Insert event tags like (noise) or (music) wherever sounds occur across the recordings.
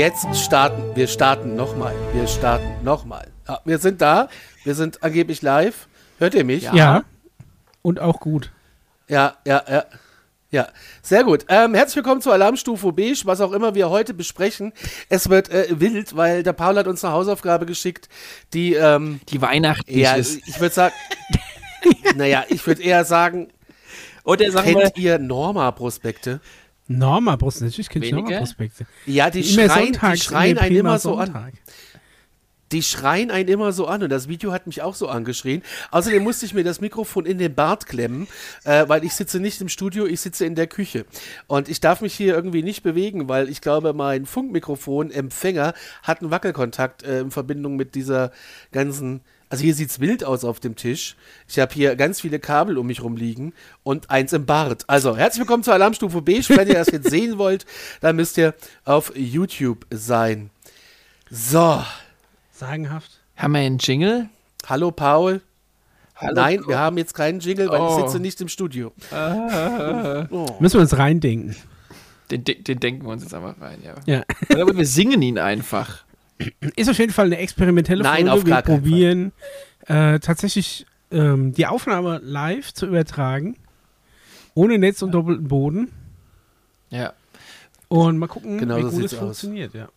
Jetzt starten, wir starten nochmal. Wir starten nochmal. Ja, wir sind da. Wir sind angeblich live. Hört ihr mich? Ja. ja. Und auch gut. Ja, ja, ja. Ja, sehr gut. Ähm, herzlich willkommen zu Alarmstufe Beige, was auch immer wir heute besprechen. Es wird äh, wild, weil der Paul hat uns eine Hausaufgabe geschickt, die ähm, die weihnachtlich ja, ist. Ich würde sagen, (laughs) naja, ich würde eher sagen, Oder sagen kennt ihr Norma-Prospekte? Norma-Prospekte, natürlich kenne ich Norma-Prospekte. Ja, die Immer schreien, die schreien einen immer so Sonntag. an. Die schreien einen immer so an und das Video hat mich auch so angeschrien. Außerdem musste ich mir das Mikrofon in den Bart klemmen, äh, weil ich sitze nicht im Studio, ich sitze in der Küche. Und ich darf mich hier irgendwie nicht bewegen, weil ich glaube, mein Funkmikrofon-Empfänger hat einen Wackelkontakt äh, in Verbindung mit dieser ganzen. Also hier sieht's wild aus auf dem Tisch. Ich habe hier ganz viele Kabel um mich rumliegen und eins im Bart. Also herzlich willkommen zur Alarmstufe B. Wenn ihr das jetzt (laughs) sehen wollt, dann müsst ihr auf YouTube sein. So. Sagenhaft. Haben wir einen Jingle? Hallo Paul. Hallo, Nein, wir haben jetzt keinen Jingle, weil Oh. ich sitze nicht im Studio. Oh. Müssen wir uns reindenken. Den, den, den denken wir uns jetzt einfach rein, ja. Ja. Aber wir singen ihn einfach. Ist auf jeden Fall eine experimentelle Nein, Folge. auf wir gar keinen probieren äh, tatsächlich ähm, die Aufnahme live zu übertragen. Ohne Netz und doppelten Boden. Ja. Und mal gucken, Genau wie so gut es funktioniert. Ja.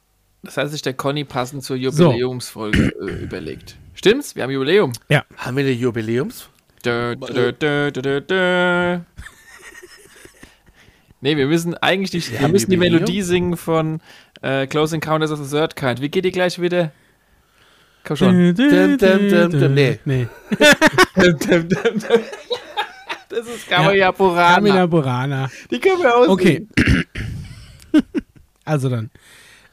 Das heißt, sich der Conny passend zur Jubiläumsfolge äh, überlegt. Stimmt's? Wir haben Jubiläum. Haben wir eine Jubiläums? Dö, dö, dö, dö, dö, dö. Nee, wir müssen eigentlich die, wir müssen die? Melodie singen von äh, Close Encounters of the Third Kind. Wie geht die gleich wieder? Komm schon. Dum, dum, dum, dum, nee. nee. (laughs) Das ist Kamaya Burana. Kamina Burana. Die können wir aussingen. Okay. (coughs) also dann.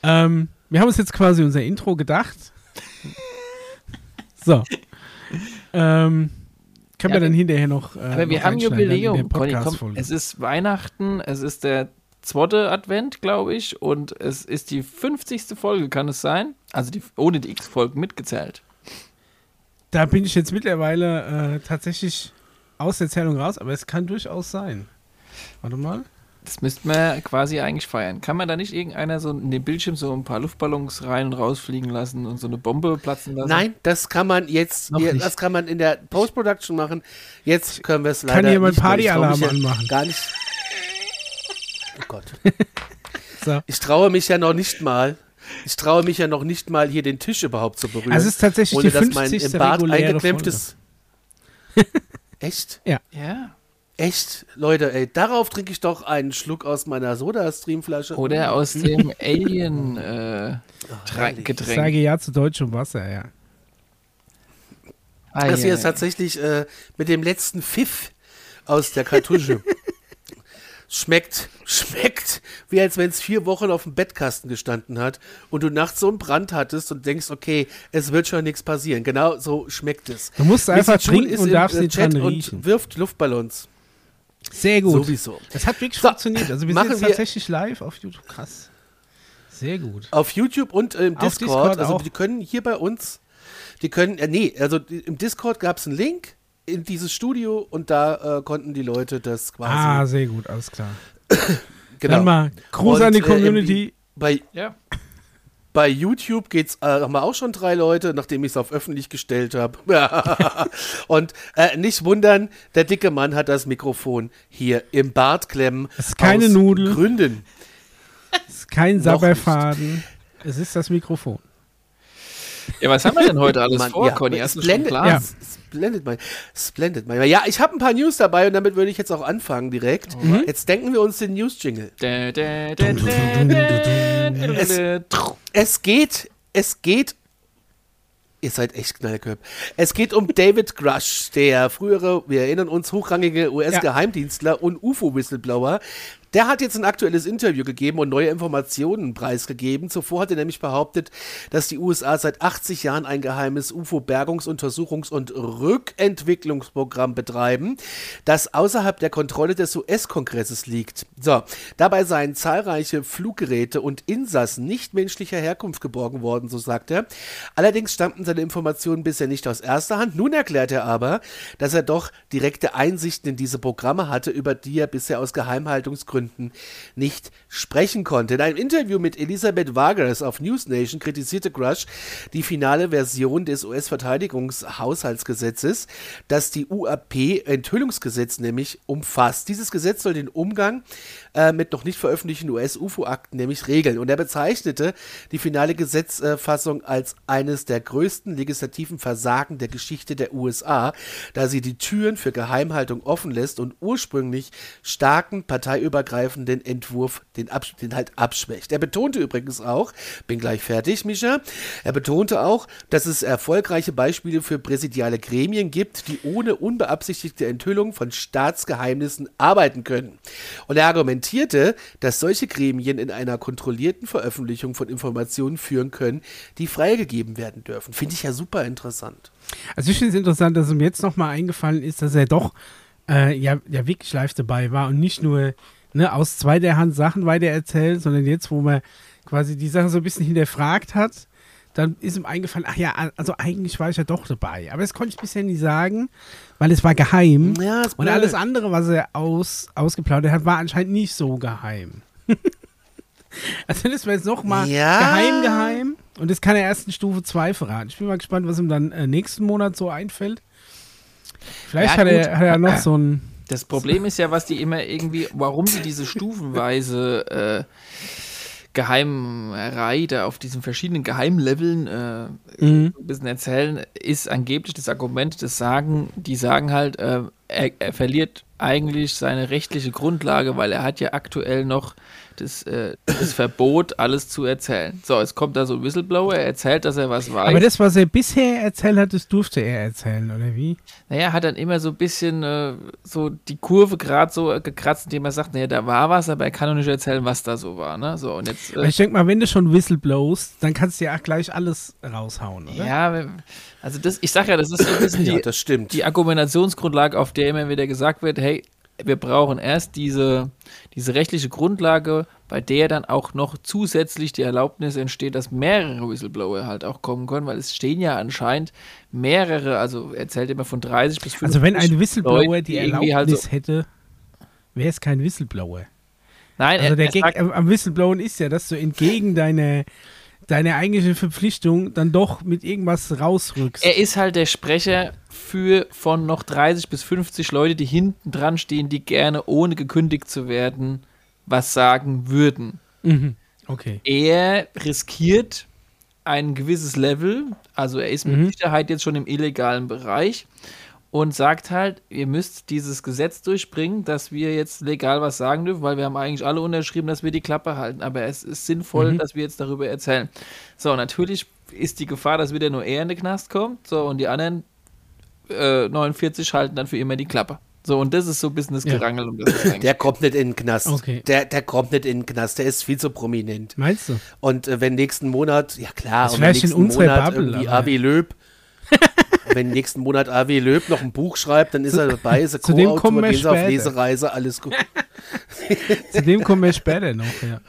Ähm, wir haben uns jetzt quasi unser Intro gedacht. So. (laughs) Ähm, können Ja, wir dann hinterher noch. Äh, Aber wir haben Jubiläum. Conny, komm, es ist Weihnachten, es ist der zweite Advent, glaube ich, und es ist die 50. Folge, kann es sein? Also die, ohne die X-Folgen mitgezählt. Da bin ich jetzt mittlerweile äh, tatsächlich aus der Zählung raus, aber es kann durchaus sein. Warte mal. Das müsste man quasi eigentlich feiern. Kann man da nicht irgendeiner so in den Bildschirm so ein paar Luftballons rein und rausfliegen lassen und so eine Bombe platzen lassen? Nein, das kann man jetzt, Noch hier, nicht. das kann man in der Post-Production machen. Jetzt können wir es leider Kann jemand nicht, ich trau Partyalarm ja anmachen? Gar nicht. Oh Gott. (laughs) So. Ich traue mich ja noch nicht mal. Ich traue mich ja noch nicht mal, hier den Tisch überhaupt zu berühren. Also es ist tatsächlich ohne die dass mein 50. im Bad eingeklemmtes. Echt? (laughs) Ja. Echt? Leute, ey, darauf trinke ich doch einen Schluck aus meiner Soda-Stream-Flasche. Oder aus dem (laughs) Alien äh, herrlich. Ich sage ja zu deutschem Wasser, ja. Ah, Das hier ist tatsächlich äh, mit dem letzten Pfiff aus der Kartusche. (laughs) schmeckt, schmeckt, wie als wenn es vier Wochen auf dem Bettkasten gestanden hat und du nachts so einen Brand hattest und denkst, okay, es wird schon nichts passieren. Genau so schmeckt es. Du musst einfach Missy trinken und darfst äh, nicht Chat dran und riechen. wirft Luftballons. Sehr gut. Sowieso. Das hat wirklich So, funktioniert. Also wir machen sind jetzt wir- tatsächlich live auf YouTube. Krass. Sehr gut. Auf YouTube und äh, im Discord. Discord also auch. die können hier bei uns, die können, äh, nee, also die, im Discord gab es einen Link in dieses Studio und da äh, konnten die Leute das quasi. Ah, sehr gut, alles klar. (coughs) genau. Dann mal Gruß Und, an die äh, Community. Bei, Ja. Bei YouTube geht's, äh, haben wir auch schon drei Leute, nachdem ich es auf öffentlich gestellt habe. (laughs) und äh, nicht wundern, der dicke Mann hat das Mikrofon hier im Bart klemmen. Es ist keine aus Nudel. Gründen. Es ist kein Sabberfaden. Es ist das Mikrofon. ja, was haben wir denn heute alles Mann, vor, ja, Conny? Plan? Ja. Splendid, mein, splendid, mein. Ja, ich habe ein paar News dabei und damit würde ich jetzt auch anfangen direkt. Jetzt denken wir uns den News-Jingle. Es- geht, es geht. Ihr seid echt Knallköp. Es geht um David Grush, der frühere, wir erinnern uns, hochrangige US-Geheimdienstler und UFO-Whistleblower. Der hat jetzt ein aktuelles Interview gegeben und neue Informationen preisgegeben. Zuvor hat er nämlich behauptet, dass die USA seit 80 Jahren ein geheimes UFO-Bergungs-, Untersuchungs- und Rückentwicklungsprogramm betreiben, das außerhalb der Kontrolle des US-Kongresses liegt. So, dabei seien zahlreiche Fluggeräte und Insassen nicht menschlicher Herkunft geborgen worden, so sagt er. Allerdings stammten seine Informationen bisher nicht aus erster Hand. Nun erklärt er aber, dass er doch direkte Einsichten in diese Programme hatte, über die er bisher aus Geheimhaltungsgründen nicht sprechen konnte. In einem Interview mit Elisabeth Vargas auf News Nation kritisierte Grush die finale Version des US-Verteidigungshaushaltsgesetzes, das die UAP-Enthüllungsgesetz nämlich umfasst. Dieses Gesetz soll den Umgang äh, mit noch nicht veröffentlichten US-UFO-Akten nämlich regeln. Und er bezeichnete die finale Gesetzfassung als eines der größten legislativen Versagen der Geschichte der USA, da sie die Türen für Geheimhaltung offen lässt und ursprünglich starken parteiübergreifenden Entwurf den, Abs den halt abschwächt. Er betonte übrigens auch, bin gleich fertig, Micha, er betonte auch, dass es erfolgreiche Beispiele für präsidiale Gremien gibt, die ohne unbeabsichtigte Enthüllung von Staatsgeheimnissen arbeiten können. Und er argumentierte, dass solche Gremien in einer kontrollierten Veröffentlichung von Informationen führen können, die freigegeben werden dürfen. Finde ich ja super interessant. Also ich finde es interessant, dass ihm jetzt nochmal eingefallen ist, dass er doch äh, ja, ja wirklich live dabei war und nicht nur ne, aus zweiter Hand Sachen weiter erzählt, sondern jetzt, wo man quasi die Sache so ein bisschen hinterfragt hat, dann ist ihm eingefallen, ach ja, also eigentlich war ich ja doch dabei. Aber das konnte ich bisher nicht sagen, weil es war geheim. Ja, ist und alles andere, was er aus, ausgeplaudert hat, war anscheinend nicht so geheim. (laughs) also das war jetzt nochmal Ja. geheim, geheim. Und das kann er erst in Stufe 2 verraten. Ich bin mal gespannt, was ihm dann äh, nächsten Monat so einfällt. Vielleicht Ja, hat, er, hat er noch so ein. Das Problem ist ja, was die immer irgendwie, warum sie diese (laughs) stufenweise äh, Geheimerei da auf diesen verschiedenen Geheimleveln äh, Mhm. ein bisschen erzählen, ist angeblich das Argument, das sagen, die sagen halt, äh, er, er verliert eigentlich seine rechtliche Grundlage, weil er hat ja aktuell noch das, äh, das Verbot, alles zu erzählen. So, jetzt kommt da so ein Whistleblower, er erzählt, dass er was weiß. Aber das, was er bisher erzählt hat, das durfte er erzählen, oder wie? Naja, hat dann immer so ein bisschen äh, so die Kurve gerade so äh, gekratzt, indem er sagt, naja, da war was, aber er kann noch nicht erzählen, was da so war. Ne? So, und jetzt, äh, ich denke mal, wenn du schon Whistleblowst, dann kannst du ja auch gleich alles raushauen, oder? ja, also das, ich sag ja, das ist so ein bisschen Ja, die, das stimmt. die Argumentationsgrundlage, auf der immer wieder gesagt wird, hey, wir brauchen erst diese, diese rechtliche Grundlage, bei der dann auch noch zusätzlich die Erlaubnis entsteht, dass mehrere Whistleblower halt auch kommen können, weil es stehen ja anscheinend mehrere, also er zählt immer von 30 bis 50 Also wenn ein Whistleblower Leute, die irgendwie Erlaubnis halt so, hätte, wäre es kein Whistleblower. Nein, Also er, der er sagt, am Whistleblowen ist ja, dass du entgegen deiner deine eigentliche Verpflichtung dann doch mit irgendwas rausrückst. Er ist halt der Sprecher für von noch 30 bis 50 Leute, die hinten dran stehen, die gerne ohne gekündigt zu werden was sagen würden. mhm. Okay. Er riskiert ein gewisses Level, also er ist mit Mhm. Sicherheit jetzt schon im illegalen Bereich und sagt halt, ihr müsst dieses Gesetz durchbringen, dass wir jetzt legal was sagen dürfen, weil wir haben eigentlich alle unterschrieben, dass wir die Klappe halten, aber es ist sinnvoll, Mhm. dass wir jetzt darüber erzählen. So, natürlich ist die Gefahr, dass wieder nur er in den Knast kommt, so, und die anderen äh, 49 halten dann für immer die Klappe. So, und das ist so ein bisschen das Ja. Gerangel um das Der kommt nicht in den Knast. Okay. Der, der kommt nicht in den Knast. Der ist viel zu prominent. Meinst du? Und äh, wenn nächsten Monat, ja klar, Das und wenn in nächsten unserer Monat Bubble, irgendwie aber- Avi Löb, (laughs) wenn nächsten Monat Avi Löb noch ein Buch schreibt, dann ist er dabei, ist er Co-Autor, kommen wir gehen sie auf. Lesereise, alles gut. (laughs) Zu dem kommen wir später noch, ja.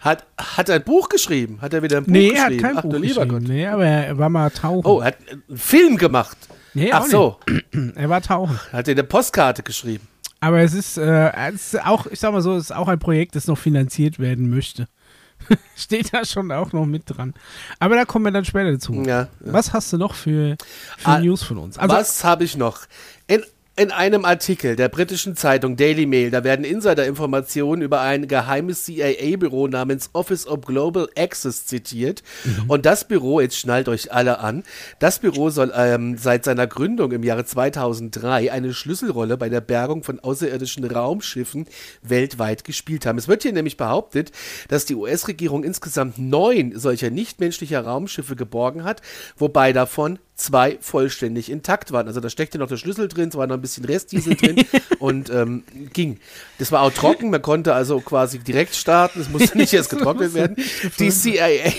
Hat, hat er ein Buch geschrieben? Hat er wieder ein Buch Nee, er hat geschrieben? kein Ach Buch geschrieben. Gott. Nee, aber er war mal tauchen. Oh, er hat einen Film gemacht. nee, Ach auch so, Nicht. (clears throat) Er war tauchen. hat er eine Postkarte geschrieben. Aber es ist, äh, es ist auch, ich sag mal so, es ist auch ein Projekt, das noch finanziert werden möchte. (laughs) Steht da schon auch noch mit dran. Aber da kommen wir dann später dazu. Ja, ja. Was hast du noch für, für Ah, News von uns? Also, Was habe ich noch? In, in einem Artikel der britischen Zeitung Daily Mail, da werden Insider-Informationen über ein geheimes CIA-Büro namens Office of Global Access zitiert. Und das Büro, jetzt schnallt euch alle an, das Büro soll ähm, seit seiner Gründung im Jahre 2003 eine Schlüsselrolle bei der Bergung von außerirdischen Raumschiffen weltweit gespielt haben. Es wird hier nämlich behauptet, dass die US-Regierung insgesamt neun solcher nichtmenschlicher Raumschiffe geborgen hat, wobei davon zwei vollständig intakt waren. Also da steckte noch der Schlüssel drin, es war noch ein bisschen Restdiesel drin (laughs) und ähm, ging. Das war auch trocken, man konnte also quasi direkt starten, es musste nicht erst getrocknet (laughs) werden. Die CIA,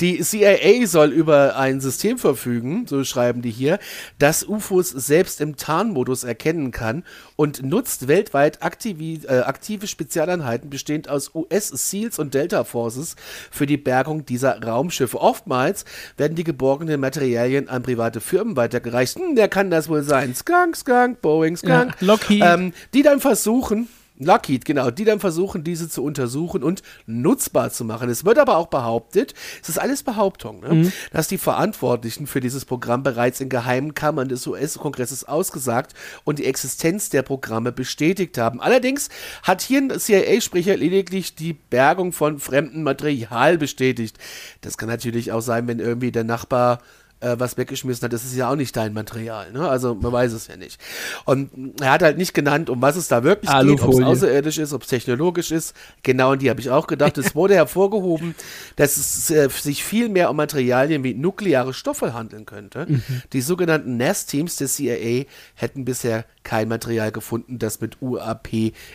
Die CIA soll über ein System verfügen, so schreiben die hier, das UFOs selbst im Tarnmodus erkennen kann und nutzt weltweit aktive, äh, aktive Spezialeinheiten bestehend aus US-SEALs und Delta Forces für die Bergung dieser Raumschiffe. Oftmals werden die geborgenen Materialien an private Firmen weitergereicht. Hm, wer kann das wohl sein? Skunk, Skunk, Boeing, Skunk. Ja, Lockheed. Ähm, die dann versuchen, Lockheed, genau, die dann versuchen, diese zu untersuchen und nutzbar zu machen. Es wird aber auch behauptet, es ist alles Behauptung, ne, mhm. dass die Verantwortlichen für dieses Programm bereits in geheimen Kammern des US-Kongresses ausgesagt und die Existenz der Programme bestätigt haben. Allerdings hat hier ein CIA-Sprecher lediglich die Bergung von fremdem Material bestätigt. Das kann natürlich auch sein, wenn irgendwie der Nachbar äh, was weggeschmissen hat, das ist ja auch nicht dein Material. Ne? Also man weiß es ja nicht. Und er hat halt nicht genannt, um was es da wirklich geht, ob es außerirdisch ist, ob es technologisch ist. Genau, und die habe ich auch gedacht. Es wurde (laughs) hervorgehoben, dass es äh, sich viel mehr um Materialien wie nukleare Stoffe handeln könnte. Mhm. Die sogenannten NAS-Teams der CIA hätten bisher kein Material gefunden, das mit UAP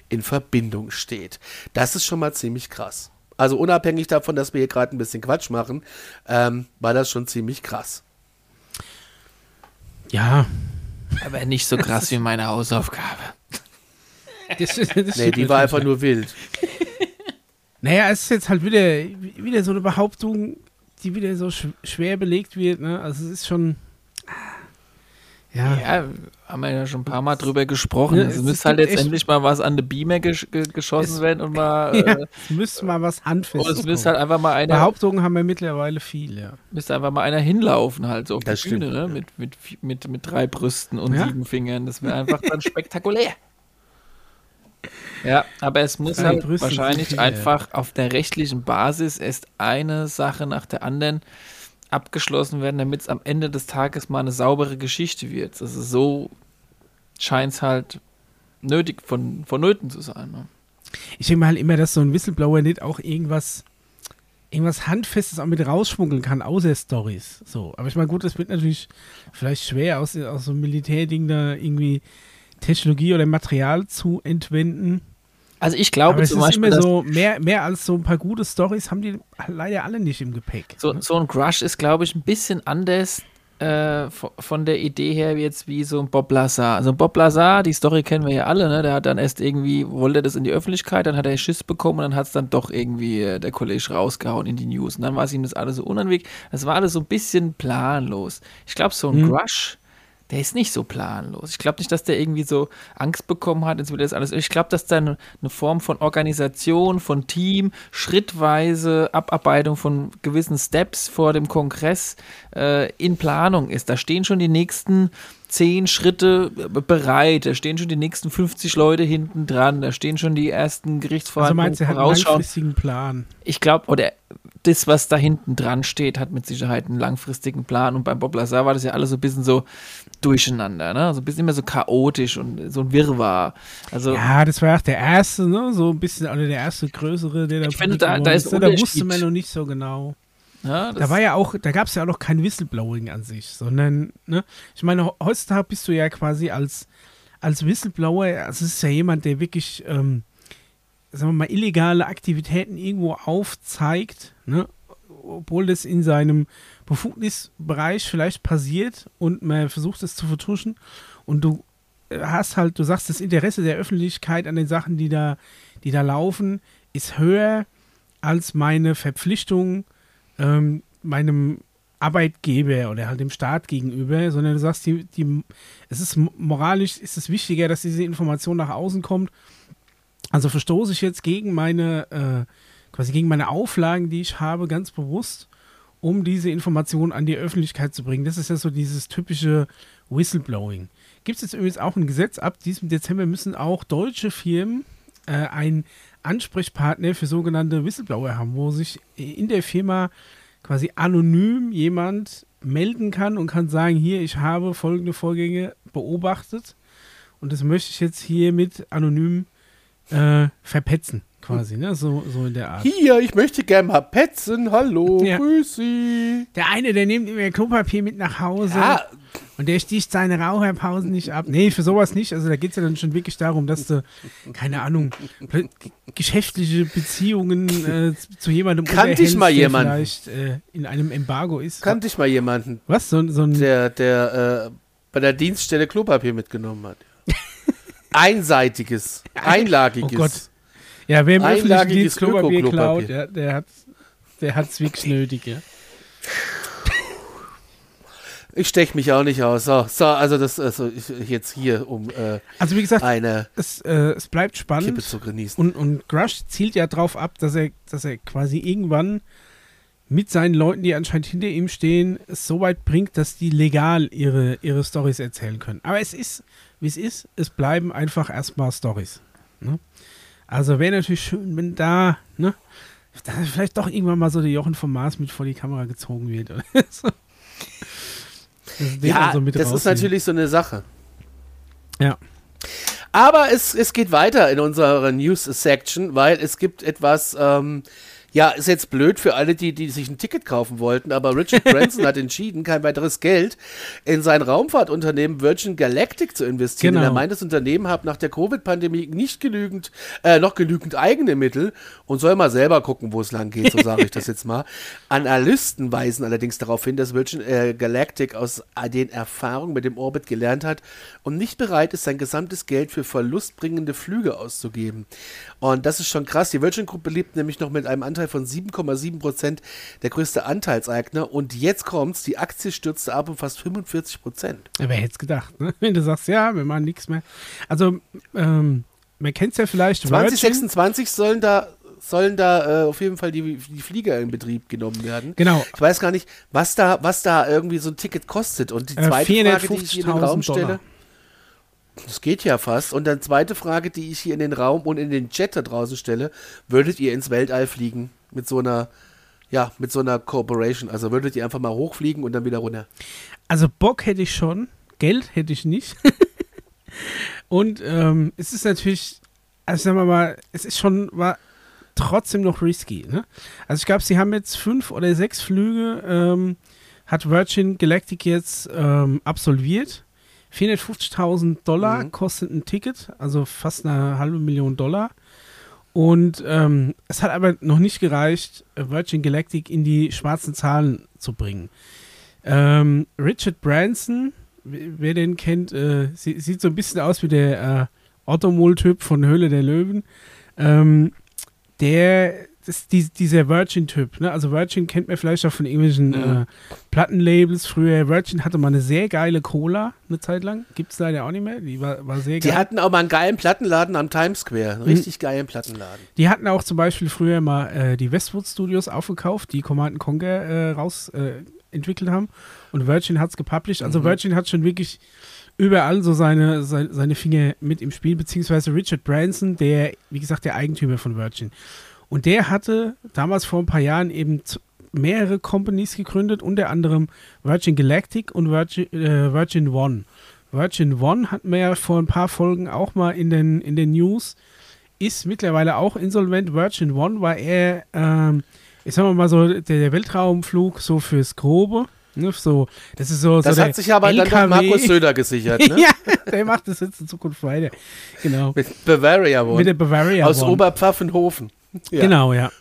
in Verbindung steht. Das ist schon mal ziemlich krass. Also unabhängig davon, dass wir hier gerade ein bisschen Quatsch machen, ähm, war das schon ziemlich krass. Ja. Aber nicht so krass wie meine Hausaufgabe. (laughs) Das, das nee, die war einfach nur wild. Naja, es ist jetzt halt wieder, wieder so eine Behauptung, die wieder so sch schwer belegt wird. Ne? Also es ist schon. Ja. ja, haben wir ja schon ein paar Mal drüber gesprochen. Ja, es, es müsste halt jetzt endlich mal was an die Beamer gesch geschossen es, werden und (laughs) mal. Ja, äh, es müsste mal was handfestes. Und es müsste halt einfach mal einer. Behauptungen haben wir mittlerweile viel, ja. Müsste einfach mal einer hinlaufen, halt so auf das die Bühne, ne? Mit, mit, mit, mit drei Brüsten und ja. sieben Fingern. Das wäre einfach dann (laughs) spektakulär. Ja, aber es muss drei halt Brüsten wahrscheinlich einfach auf der rechtlichen Basis erst eine Sache nach der anderen abgeschlossen werden, damit es am Ende des Tages mal eine saubere Geschichte wird. Also so scheint es halt nötig, von, vonnöten zu sein. Ne? Ich denke mal halt immer, dass so ein Whistleblower nicht auch irgendwas, irgendwas Handfestes auch mit rausschmuggeln kann, außer Stories. So. Aber ich meine, gut, das wird natürlich vielleicht schwer, aus, aus so einem Militärding da irgendwie Technologie oder Material zu entwenden. Also ich glaube zum es ist Beispiel, immer so, mehr, mehr als so ein paar gute Stories haben die leider alle nicht im Gepäck. So, so ein Crush ist, glaube ich, ein bisschen anders äh, von der Idee her jetzt wie so ein Bob Lazar. Also Bob Lazar, die Story kennen wir ja alle, ne? Der hat dann erst irgendwie, wollte das in die Öffentlichkeit, dann hat er Schiss bekommen und dann hat es dann doch irgendwie äh, der Kollege rausgehauen in die News. Und dann war es ihm das alles so unanweg. Das war alles so ein bisschen planlos. Ich glaube, so ein hm. Crush der ist nicht so planlos. Ich glaube nicht, dass der irgendwie so Angst bekommen hat, jetzt will das alles. Ich glaube, dass da eine, eine, Form von Organisation, von Team, schrittweise Abarbeitung von gewissen Steps vor dem Kongress äh, in Planung ist. Da stehen schon die nächsten zehn Schritte bereit, da stehen schon die nächsten 50 Leute hinten dran, da stehen schon die ersten Gerichtsverhandlungen. Also meinst du, er hat einen langfristigen Plan? Ich glaube, oder das, was da hinten dran steht, hat mit Sicherheit einen langfristigen Plan. Und beim Bob Lazar war das ja alles so ein bisschen so durcheinander, ne? So ein bisschen immer so chaotisch und so ein Wirrwarr. Also, ja, das war auch der erste, ne? So ein bisschen, oder der erste größere, der da Ich finde, da, da ist Da wusste man noch nicht so genau. Ja, da war ja auch, da gab es ja auch noch kein Whistleblowing an sich, sondern, ne? Ich meine, heutzutage bist du ja quasi als, als Whistleblower, also es ist ja jemand, der wirklich, ähm, sagen wir mal, illegale Aktivitäten irgendwo aufzeigt, ne? obwohl das in seinem Befugnisbereich vielleicht passiert und man versucht es zu vertuschen und du hast halt, du sagst, das Interesse der Öffentlichkeit an den Sachen, die da, die da laufen, ist höher als meine Verpflichtung ähm, meinem Arbeitgeber oder halt dem Staat gegenüber, sondern du sagst, die, die, es ist moralisch, ist es wichtiger, dass diese Information nach außen kommt. Also verstoße ich jetzt gegen meine, äh, quasi gegen meine Auflagen, die ich habe, ganz bewusst, um diese Information an die Öffentlichkeit zu bringen. Das ist ja so dieses typische Whistleblowing. Gibt es jetzt übrigens auch ein Gesetz, ab diesem Dezember müssen auch deutsche Firmen äh, einen Ansprechpartner für sogenannte Whistleblower haben, wo sich in der Firma quasi anonym jemand melden kann und kann sagen, hier, ich habe folgende Vorgänge beobachtet und das möchte ich jetzt hiermit anonym äh, verpetzen quasi, ne? So, so in der Art. Hier, ich möchte gerne mal petzen. Hallo, Ja. grüß Sie. Der eine, der nimmt immer Klopapier mit nach Hause Ja, und der sticht seine Raucherpausen nicht ab. Nee, für sowas nicht. Also da geht es ja dann schon wirklich darum, dass du, keine Ahnung, geschäftliche Beziehungen äh, zu jemandem Kannte ich mal jemanden. vielleicht äh, in einem Embargo ist. kannte ich mal jemanden, Was? So, so ein. der, der äh, bei der Dienststelle Klopapier mitgenommen hat. (laughs) Einseitiges, einlagiges. Oh Gott. Ja, wer im öffentlichen Dienst Klopapier Öko-Klopapier. klaut, ja, der hat der hat's wirklich nötig, ja. Ich stech mich auch nicht aus. So, so also das also ich, jetzt hier, um äh, Also wie gesagt, eine es, äh, es bleibt Kippe spannend zu genießen. und, und Grush zielt ja drauf ab, dass er, dass er quasi irgendwann mit seinen Leuten, die anscheinend hinter ihm stehen, es so weit bringt, dass die legal ihre, ihre Stories erzählen können. Aber es ist, wie es ist, es bleiben einfach erstmal Stories. Ne? Also wäre natürlich schön, wenn da, ne, da vielleicht doch irgendwann mal so der Jochen vom Mars mit vor die Kamera gezogen wird. Oder (laughs) so. Den Ja, dann so mit das ist natürlich so eine Sache. Ja. Aber es, es geht weiter in unserer News-Section, weil es gibt etwas, ähm, ja, ist jetzt blöd für alle, die, die sich ein Ticket kaufen wollten, aber Richard (laughs) Branson hat entschieden, kein weiteres Geld in sein Raumfahrtunternehmen Virgin Galactic zu investieren. Genau. Denn er meint, das Unternehmen hat nach der Covid-Pandemie nicht genügend, äh, noch genügend eigene Mittel und soll mal selber gucken, wo es lang geht, so sage ich das jetzt mal. (laughs) Analysten weisen allerdings darauf hin, dass Virgin äh, Galactic aus den Erfahrungen mit dem Orbit gelernt hat und nicht bereit ist, sein gesamtes Geld für verlustbringende Flüge auszugeben. Und das ist schon krass. Die Virgin Group belebt nämlich noch mit einem Anteil von 7,7 Prozent der größte Anteilseigner. Und jetzt kommt's, die Aktie stürzte ab um fast 45 Prozent. Wer hätte es gedacht, ne? (laughs) Wenn du sagst, ja, wir machen nichts mehr. Also, ähm, man kennt es ja vielleicht. Virgin. 2026 sollen da sollen da äh, auf jeden Fall die, die Flieger in Betrieb genommen werden. Genau. Ich weiß gar nicht, was da, was da irgendwie so ein Ticket kostet. Und die Äh, zweite Frage, die ich hier in den 450.000 Raum stelle, Dollar. Das geht ja fast. Und dann zweite Frage, die ich hier in den Raum und in den Chat da draußen stelle, würdet ihr ins Weltall fliegen mit so einer, ja, mit so einer Corporation? Also würdet ihr einfach mal hochfliegen und dann wieder runter? Also Bock hätte ich schon, Geld hätte ich nicht. (laughs) Und ähm, es ist natürlich, also sagen wir mal, es ist schon, war trotzdem noch risky. Ne? Also ich glaube, sie haben jetzt fünf oder sechs Flüge, ähm, hat Virgin Galactic jetzt ähm, absolviert. 450.000 Dollar Mhm. kostet ein Ticket, also fast eine halbe Million Dollar. Und ähm, es hat aber noch nicht gereicht, Virgin Galactic in die schwarzen Zahlen zu bringen. Ähm, Richard Branson, wer den kennt, äh, sie, sieht so ein bisschen aus wie der äh, Ottomol-Typ von Höhle der Löwen. Ähm, der, das die, dieser Virgin-Typ. Ne? Also Virgin kennt man vielleicht auch von irgendwelchen Mhm. äh, Plattenlabels. Früher, Virgin hatte mal eine sehr geile Cola, eine Zeit lang. Gibt es leider auch nicht mehr. Die war, war sehr Die geil. hatten auch mal einen geilen Plattenladen am Times Square. Einen richtig geilen Plattenladen. Die hatten auch zum Beispiel früher mal äh, die Westwood Studios aufgekauft, die Command Conquer äh, raus äh, entwickelt haben. Und Virgin hat es gepublished. Also Mhm. Virgin hat schon wirklich überall so seine, seine, seine Finger mit im Spiel, beziehungsweise Richard Branson, der, wie gesagt, der Eigentümer von Virgin. Und der hatte damals vor ein paar Jahren eben mehrere Companies gegründet, unter anderem Virgin Galactic und Virgin, äh, Virgin One. Virgin One hatten wir ja vor ein paar Folgen auch mal in den, in den News, ist mittlerweile auch insolvent. Virgin One war eher, ähm, ich sag mal so, der, der Weltraumflug so fürs Grobe. Ne, so, das ist so, Das so hat sich aber dann LKW. Markus Söder gesichert, ne? (laughs) ja, der macht das jetzt in Zukunft weiter. Genau. Mit Bavaria Mit One. der Bavaria Aus One. Oberpfaffenhofen. Ja. Genau, ja.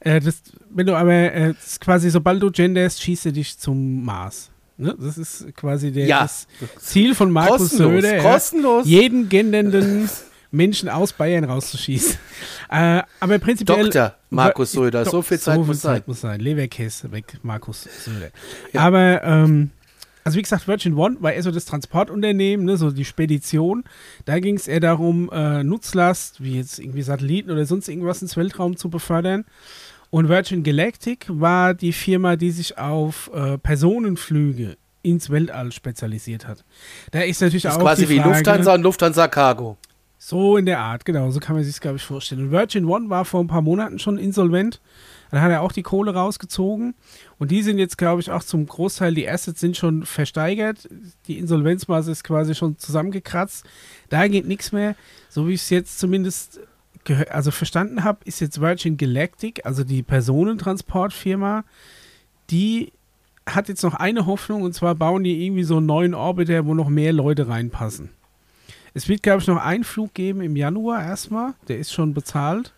Äh, das, wenn du aber, äh, quasi, sobald du genderst, schießt er dich zum Mars. Ne? Das ist quasi der, Ja. das Ziel von Markus Kostenlos. Söder. Ja. Kostenlos. Jeden gendernden Menschen aus Bayern rauszuschießen. äh, aber prinzipiell. Dr. Markus Söder, so viel Zeit muss sein. muss sein. Leberkäse weg, Markus Söder. Aber, ähm, also wie gesagt, Virgin One war eher so das Transportunternehmen, ne, so die Spedition. Da ging es eher darum, äh, Nutzlast, wie jetzt irgendwie Satelliten oder sonst irgendwas ins Weltraum zu befördern. Und Virgin Galactic war die Firma, die sich auf äh, Personenflüge ins Weltall spezialisiert hat. Da ist natürlich Das ist auch quasi die wie Frage, Lufthansa und Lufthansa Cargo. so in der Art, genau, so kann man sich glaube ich, vorstellen. Und Virgin One war vor ein paar Monaten schon insolvent. Dann hat er auch die Kohle rausgezogen. Und die sind jetzt, glaube ich, auch zum Großteil, die Assets sind schon versteigert. Die Insolvenzmasse ist quasi schon zusammengekratzt. Da geht nichts mehr. So wie ich es jetzt zumindest also verstanden habe, ist jetzt Virgin Galactic, also die Personentransportfirma, die hat jetzt noch eine Hoffnung und zwar bauen die irgendwie so einen neuen Orbiter, wo noch mehr Leute reinpassen. Es wird, glaube ich, noch einen Flug geben im Januar erstmal, der ist schon bezahlt.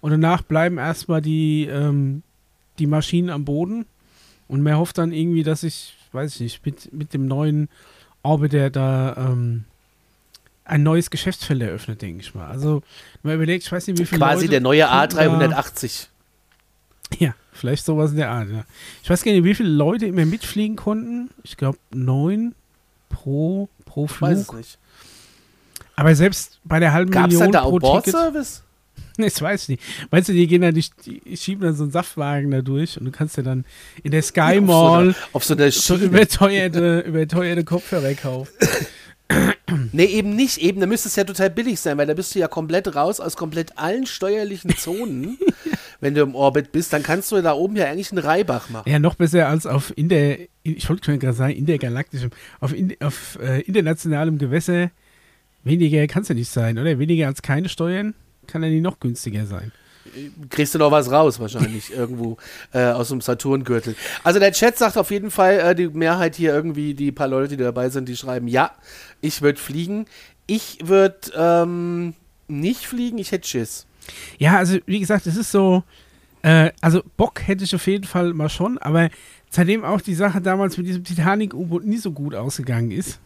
Und danach bleiben erstmal die, ähm, die Maschinen am Boden. Und man hofft dann irgendwie, dass ich, weiß ich nicht, mit, mit dem neuen Orbiter da ähm, ein neues Geschäftsfeld eröffnet, denke ich mal. Also, man überlegt, ich weiß nicht, wie viele Quasi Leute der neue könnten da- A380. Ja, vielleicht sowas in der Art, ja. Ich weiß gar nicht, wie viele Leute immer mitfliegen konnten. Ich glaube, neun pro, pro Ich weiß es Flug. nicht. Aber selbst bei der halben Gab es Million dann da pro Ticket. Bordservice? (laughs) Das weiß ich nicht. Meinst du, die gehen dann, die, die schieben dann so einen Saftwagen da durch und du kannst dir dann in der Sky Mall Auf so einer so Schiene. überteuerte, überteuerte Kopfhörer kaufen. (coughs) Nee, eben nicht. Eben, da müsste es ja total billig sein, weil da bist du ja komplett raus aus komplett allen steuerlichen Zonen. (laughs) wenn du im Orbit bist, dann kannst du da oben ja eigentlich einen Reibach machen. Ja, noch besser als auf in der, ich wollte schon gerade sagen, intergalaktischem, auf, in, auf äh, internationalem Gewässer. Weniger kann es ja nicht sein, oder? Weniger als keine Steuern kann ja nicht noch günstiger sein. Kriegst du noch was raus, wahrscheinlich, (laughs) irgendwo äh, aus dem Saturngürtel. Also der Chat sagt auf jeden Fall, äh, die Mehrheit hier irgendwie, die paar Leute, die dabei sind, die schreiben, ja, ich würde fliegen. Ich würde ähm, nicht fliegen, ich hätte Schiss. Ja, also wie gesagt, es ist so, äh, also Bock hätte ich auf jeden Fall mal schon, aber seitdem auch die Sache damals mit diesem Titanic-U-Boot nie so gut ausgegangen ist,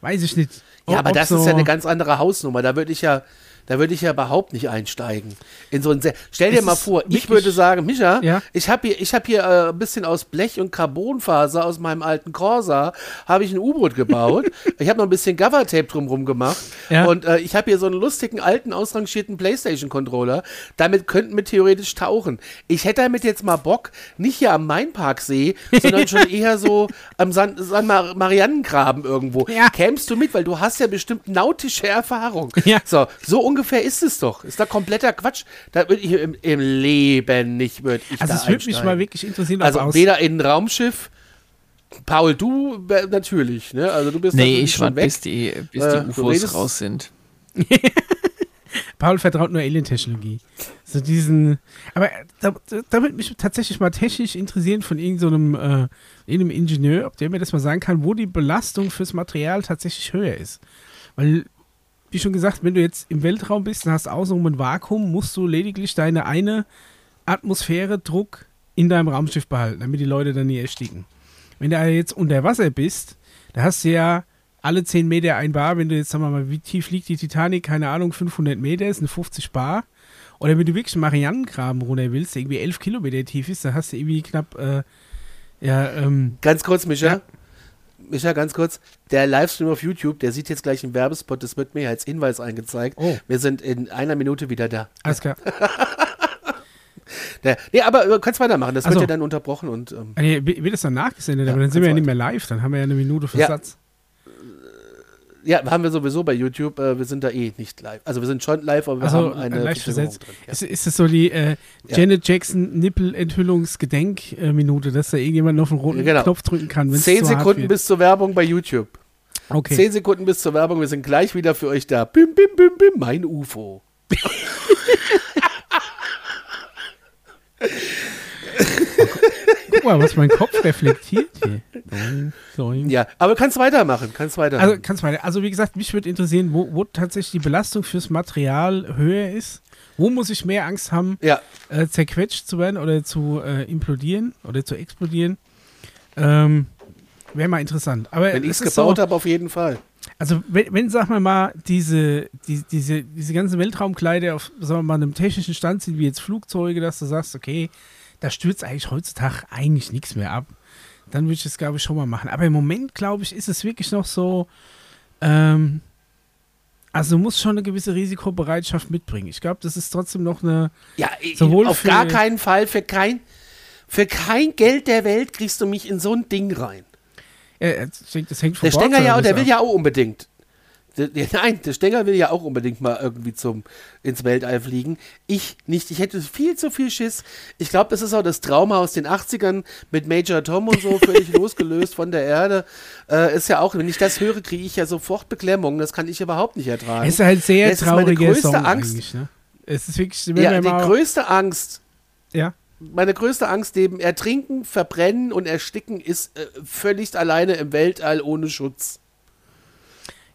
weiß ich nicht. Ja, aber das so, ist ja eine ganz andere Hausnummer. Da würde ich ja, da würde ich ja überhaupt nicht einsteigen. In so ein Se Stell dir Es mal vor, ich würde sagen, Micha, Ja. ich habe hier, ich habe hier äh, ein bisschen aus Blech und Carbonfaser aus meinem alten Corsa habe ich ein U-Boot gebaut. (laughs) ich habe noch ein bisschen Cover-Tape drumrum gemacht Ja. und äh, ich habe hier so einen lustigen alten ausrangierten PlayStation-Controller. Damit könnten wir theoretisch tauchen. Ich hätte damit jetzt mal Bock, nicht hier am Mainparksee, (laughs) sondern schon eher so am San, San Mar Marianengraben irgendwo. Ja. Kämst du mit, weil du hast ja bestimmt nautische Erfahrung. Ja. So, so ungefähr ist es doch. Ist da kompletter Quatsch. Da würde ich im, im Leben nicht, würde ich Also da es würde mich mal wirklich interessieren, ob Also aus, weder in ein Raumschiff, Paul, du äh, natürlich, ne? Also du bist Nee, ich schon warte, weg. bis die, bis Äh, die du UFOs redest- raus sind. (laughs) Paul vertraut nur Alien-Technologie. So diesen, aber da, da, da würde mich tatsächlich mal technisch interessieren von irgendeinem so einem, äh, irgendeinem Ingenieur, ob der mir das mal sagen kann, wo die Belastung fürs Material tatsächlich höher ist. Weil, wie schon gesagt, wenn du jetzt im Weltraum bist und hast außenrum ein Vakuum, musst du lediglich deine eine Atmosphäre Druck in deinem Raumschiff behalten, damit die Leute dann nie ersticken. Wenn du jetzt unter Wasser bist, da hast du ja alle 10 Meter ein Bar, wenn du jetzt, sagen wir mal, wie tief liegt die Titanic, keine Ahnung, 500 Meter, ist eine 50 Bar. Oder wenn du wirklich einen Marianengraben runter willst, der irgendwie 11 Kilometer tief ist, da hast du irgendwie knapp, äh, ja, ähm, Ganz kurz, Micha. Ja. Micha, ganz kurz. Der Livestream auf YouTube, der sieht jetzt gleich einen Werbespot, das wird mir als Hinweis eingezeigt. Oh. Wir sind in einer Minute wieder da. alles klar. (laughs) Der, nee, aber du kannst weitermachen. Das Ach so. wird ja dann unterbrochen und ähm, Nee, wird das dann nachgesendet, Ja, aber dann sind wir ja nicht mehr live, dann haben wir ja eine Minute. Versatz. ja, haben wir sowieso bei YouTube. Äh, wir sind da eh nicht live. Also wir sind schon live, aber wir Also haben eine versetzt. drin. Ja. Ist, ist das so die äh, Ja. Janet Jackson Nippel-Enthüllungsgedenk-Minute, dass da irgendjemand auf den roten Genau. Knopf drücken kann, Zehn Sekunden bis zur Werbung bei YouTube. Okay. Zehn Sekunden bis zur Werbung. Wir sind gleich wieder für euch da. Bim, bim, bim, bim, mein UFO. (laughs) Mal, was mein Kopf reflektiert hier. Doing, doing. Ja, aber kannst weitermachen. Kannst weitermachen. Also kannst weiter. Also wie gesagt, mich würde interessieren, wo, wo tatsächlich die Belastung fürs Material höher ist. Wo muss ich mehr Angst haben, ja, äh, zerquetscht zu werden oder zu äh, implodieren oder zu explodieren? Ähm, Wäre mal interessant. Aber wenn ich es gebaut so, habe, auf jeden Fall. Also wenn, wenn sag mal mal, diese, die, diese, diese ganzen Weltraumkleider auf sagen wir mal, einem technischen Stand sind, wie jetzt Flugzeuge, dass du sagst, okay, da stürzt eigentlich heutzutage eigentlich nichts mehr ab, dann würde ich das, glaube ich, schon mal machen. Aber im Moment, glaube ich, ist es wirklich noch so, ähm, also du musst schon eine gewisse Risikobereitschaft mitbringen. Ich glaube, das ist trotzdem noch eine, Ja, Sowohl auf für- gar keinen Fall. Für kein, für kein Geld der Welt kriegst du mich in so ein Ding rein. denke, das hängt vom Der Stenger ja, der will ab. ja auch unbedingt. Der, der, nein, der Stenger will ja auch unbedingt mal irgendwie zum ins Weltall fliegen. Ich nicht. Ich hätte viel zu viel Schiss. Ich glaube, das ist auch das Trauma aus den 80ern mit Major Tom und so, völlig (laughs) losgelöst von der Erde. Äh, ist ja auch, wenn ich das höre, kriege ich ja sofort Beklemmung. Das kann ich überhaupt nicht ertragen. Es ist halt sehr Das ist meine größte Song Angst. ne? Es ist wirklich, Ja, die größte Angst, ja. meine größte Angst neben Ertrinken, Verbrennen und Ersticken ist äh, völlig alleine im Weltall ohne Schutz.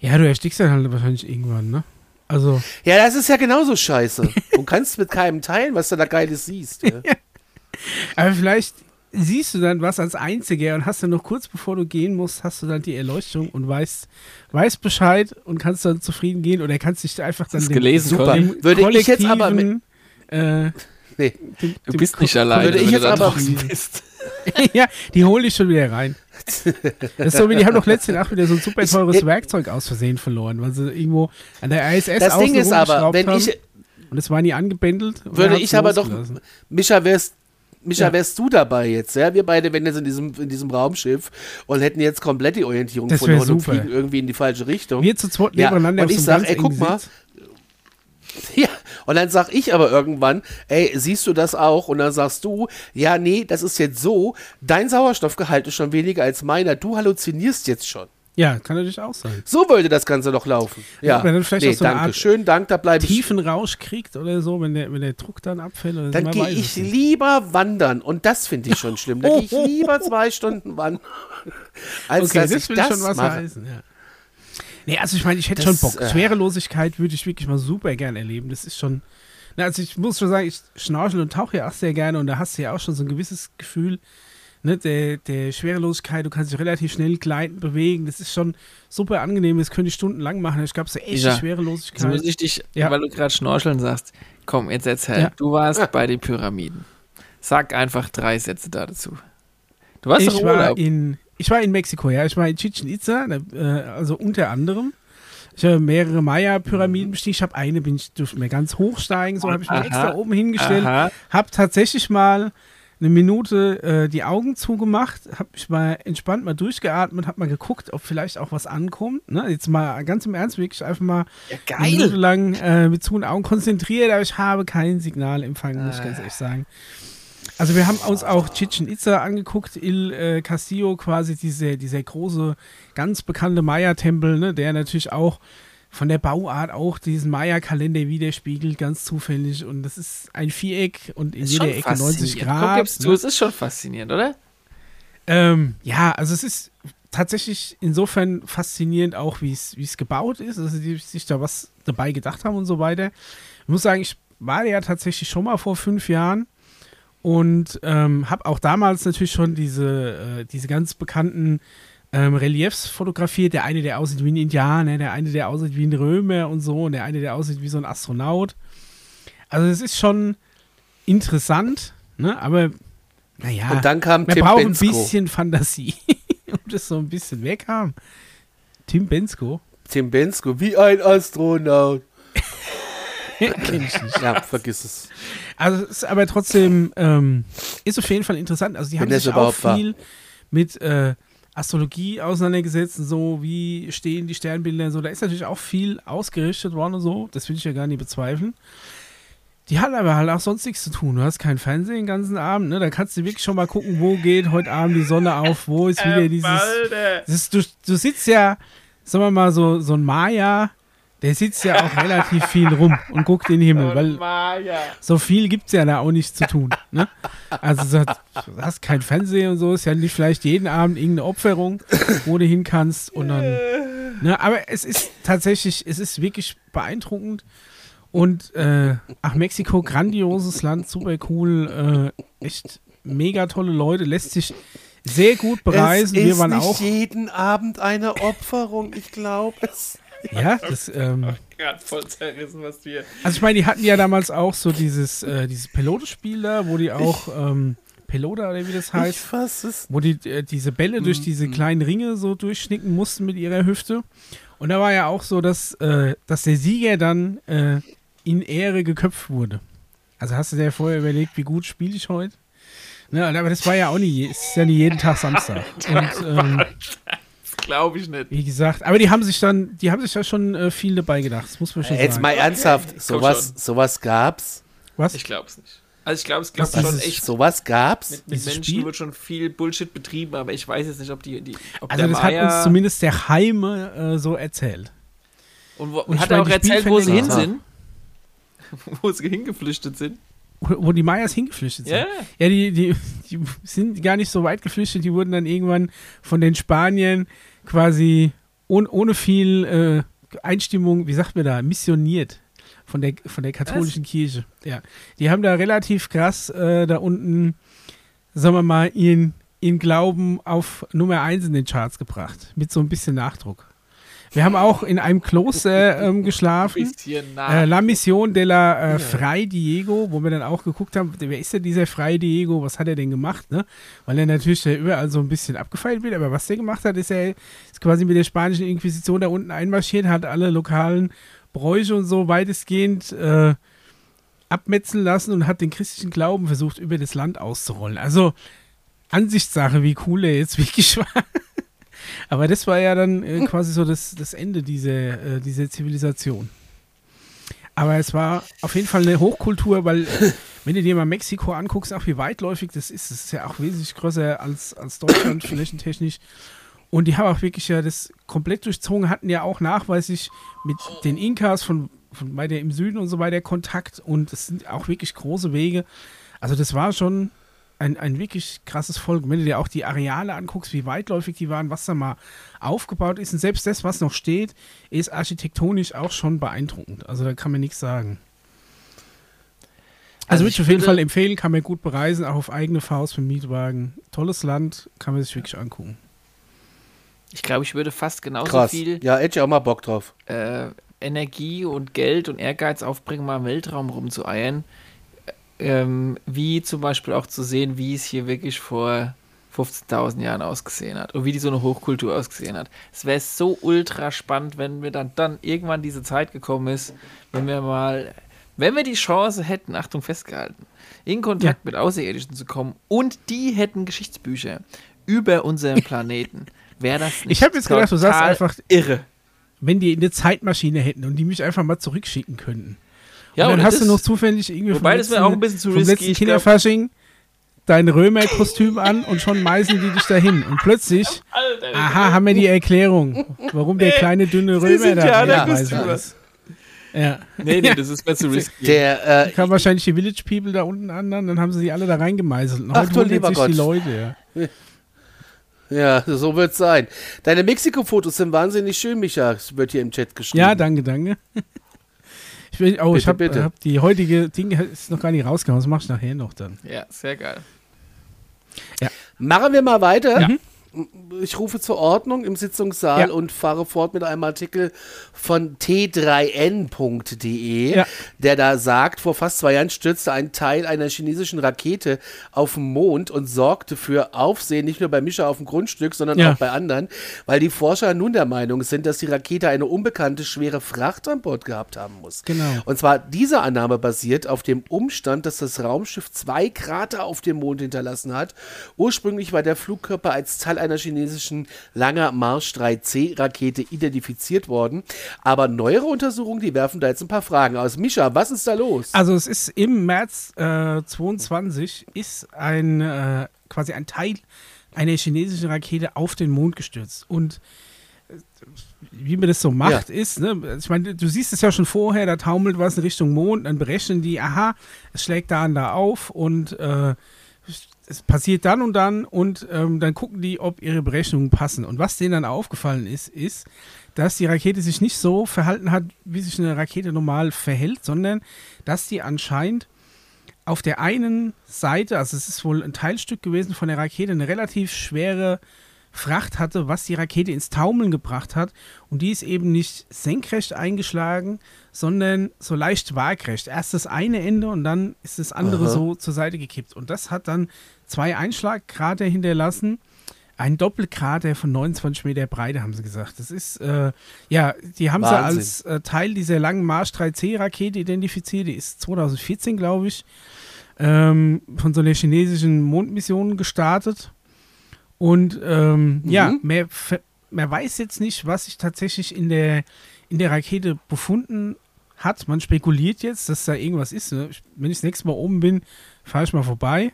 Ja, du erstickst dann halt wahrscheinlich irgendwann, ne? Also, Ja, das ist ja genauso scheiße. Und kannst mit keinem teilen, was du da Geiles siehst. Ja. (laughs) aber vielleicht siehst du dann was als Einziger und hast dann noch kurz bevor du gehen musst, hast du dann die Erleuchtung und weißt, weißt Bescheid und kannst dann zufrieden gehen oder kannst dich einfach dann Hast dem, gelesen, Super. Würde ich jetzt aber kollektiven, äh, Nee. dem, Du bist nicht Ko- alleine, Würde ich wenn jetzt du da aber- draußen (laughs) bist. (laughs) ja, die hole ich schon wieder rein. Das ist so wie, die haben doch letzte Nacht wieder so ein super teures ich- Werkzeug aus Versehen verloren, weil sie irgendwo an der ISS Das Ding ist aber, wenn ich, und es war nie angebändelt. und würde ich aber doch. Micha, wärst, Micha, Ja. wärst du dabei jetzt, ja? Wir beide wären jetzt in diesem, in diesem Raumschiff und hätten jetzt komplett die Orientierung Das verloren und fliegen irgendwie in die falsche Richtung. Wir zu zweit Ja, nebeneinander und auf ich so einem sag, ganz ey, guck mal, Sitz. (laughs) Ja, und dann sag ich aber irgendwann, ey, siehst du das auch? Und dann sagst du, ja, nee, das ist jetzt so, dein Sauerstoffgehalt ist schon weniger als meiner, du halluzinierst jetzt schon. Ja, kann natürlich auch sein. So würde das Ganze doch laufen. Ja, man dann vielleicht nee, auch so danke, Art schön, Dank, da bleibe ich. Tiefen Rausch kriegt oder so, wenn der, wenn der Druck dann abfällt. Oder so, Dann gehe ich lieber wandern und das finde ich schon schlimm. Dann gehe ich (laughs) lieber zwei Stunden wandern, als Okay, dass das ich will das schon was mache. heißen, ja. Nee, also ich meine, ich hätte Das, schon Bock. äh, Schwerelosigkeit würde ich wirklich mal super gern erleben. Das ist schon. Na, also ich muss schon sagen, ich schnorchel und tauche ja auch sehr gerne und da hast du ja auch schon so ein gewisses Gefühl ne, der, der Schwerelosigkeit. Du kannst dich relativ schnell gleiten, bewegen. Das ist schon super angenehm. Das könnte ich stundenlang machen. Ich glaube, so echte Ja. Jetzt Schwerelosigkeit. muss ich dich, Ja. weil du gerade Schnorcheln sagst, komm, jetzt erzähl. Ja. Du warst bei den Pyramiden. Sag einfach drei Sätze da dazu. Du warst doch ich war in ich war in Mexiko, ja. Ich war in Chichen Itza, äh, also unter anderem. Ich habe mehrere Maya-Pyramiden bestiegen. Ich habe eine, bin ich durfte mir ganz hochsteigen, so habe ich mich Aha. extra oben hingestellt. Habe tatsächlich mal eine Minute äh, die Augen zugemacht, habe mich mal entspannt mal durchgeatmet, habe mal geguckt, ob vielleicht auch was ankommt. Ne? Jetzt mal ganz im Ernst, wirklich einfach mal Ja, eine Minute lang äh, mit zu und Augen konzentriert, aber ich habe kein Signal empfangen, muss ich ganz ehrlich sagen. Also wir haben uns auch Chichen Itza angeguckt, Il äh, Castillo, quasi diese, dieser große, ganz bekannte Maya-Tempel, ne, der natürlich auch von der Bauart auch diesen Maya-Kalender widerspiegelt, ganz zufällig. Und das ist ein Viereck und in Ist jeder Ecke 90 faszinierend. Grad. Guck, gibst du, ne? es ist schon faszinierend, oder? Ähm, ja, also es ist tatsächlich insofern faszinierend auch, wie es wie es gebaut ist, also die sich da was dabei gedacht haben und so weiter. Ich muss sagen, ich war ja tatsächlich schon mal vor fünf Jahren und ähm, habe auch damals natürlich schon diese, äh, diese ganz bekannten ähm, Reliefs fotografiert. Der eine, der aussieht wie ein Indianer, der eine, der aussieht wie ein Römer und so, und der eine, der aussieht wie so ein Astronaut. Also es ist schon interessant, ne? aber naja. Und dann kam Man Tim braucht ein Bensko. bisschen Fantasie, (laughs) um das so ein bisschen weghaben. Tim Bensko? Tim Bensko, wie ein Astronaut. (laughs) Kenn ich nicht. Ja, vergiss es. Also es ist aber trotzdem, ähm, ist auf jeden Fall interessant. Also die Wenn haben sich auch überhaupt war. viel mit äh, Astrologie auseinandergesetzt und so, wie stehen die Sternbilder und so. Da ist natürlich auch viel ausgerichtet worden und so. Das will ich ja gar nicht bezweifeln. Die hat aber halt auch sonst nichts zu tun. Du hast kein Fernsehen den ganzen Abend, ne? Da kannst du wirklich schon mal gucken, wo geht heute Abend die Sonne auf, wo ist wieder dieses. Das ist, du, du sitzt ja, sagen wir mal, so, so ein Maya, der sitzt ja auch relativ viel rum und guckt in den Himmel, weil so viel gibt es ja da auch nicht zu tun. Ne? Also so, du hast kein Fernsehen und so, ist ja nicht vielleicht jeden Abend irgendeine Opferung, wo du hin kannst und dann. Ne? Aber es ist tatsächlich, es ist wirklich beeindruckend. Und äh, ach, Mexiko, grandioses Land, super cool, äh, echt mega tolle Leute, lässt sich sehr gut bereisen. es Wir ist waren nicht auch. jeden Abend eine Opferung, ich glaube es. Ja, das, ähm, Gerade voll zerrissen, was wir. also ich meine, die hatten ja damals auch so dieses, äh, dieses Pelote-Spiel da, wo die auch, ähm, Pelota oder wie das Ich heißt, fass es. wo die äh, diese Bälle durch diese kleinen Ringe so durchschnicken mussten mit ihrer Hüfte. Und da war ja auch so, dass, äh, dass der Sieger dann äh, in Ehre geköpft wurde. Also hast du dir vorher überlegt, wie gut spiele ich heute? Ne, aber das war ja auch nie, ist ja nie jeden Tag Samstag. (laughs) Und ähm, Glaube ich nicht. wie gesagt, aber die haben sich dann, die haben sich da schon äh, viel dabei gedacht. Das muss man schon Jetzt sagen. mal ernsthaft, Komm sowas, sowas gab's. Was? Ich glaube es nicht. Also ich glaube, es Was gibt schon echt. Sowas gab's. Mit, mit Menschen Spiel? wird schon viel Bullshit betrieben, aber ich weiß jetzt nicht, ob die. die ob Also der das hat Maya, uns zumindest der Heime äh, so erzählt. Und, wo, und hat er auch erzählt, wo sie hin sind? (laughs) wo sie hingeflüchtet sind. Wo, wo die Mayas hingeflüchtet sind. Ja. Ja, die, die, die sind gar nicht so weit geflüchtet. Die wurden dann irgendwann von den Spaniern quasi ohne, ohne viel äh, Einstimmung, wie sagt man da, missioniert von der, von der katholischen Kirche. Ja, die haben da relativ krass äh, da unten, sagen wir mal, ihren, ihren Glauben auf Nummer 1 in den Charts gebracht. Mit so ein bisschen Nachdruck. Wir haben auch in einem Kloster (laughs) ähm, geschlafen. Äh. La Mission de la äh, Fray Diego, wo wir dann auch geguckt haben, wer ist denn dieser Fray Diego, was hat er denn gemacht, ne? Weil er natürlich überall so ein bisschen abgefeilt wird, aber was der gemacht hat, ist er ist quasi mit der spanischen Inquisition da unten einmarschiert, hat alle lokalen Bräuche und so weitestgehend äh, abmetzeln lassen und hat den christlichen Glauben versucht, über das Land auszurollen. Also Ansichtssache, wie cool er jetzt wirklich (laughs) war. Aber das war ja dann äh, quasi so das, das Ende dieser, äh, dieser Zivilisation. Aber es war auf jeden Fall eine Hochkultur, weil äh, (laughs) wenn du dir mal Mexiko anguckst, auch wie weitläufig das ist, das ist ja auch wesentlich größer als, als Deutschland (coughs) flächentechnisch. Und die haben auch wirklich ja das komplett durchzogen, hatten ja auch nachweislich mit den Inkas von, von weiter im Süden und so weiter Kontakt und es sind auch wirklich große Wege. Also das war schon ein, ein wirklich krasses Volk. Wenn du dir auch die Areale anguckst, wie weitläufig die waren, was da mal aufgebaut ist und selbst das, was noch steht, ist architektonisch auch schon beeindruckend. Also da kann man nichts sagen. Also, Also würde ich auf jeden Fall empfehlen, kann man gut bereisen, auch auf eigene Faust mit Mietwagen. Tolles Land, kann man sich wirklich angucken. Ich glaube, ich würde fast genauso Krass. viel Ja, hätte ich auch mal Bock drauf. äh, Energie und Geld und Ehrgeiz aufbringen, mal im Weltraum rumzueiern. Ähm, wie zum Beispiel auch zu sehen, wie es hier wirklich vor 15.000 Jahren ausgesehen hat und wie die so eine Hochkultur ausgesehen hat. Es wäre so ultra spannend, wenn wir dann, dann irgendwann diese Zeit gekommen ist, wenn wir mal, wenn wir die Chance hätten, Achtung festgehalten, in Kontakt mit Außerirdischen zu kommen und die hätten Geschichtsbücher über unseren Planeten, wäre das nicht Ich habe jetzt gedacht, du sagst einfach, irre. wenn die eine Zeitmaschine hätten und die mich einfach mal zurückschicken könnten. Ja, und dann hast du noch zufällig irgendwie Wobei, das wäre auch ein bisschen zu vom risky, letzten Kinderfasching dein Römerkostüm an und schon meißen die dich dahin. Und plötzlich, aha, haben wir die Erklärung, warum der kleine dünne Römer da ja ist. Ja, Nee, nee, (laughs) das ist mir zu risky. Der, äh, kam wahrscheinlich die Village People da unten an, dann haben sie die alle da reingemeißelt. Und Ach du lieber sich Gott. die Leute, ja. (laughs) ja, so wird's sein. Deine Mexiko-Fotos sind wahnsinnig schön, Micha. Es wird hier im Chat geschrieben. Ja, danke, danke. (laughs) Ich, will, oh, ich Bitte, habe bitte. hab die heutige Ding ist noch gar nicht rausgehauen, das mache ich nachher noch dann. Ja, sehr geil. Machen wir mal weiter. Ja. Ich rufe zur Ordnung im Sitzungssaal Ja. und fahre fort mit einem Artikel von t3n.de, Ja. der da sagt, vor fast zwei Jahren stürzte ein Teil einer chinesischen Rakete auf den Mond und sorgte für Aufsehen, nicht nur bei Mischa auf dem Grundstück, sondern Ja. auch bei anderen, weil die Forscher nun der Meinung sind, dass die Rakete eine unbekannte schwere Fracht an Bord gehabt haben muss. Genau. Und zwar diese Annahme basiert auf dem Umstand, dass das Raumschiff zwei Krater auf dem Mond hinterlassen hat. Ursprünglich war der Flugkörper als Teil einer chinesischen Langer Marsch 3C Rakete identifiziert worden. Aber neuere Untersuchungen, die werfen da jetzt ein paar Fragen aus. Mischa, was ist da los? Also es ist im März äh, 22 ist ein äh, quasi ein Teil einer chinesischen Rakete auf den Mond gestürzt und äh, wie man das so macht, ist, ne, ich meine, du siehst es ja schon vorher, da taumelt was in Richtung Mond, dann berechnen die, aha, es schlägt da und da auf und äh, es passiert dann und dann und ähm, dann gucken die, ob ihre Berechnungen passen. Und was denen dann aufgefallen ist, ist, dass die Rakete sich nicht so verhalten hat, wie sich eine Rakete normal verhält, sondern dass die anscheinend auf der einen Seite, also es ist wohl ein Teilstück gewesen von der Rakete, eine relativ schwere Fracht hatte, was die Rakete ins Taumeln gebracht hat. Und die ist eben nicht senkrecht eingeschlagen, sondern so leicht waagrecht. Erst das eine Ende und dann ist das andere Aha. so zur Seite gekippt. Und das hat dann zwei Einschlagkrater hinterlassen. Ein Doppelkrater von 29 Meter Breite, haben sie gesagt. Das ist, äh, ja, die haben sie Wahnsinn. als äh, Teil dieser langen Marsch 3C-Rakete identifiziert. Die ist 2014, glaube ich, ähm, von so einer chinesischen Mondmission gestartet. Und ähm, ja, mehr, man weiß jetzt nicht, was sich tatsächlich in der, in der Rakete befunden hat. Man spekuliert jetzt, dass da irgendwas ist. Ne? Wenn ich das nächste Mal oben bin, fahre ich mal vorbei,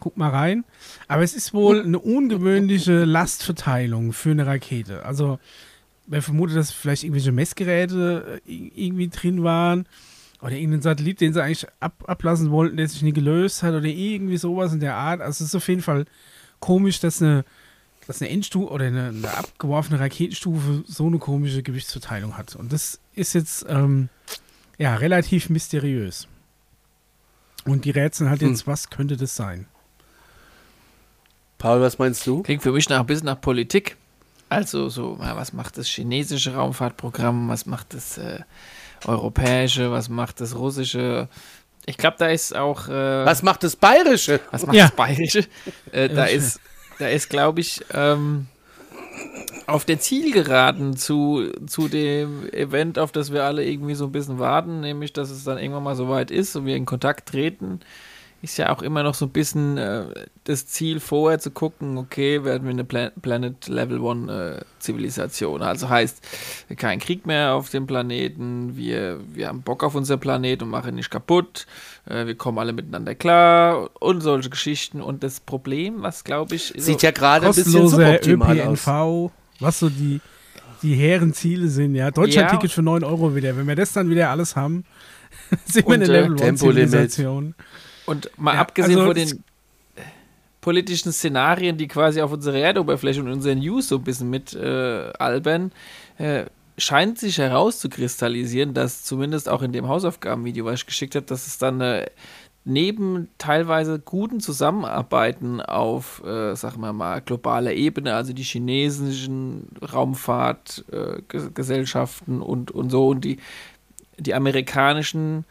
guck mal rein. Aber es ist wohl eine ungewöhnliche (laughs) Lastverteilung für eine Rakete. Also man vermutet, dass vielleicht irgendwelche Messgeräte äh, irgendwie drin waren. oder irgendein Satellit, den sie eigentlich ab, ablassen wollten, der sich nie gelöst hat oder irgendwie sowas in der Art. Also es ist auf jeden Fall komisch, dass eine, dass eine Endstufe oder eine, eine abgeworfene Raketenstufe so eine komische Gewichtsverteilung hat. Und das ist jetzt ähm, ja relativ mysteriös. Und die Rätsel halt jetzt, hm. was könnte das sein? Paul, was meinst du? Klingt für mich nach ein bisschen nach Politik. Also so, was macht das chinesische Raumfahrtprogramm, was macht das äh, europäische, was macht das russische? Ich glaube, da ist auch. Äh, was macht das bayerische? Was macht ja. das bayerische? Äh, da ist, da ist, glaube ich, ähm, auf der Zielgeraden zu, zu dem Event, auf das wir alle irgendwie so ein bisschen warten, nämlich dass es dann irgendwann mal so weit ist und wir in Kontakt treten ist ja auch immer noch so ein bisschen äh, das Ziel, vorher zu gucken, okay, werden wir eine Plan Planet Level One äh, Zivilisation. Also heißt, kein Krieg mehr auf dem Planeten, wir, wir haben Bock auf unser Planet und machen ihn nicht kaputt, äh, wir kommen alle miteinander klar und solche Geschichten. Und das Problem, was glaube ich. Sieht so ja gerade ein bisschen suboptimal ÖPNV, aus. Was so die, die hehren Ziele sind, ja. Deutschland-Ticket ja. für 9 Euro wieder. Wenn wir das dann wieder alles haben, (laughs) sind wir eine äh, Level One Zivilisation. Und mal ja, abgesehen also von den politischen Szenarien, die quasi auf unserer Erdoberfläche und unseren News so ein bisschen mit äh, albern, äh, scheint sich herauszukristallisieren, dass zumindest auch in dem Hausaufgabenvideo, was ich geschickt habe, dass es dann äh, neben teilweise guten Zusammenarbeiten auf, äh, sagen wir mal, globaler Ebene, also die chinesischen Raumfahrtgesellschaften äh, und, und so und die, die amerikanischen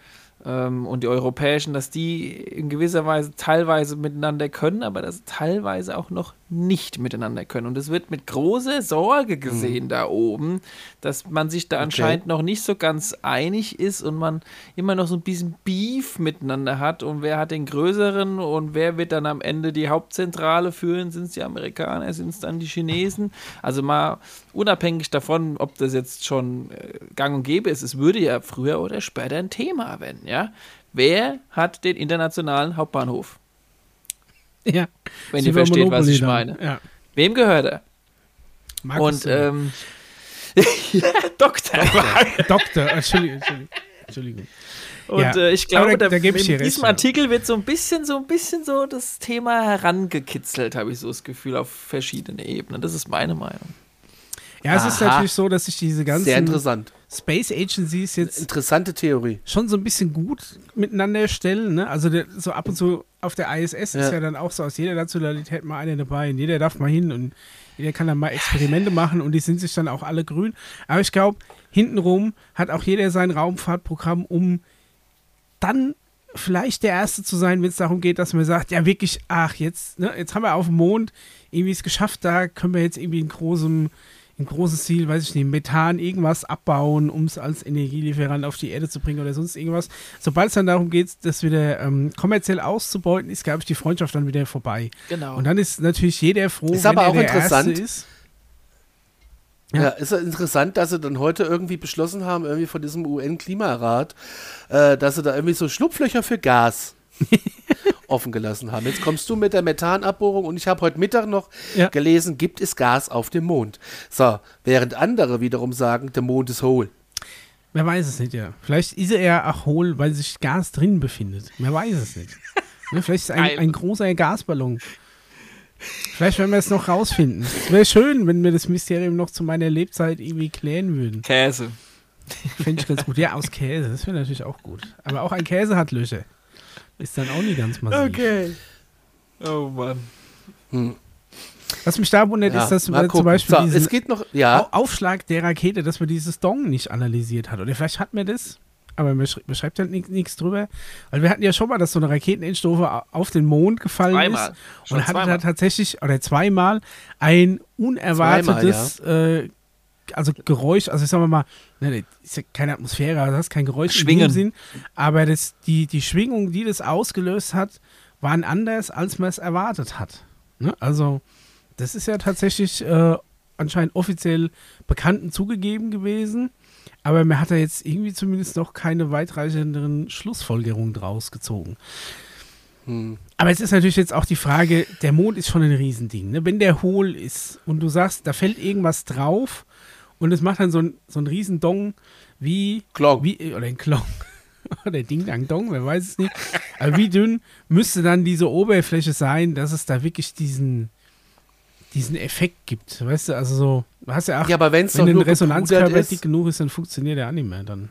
ähm, und die europäischen, dass die in gewisser Weise teilweise miteinander können, aber dass teilweise auch noch nicht miteinander können. Und es wird mit großer Sorge gesehen mhm. da oben, dass man sich da okay. anscheinend noch nicht so ganz einig ist und man immer noch so ein bisschen Beef miteinander hat und wer hat den größeren und wer wird dann am Ende die Hauptzentrale führen? Sind es die Amerikaner, sind es dann die Chinesen? Also mal unabhängig davon, ob das jetzt schon äh, gang und gäbe ist, es würde ja früher oder später ein Thema werden, ja? Wer hat den internationalen Hauptbahnhof? Ja. Wenn Sie ihr versteht, Monopoly was ich meine. Ja. Wem gehört er? Markus Und, ähm, (laughs) Doktor. Doktor, Doktor. Entschuldigung, Entschuldigung. Und ja. äh, ich glaube, da, da, da in diesem recht, Artikel wird so ein bisschen, so ein bisschen so das Thema herangekitzelt, habe ich so das Gefühl, auf verschiedene Ebenen. Das ist meine Meinung. Ja, es Aha. ist natürlich so, dass sich diese ganzen Sehr interessant. Space Agencies jetzt interessante Theorie schon so ein bisschen gut miteinander stellen. Ne? Also der, so ab und zu auf der ISS ja. ist ja dann auch so aus jeder Nationalität mal einer dabei und jeder darf mal hin und jeder kann dann mal Experimente machen und die sind sich dann auch alle grün. Aber ich glaube, hintenrum hat auch jeder sein Raumfahrtprogramm, um dann vielleicht der Erste zu sein, wenn es darum geht, dass man sagt, ja wirklich, ach, jetzt, ne, jetzt haben wir auf dem Mond irgendwie es geschafft, da können wir jetzt irgendwie in großem ein großes Ziel, weiß ich nicht, Methan, irgendwas abbauen, um es als Energielieferant auf die Erde zu bringen oder sonst irgendwas. Sobald es dann darum geht, das wieder ähm, kommerziell auszubeuten, ist, glaube ich, die Freundschaft dann wieder vorbei. Genau. Und dann ist natürlich jeder froh, ist wenn aber auch der interessant. Erste ist. Ja. ja, ist ja interessant, dass sie dann heute irgendwie beschlossen haben, irgendwie von diesem UN-Klimarat, äh, dass sie da irgendwie so Schlupflöcher für Gas (laughs) offen gelassen haben. Jetzt kommst du mit der Methanabbohrung und ich habe heute Mittag noch ja. gelesen, gibt es Gas auf dem Mond. So, während andere wiederum sagen, der Mond ist hohl. Wer weiß es nicht, ja. Vielleicht ist er ja auch hohl, weil sich Gas drin befindet. Wer weiß es nicht. ja, vielleicht ist ein, ein großer Gasballon. Vielleicht werden wir es noch rausfinden. Es wäre schön, wenn wir das Mysterium noch zu meiner Lebzeit irgendwie klären würden. Käse. Finde ich ganz gut. Ja, aus Käse. Das wäre natürlich auch gut. Aber auch ein Käse hat Löcher. Ist dann auch nicht ganz massiv. Okay. Oh Mann. Hm. Was mich da wundert, ja, ist, dass man zum Beispiel so, es geht noch, ja. Aufschlag der Rakete, dass man dieses Dong nicht analysiert hat. Oder vielleicht hat man das, aber man beschreibt halt nichts drüber. Weil wir hatten ja schon mal, dass so eine Raketenendstufe auf den Mond gefallen zweimal. ist. Schon und hatte da tatsächlich, oder zweimal, ein unerwartetes zweimal, ja. äh, also Geräusch, also ich sag mal, ne, ist ja keine Atmosphäre, also das ist kein Geräusch Schwingen. Sinn, aber das, die, die Schwingung, die das ausgelöst hat, waren anders, als man es erwartet hat. Ne? Also, das ist ja tatsächlich äh, anscheinend offiziell Bekannten zugegeben gewesen, aber man hat da jetzt irgendwie zumindest noch keine weitreichenderen Schlussfolgerungen draus gezogen. Hm. Aber es ist natürlich jetzt auch die Frage, der Mond ist schon ein Riesending. Ne? Wenn der hohl ist und du sagst, da fällt irgendwas drauf und es macht dann so ein, so ein riesen Dong wie, Klong. wie oder ein Klong. (laughs) oder Ding Dang Dong, wer weiß es nicht. Aber wie dünn müsste dann diese Oberfläche sein, dass es da wirklich diesen, diesen Effekt gibt? Weißt du, also so, du hast ja auch, Ja, aber wenn ein Resonanzkörper dick genug ist, dann funktioniert der auch nicht mehr. Dann.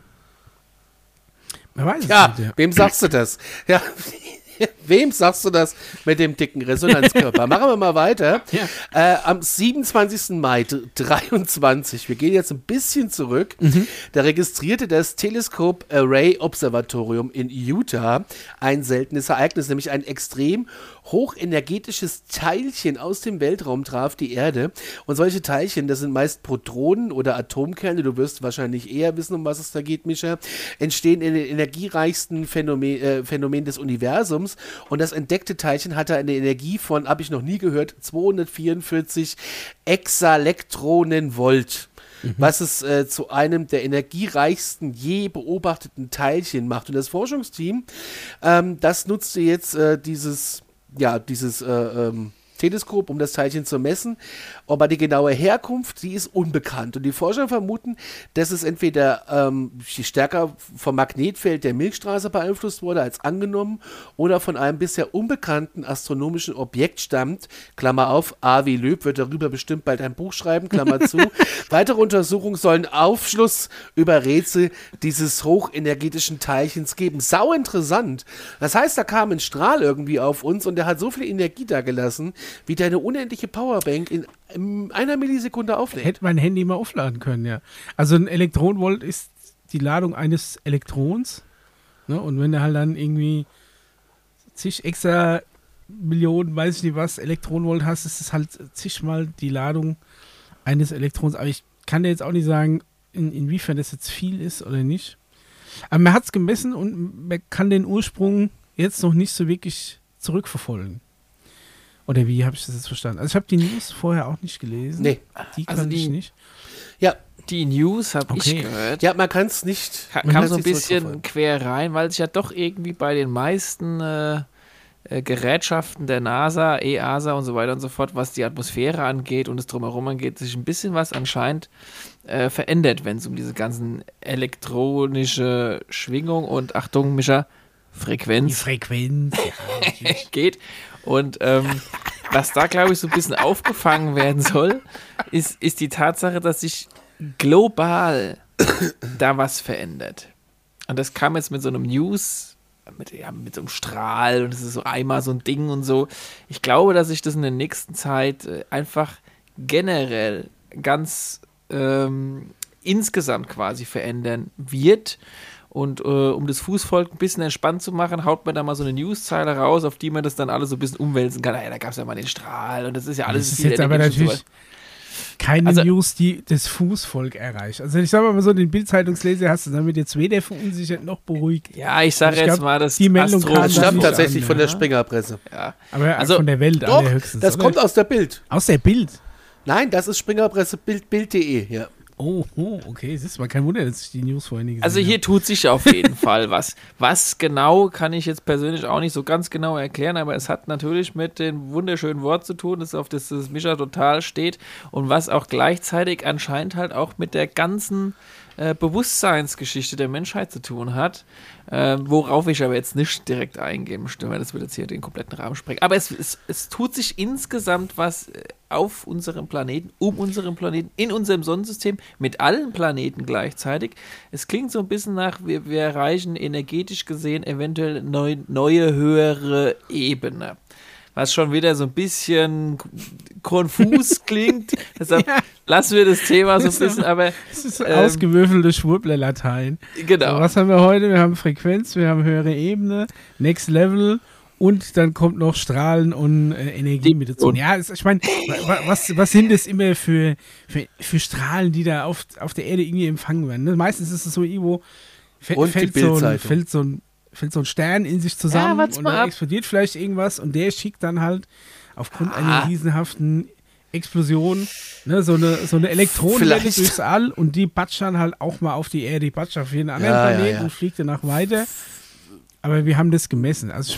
Man weiß es Ja, nicht, ja. wem sagst du das? Ja, (laughs) (laughs) wem sagst du das mit dem dicken Resonanzkörper? Machen wir mal weiter. (laughs) Ja. Äh, am 27. Mai 23, wir gehen jetzt ein bisschen zurück, da registrierte das Teleskop Array Observatorium in Utah ein seltenes Ereignis, nämlich ein extrem hochenergetisches Teilchen aus dem Weltraum traf die Erde. Und solche Teilchen, das sind meist Protonen oder Atomkerne, du wirst wahrscheinlich eher wissen, um was es da geht, Micha, entstehen in den energiereichsten Phänomen, äh, Phänomen des Universums. Und das entdeckte Teilchen hatte eine Energie von, habe ich noch nie gehört, 244 Exalektronenvolt. Was es äh, zu einem der energiereichsten je beobachteten Teilchen macht. Und das Forschungsteam, ähm, das nutzte jetzt äh, dieses, ja, dieses äh, ähm, Teleskop, um das Teilchen zu messen. Aber die genaue Herkunft, die ist unbekannt. Und die Forscher vermuten, dass es entweder ähm, stärker vom Magnetfeld der Milchstraße beeinflusst wurde als angenommen oder von einem bisher unbekannten astronomischen Objekt stammt. Klammer auf, A. W. Löb wird darüber bestimmt bald ein Buch schreiben, Klammer zu. (laughs) Weitere Untersuchungen sollen Aufschluss über Rätsel dieses hochenergetischen Teilchens geben. Sau interessant. Das heißt, da kam ein Strahl irgendwie auf uns und der hat so viel Energie da gelassen, wie deine unendliche Powerbank in einer Millisekunde auflädt. Hätte mein Handy mal aufladen können, ja. Also ein Elektronenvolt ist die Ladung eines Elektrons. Ne? Und wenn du halt dann irgendwie zig extra Millionen, weiß ich nicht was, Elektronenvolt hast, ist es halt zigmal die Ladung eines Elektrons. Aber ich kann dir jetzt auch nicht sagen, in, inwiefern das jetzt viel ist oder nicht. Aber man hat es gemessen und man kann den Ursprung jetzt noch nicht so wirklich zurückverfolgen. Oder wie habe ich das jetzt verstanden? Also ich habe die News vorher auch nicht gelesen. Nee. Die Also kann ich die- nicht. Ja, Die News habe Okay. ich gehört. ja man kann es nicht. Ka- man kam so ein bisschen quer rein, weil sich ja doch irgendwie bei den meisten äh, äh, Gerätschaften der NASA, EASA und so weiter und so fort, was die Atmosphäre angeht und das drumherum angeht, sich ein bisschen was anscheinend äh, verändert, wenn es um diese ganzen elektronische Schwingung und Achtung, Mischa, Die Frequenz Frequenz. Ja, (laughs) geht. Und ähm, was da, glaube ich, so ein bisschen aufgefangen werden soll, ist, ist die Tatsache, dass sich global da was verändert. Und das kam jetzt mit so einem News, mit, ja, mit so einem Strahl und es ist so einmal so ein Ding und so. Ich glaube, dass sich das in der nächsten Zeit äh, einfach generell ganz ähm, insgesamt quasi verändern wird. Und äh, um das Fußvolk ein bisschen entspannt zu machen, haut man da mal so eine Newszeile raus, auf die man das dann alles so ein bisschen umwälzen kann. Ah Ja, da gab es ja mal den Strahl und das ist ja alles Das ist jetzt aber natürlich keine Also- News, die das Fußvolk erreicht. Also ich sage mal so, den Bildzeitungsleser hast du damit jetzt weder verunsichert noch beruhigt. Ja, ich sage Ich jetzt glaub, mal, dass die Meldung kam Das das stammt tatsächlich an, von der. Springerpresse. ja, Aber Also, von der Welt Doch, allerhöchstens. das oder? kommt aus der Bild. aus der Bild. Nein, das ist Springerpresse Bild, Bild.de. Ja. Oh, oh, okay. Es ist mal kein Wunder, dass ich die News vorher nicht gesehen Also hier habe. tut sich auf jeden (laughs) Fall was. Was genau kann ich jetzt persönlich auch nicht so ganz genau erklären, aber es hat natürlich mit dem wunderschönen Wort zu tun, das auf das, das Mischa total steht und was auch gleichzeitig anscheinend halt auch mit der ganzen äh, Bewusstseinsgeschichte der Menschheit zu tun hat, äh, worauf ich aber jetzt nicht direkt eingehen möchte, weil das würde jetzt hier den kompletten Rahmen sprengen. Aber es, es, es tut sich insgesamt was äh, auf unserem Planeten, um unseren Planeten, in unserem Sonnensystem, mit allen Planeten gleichzeitig. Es klingt so ein bisschen nach, wir, wir erreichen energetisch gesehen eventuell neu, neue, höhere Ebene. Was schon wieder so ein bisschen konfus (laughs) klingt. Deshalb Ja. lassen wir das Thema so ein bisschen, aber Das ist so ähm, ausgewürfelte Schwurbler-Latein. genau. So, was haben wir heute? Wir haben Frequenz, wir haben höhere Ebene, Next Level und dann kommt noch Strahlen und äh, Energie mit dazu. Ja, es, ich meine, wa- was, was sind das immer für, für, für Strahlen, die da auf, auf der Erde irgendwie empfangen werden? Ne? Meistens ist es so irgendwo, die fällt, so ein, fällt, so ein, fällt so ein Stern in sich zusammen wart's und dann explodiert vielleicht irgendwas und der schickt dann halt aufgrund Ah. einer riesenhaften Explosion, ne, so eine, so eine Elektronenwelle durchs All und die batscht dann halt auch mal auf die Erde, die batscht auf jeden anderen Ja, ja, Planeten ja. und fliegt danach weiter. Aber wir haben das gemessen. Also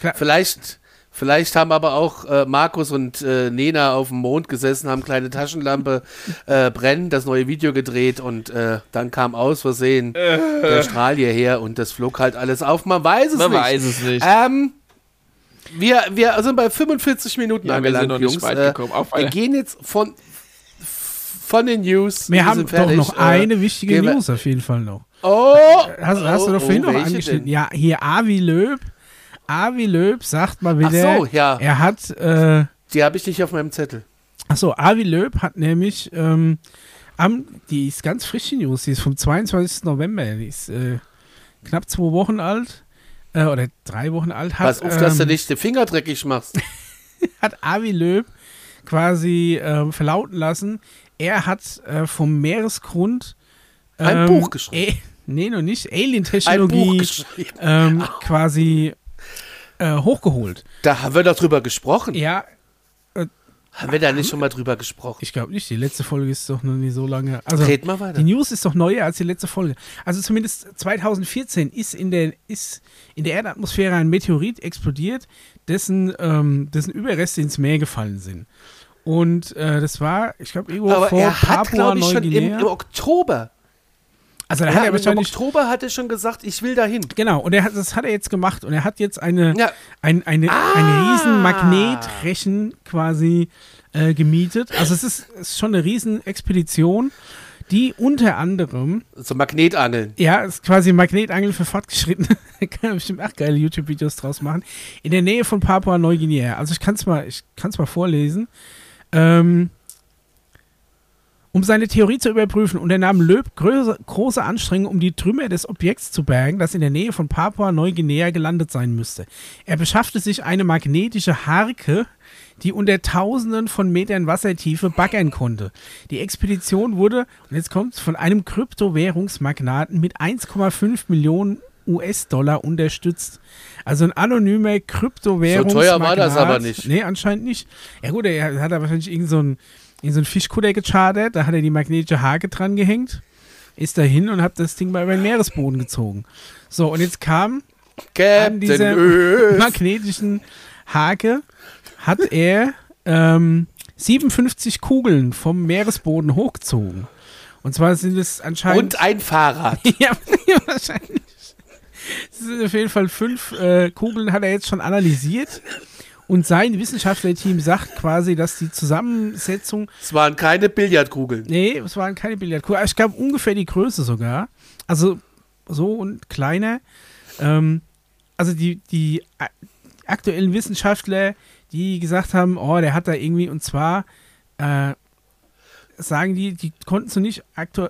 klar, Vielleicht, Vielleicht haben aber auch äh, Markus und äh, Nena auf dem Mond gesessen, haben kleine Taschenlampe (laughs) äh, brennen, das neue Video gedreht und äh, dann kam aus Versehen der (laughs) Strahl hierher und das flog halt alles auf. Man weiß es Man nicht. weiß es nicht. Ähm, wir, wir sind bei 45 Minuten Ja, wir sind angelangt, noch nicht Jungs. weit Äh, gekommen. Auf wir gehen jetzt von, von den News. Wir haben sind doch fertig. noch Äh, eine wichtige News auf jeden Fall noch. Oh! Hast, hast du oh, doch vorhin oh, noch angeschnitten. denn? Ja, hier Avi Löb. Avi Löb sagt mal wieder, so, ja. er hat, äh, Die habe ich nicht auf meinem Zettel. achso, Avi Löb hat nämlich, ähm, am, die ist ganz frisch, die News, die ist vom 22. November, die ist äh, knapp zwei Wochen alt, äh, oder drei Wochen alt, hat, Pass auf, dass du ähm, nicht den Finger dreckig machst. (laughs) hat Avi Löb quasi ähm, verlauten lassen, er hat äh, vom Meeresgrund Ein ähm, Buch geschrieben. eh, (laughs) nee, noch nicht. Ein Buch Alien-Technologie geschrieben. ähm, quasi äh, hochgeholt. Da haben wir doch drüber gesprochen. Ja, Haben wir da nicht schon mal drüber gesprochen? ich glaube nicht. Die letzte Folge ist doch noch nie so lange. Also, Red mal weiter. die News ist doch neuer als die letzte Folge. Also zumindest 2014 ist in der, ist in der Erdatmosphäre ein Meteorit explodiert, dessen, ähm, dessen Überreste ins Meer gefallen sind. Und äh, das war, ich glaube, irgendwo Aber vor er hat, glaube ich, schon im, im Oktober. Also da Ja, hat er wahrscheinlich Oktober hat er schon gesagt, ich will dahin. Genau, und er hat, das hat er jetzt gemacht. Und er hat jetzt eine, Ja. ein, eine, Ah. ein riesen Magnetrechen quasi äh, gemietet. Also es ist, ist schon eine riesen Expedition, die unter anderem, So Magnetangeln. ja, es ist quasi Magnetangeln für Fortgeschrittene. (laughs) da kann man bestimmt auch geile YouTube-Videos draus machen. In der Nähe von Papua-Neuguinea. Also ich kann es mal, ich kann's mal vorlesen. Ähm, um seine Theorie zu überprüfen, unternahm Löb große, Anstrengungen, um die Trümmer des Objekts zu bergen, das in der Nähe von Papua-Neuguinea gelandet sein müsste. Er beschaffte sich eine magnetische Harke, die unter Tausenden von Metern Wassertiefe baggern konnte. Die Expedition wurde, und jetzt kommt von einem Kryptowährungsmagnaten mit 1,5 Millionen US-Dollar unterstützt. Also ein anonymer Kryptowährungsmagnat. So teuer war das aber nicht. Nee, anscheinend nicht. Ja gut, er hat da wahrscheinlich irgend so ein, irgend so ein Fischkutter gechartert, da hat er die magnetische Hake dran gehängt, ist dahin und hat das Ding mal über den Meeresboden gezogen. So, und jetzt kam an Captain dieser Öl. magnetischen Hake hat er ähm, 57 Kugeln vom Meeresboden hochgezogen. Und zwar sind es anscheinend. Und ein Fahrrad. (laughs) ja, (laughs) wahrscheinlich. Es sind auf jeden Fall fünf äh, Kugeln, hat er jetzt schon analysiert. Und sein Wissenschaftlerteam sagt quasi, dass die Zusammensetzung Es waren keine Billardkugeln. Nee, es waren keine Billardkugeln. Ich glaube ungefähr die Größe sogar. Also so und kleiner. Ähm, also die, die aktuellen Wissenschaftler, die gesagt haben, oh, der hat da irgendwie, und zwar äh, sagen die, die konnten es nicht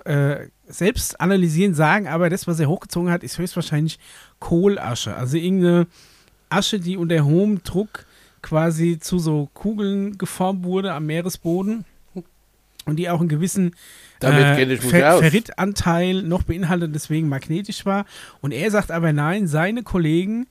äh, selbst analysieren, sagen, aber das, was er hochgezogen hat, ist höchstwahrscheinlich Kohlasche. Also irgendeine Asche, die unter hohem Druck quasi zu so Kugeln geformt wurde am Meeresboden und die auch einen gewissen mich Fer. Ferritanteil noch beinhaltet, deswegen magnetisch war. Und er sagt aber nein, seine Kollegen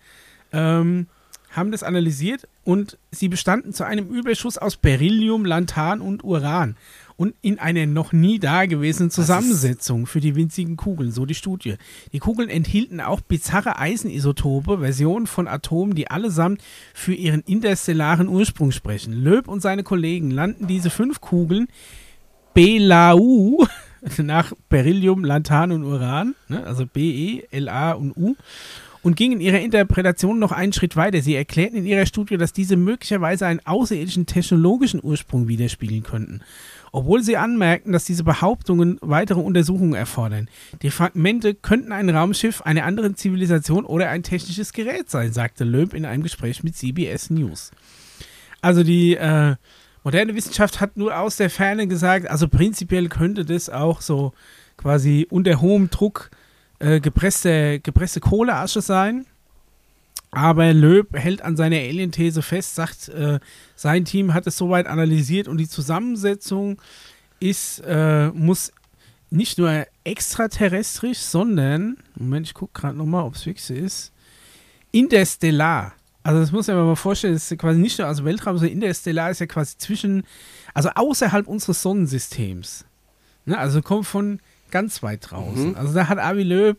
ähm, haben das analysiert und sie bestanden zu einem Überschuss aus Beryllium, Lanthan und Uran. Und in einer noch nie dagewesenen Zusammensetzung für die winzigen Kugeln, so die Studie. Die Kugeln enthielten auch bizarre Eisenisotope, Versionen von Atomen, die allesamt für ihren interstellaren Ursprung sprechen. Löb und seine Kollegen landen diese fünf Kugeln BLAU (laughs) nach Beryllium, Lanthan und Uran, ne? also B, E, L, A und U, und gingen in ihrer Interpretation noch einen Schritt weiter. Sie erklärten in ihrer Studie, dass diese möglicherweise einen außerirdischen technologischen Ursprung widerspiegeln könnten. Obwohl sie anmerkten, dass diese Behauptungen weitere Untersuchungen erfordern. Die Fragmente könnten ein Raumschiff einer anderen Zivilisation oder ein technisches Gerät sein, sagte Löb in einem Gespräch mit CBS News. Also die äh, moderne Wissenschaft hat nur aus der Ferne gesagt, also prinzipiell könnte das auch so quasi unter hohem Druck äh, gepresste, gepresste Kohleasche sein. Aber Löb hält an seiner Alien-These fest, sagt, äh, sein Team hat es soweit analysiert und die Zusammensetzung ist, äh, muss nicht nur extraterrestrisch, sondern, Moment, ich gucke gerade nochmal, ob es so ist, interstellar. Also das muss man sich mal vorstellen, das ist quasi nicht nur aus Weltraum, sondern interstellar ist ja quasi zwischen, also außerhalb unseres Sonnensystems. Ne? Also kommt von ganz weit draußen. Mhm. Also da hat Avi Löb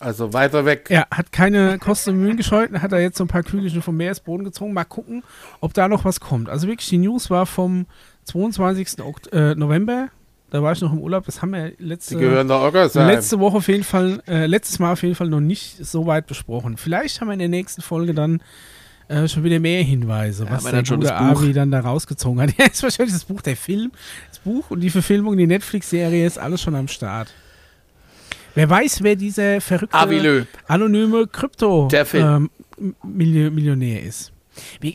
Also weiter weg. Ja, hat keine Kosten und Mühen gescheut, hat er jetzt so ein paar Kügelchen vom Meeresboden gezogen. Mal gucken, ob da noch was kommt. Also wirklich, die News war vom 22. Okt äh, November. Da war ich noch im Urlaub. Das haben wir letzte, letzte Woche auf jeden Fall, äh, letztes Mal auf jeden Fall noch nicht so weit besprochen. Vielleicht haben wir in der nächsten Folge dann äh, schon wieder mehr Hinweise, Ja, was der gute. Avi dann da rausgezogen hat. (laughs) Ja, ist wahrscheinlich das Buch, der Film, das Buch und die Verfilmung, die Netflix-Serie ist alles schon am Start. Wer weiß, wer dieser verrückte Avi Löb. anonyme Krypto Der Film. ähm, ist.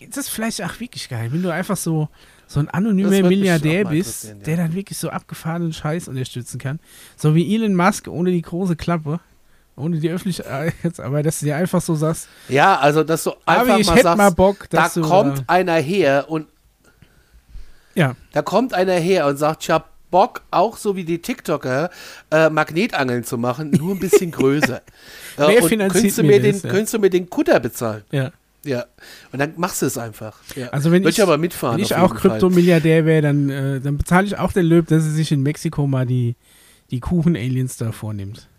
Das ist vielleicht auch wirklich geil, wenn du einfach so, so ein anonymer Milliardär bist, ja. der dann wirklich so abgefahrenen Scheiß unterstützen kann. So wie Elon Musk ohne die große Klappe, ohne die Öffentlichkeit, (laughs) aber dass du dir einfach so sagst, Ja, also dass du einfach aber ich mal hätte sagst, mal Bock, da dass du, kommt äh, einer her und ja, da kommt einer her und sagt, ich hab Bock, auch so wie die TikToker, äh, Magnetangeln zu machen, nur ein bisschen (laughs) größer. Äh, finanziert könntest du mir mir das, den, ja? Könntest du mir den Kutter bezahlen? ja. Ja. Und dann machst du es einfach. Ja. Also wenn Würde ich, ich aber mitfahren. wenn ich auch. Kryptomilliardär wäre, dann, äh, dann bezahle ich auch den Löb, dass er sich in Mexiko mal die, die Kuchen-Aliens da vornimmt.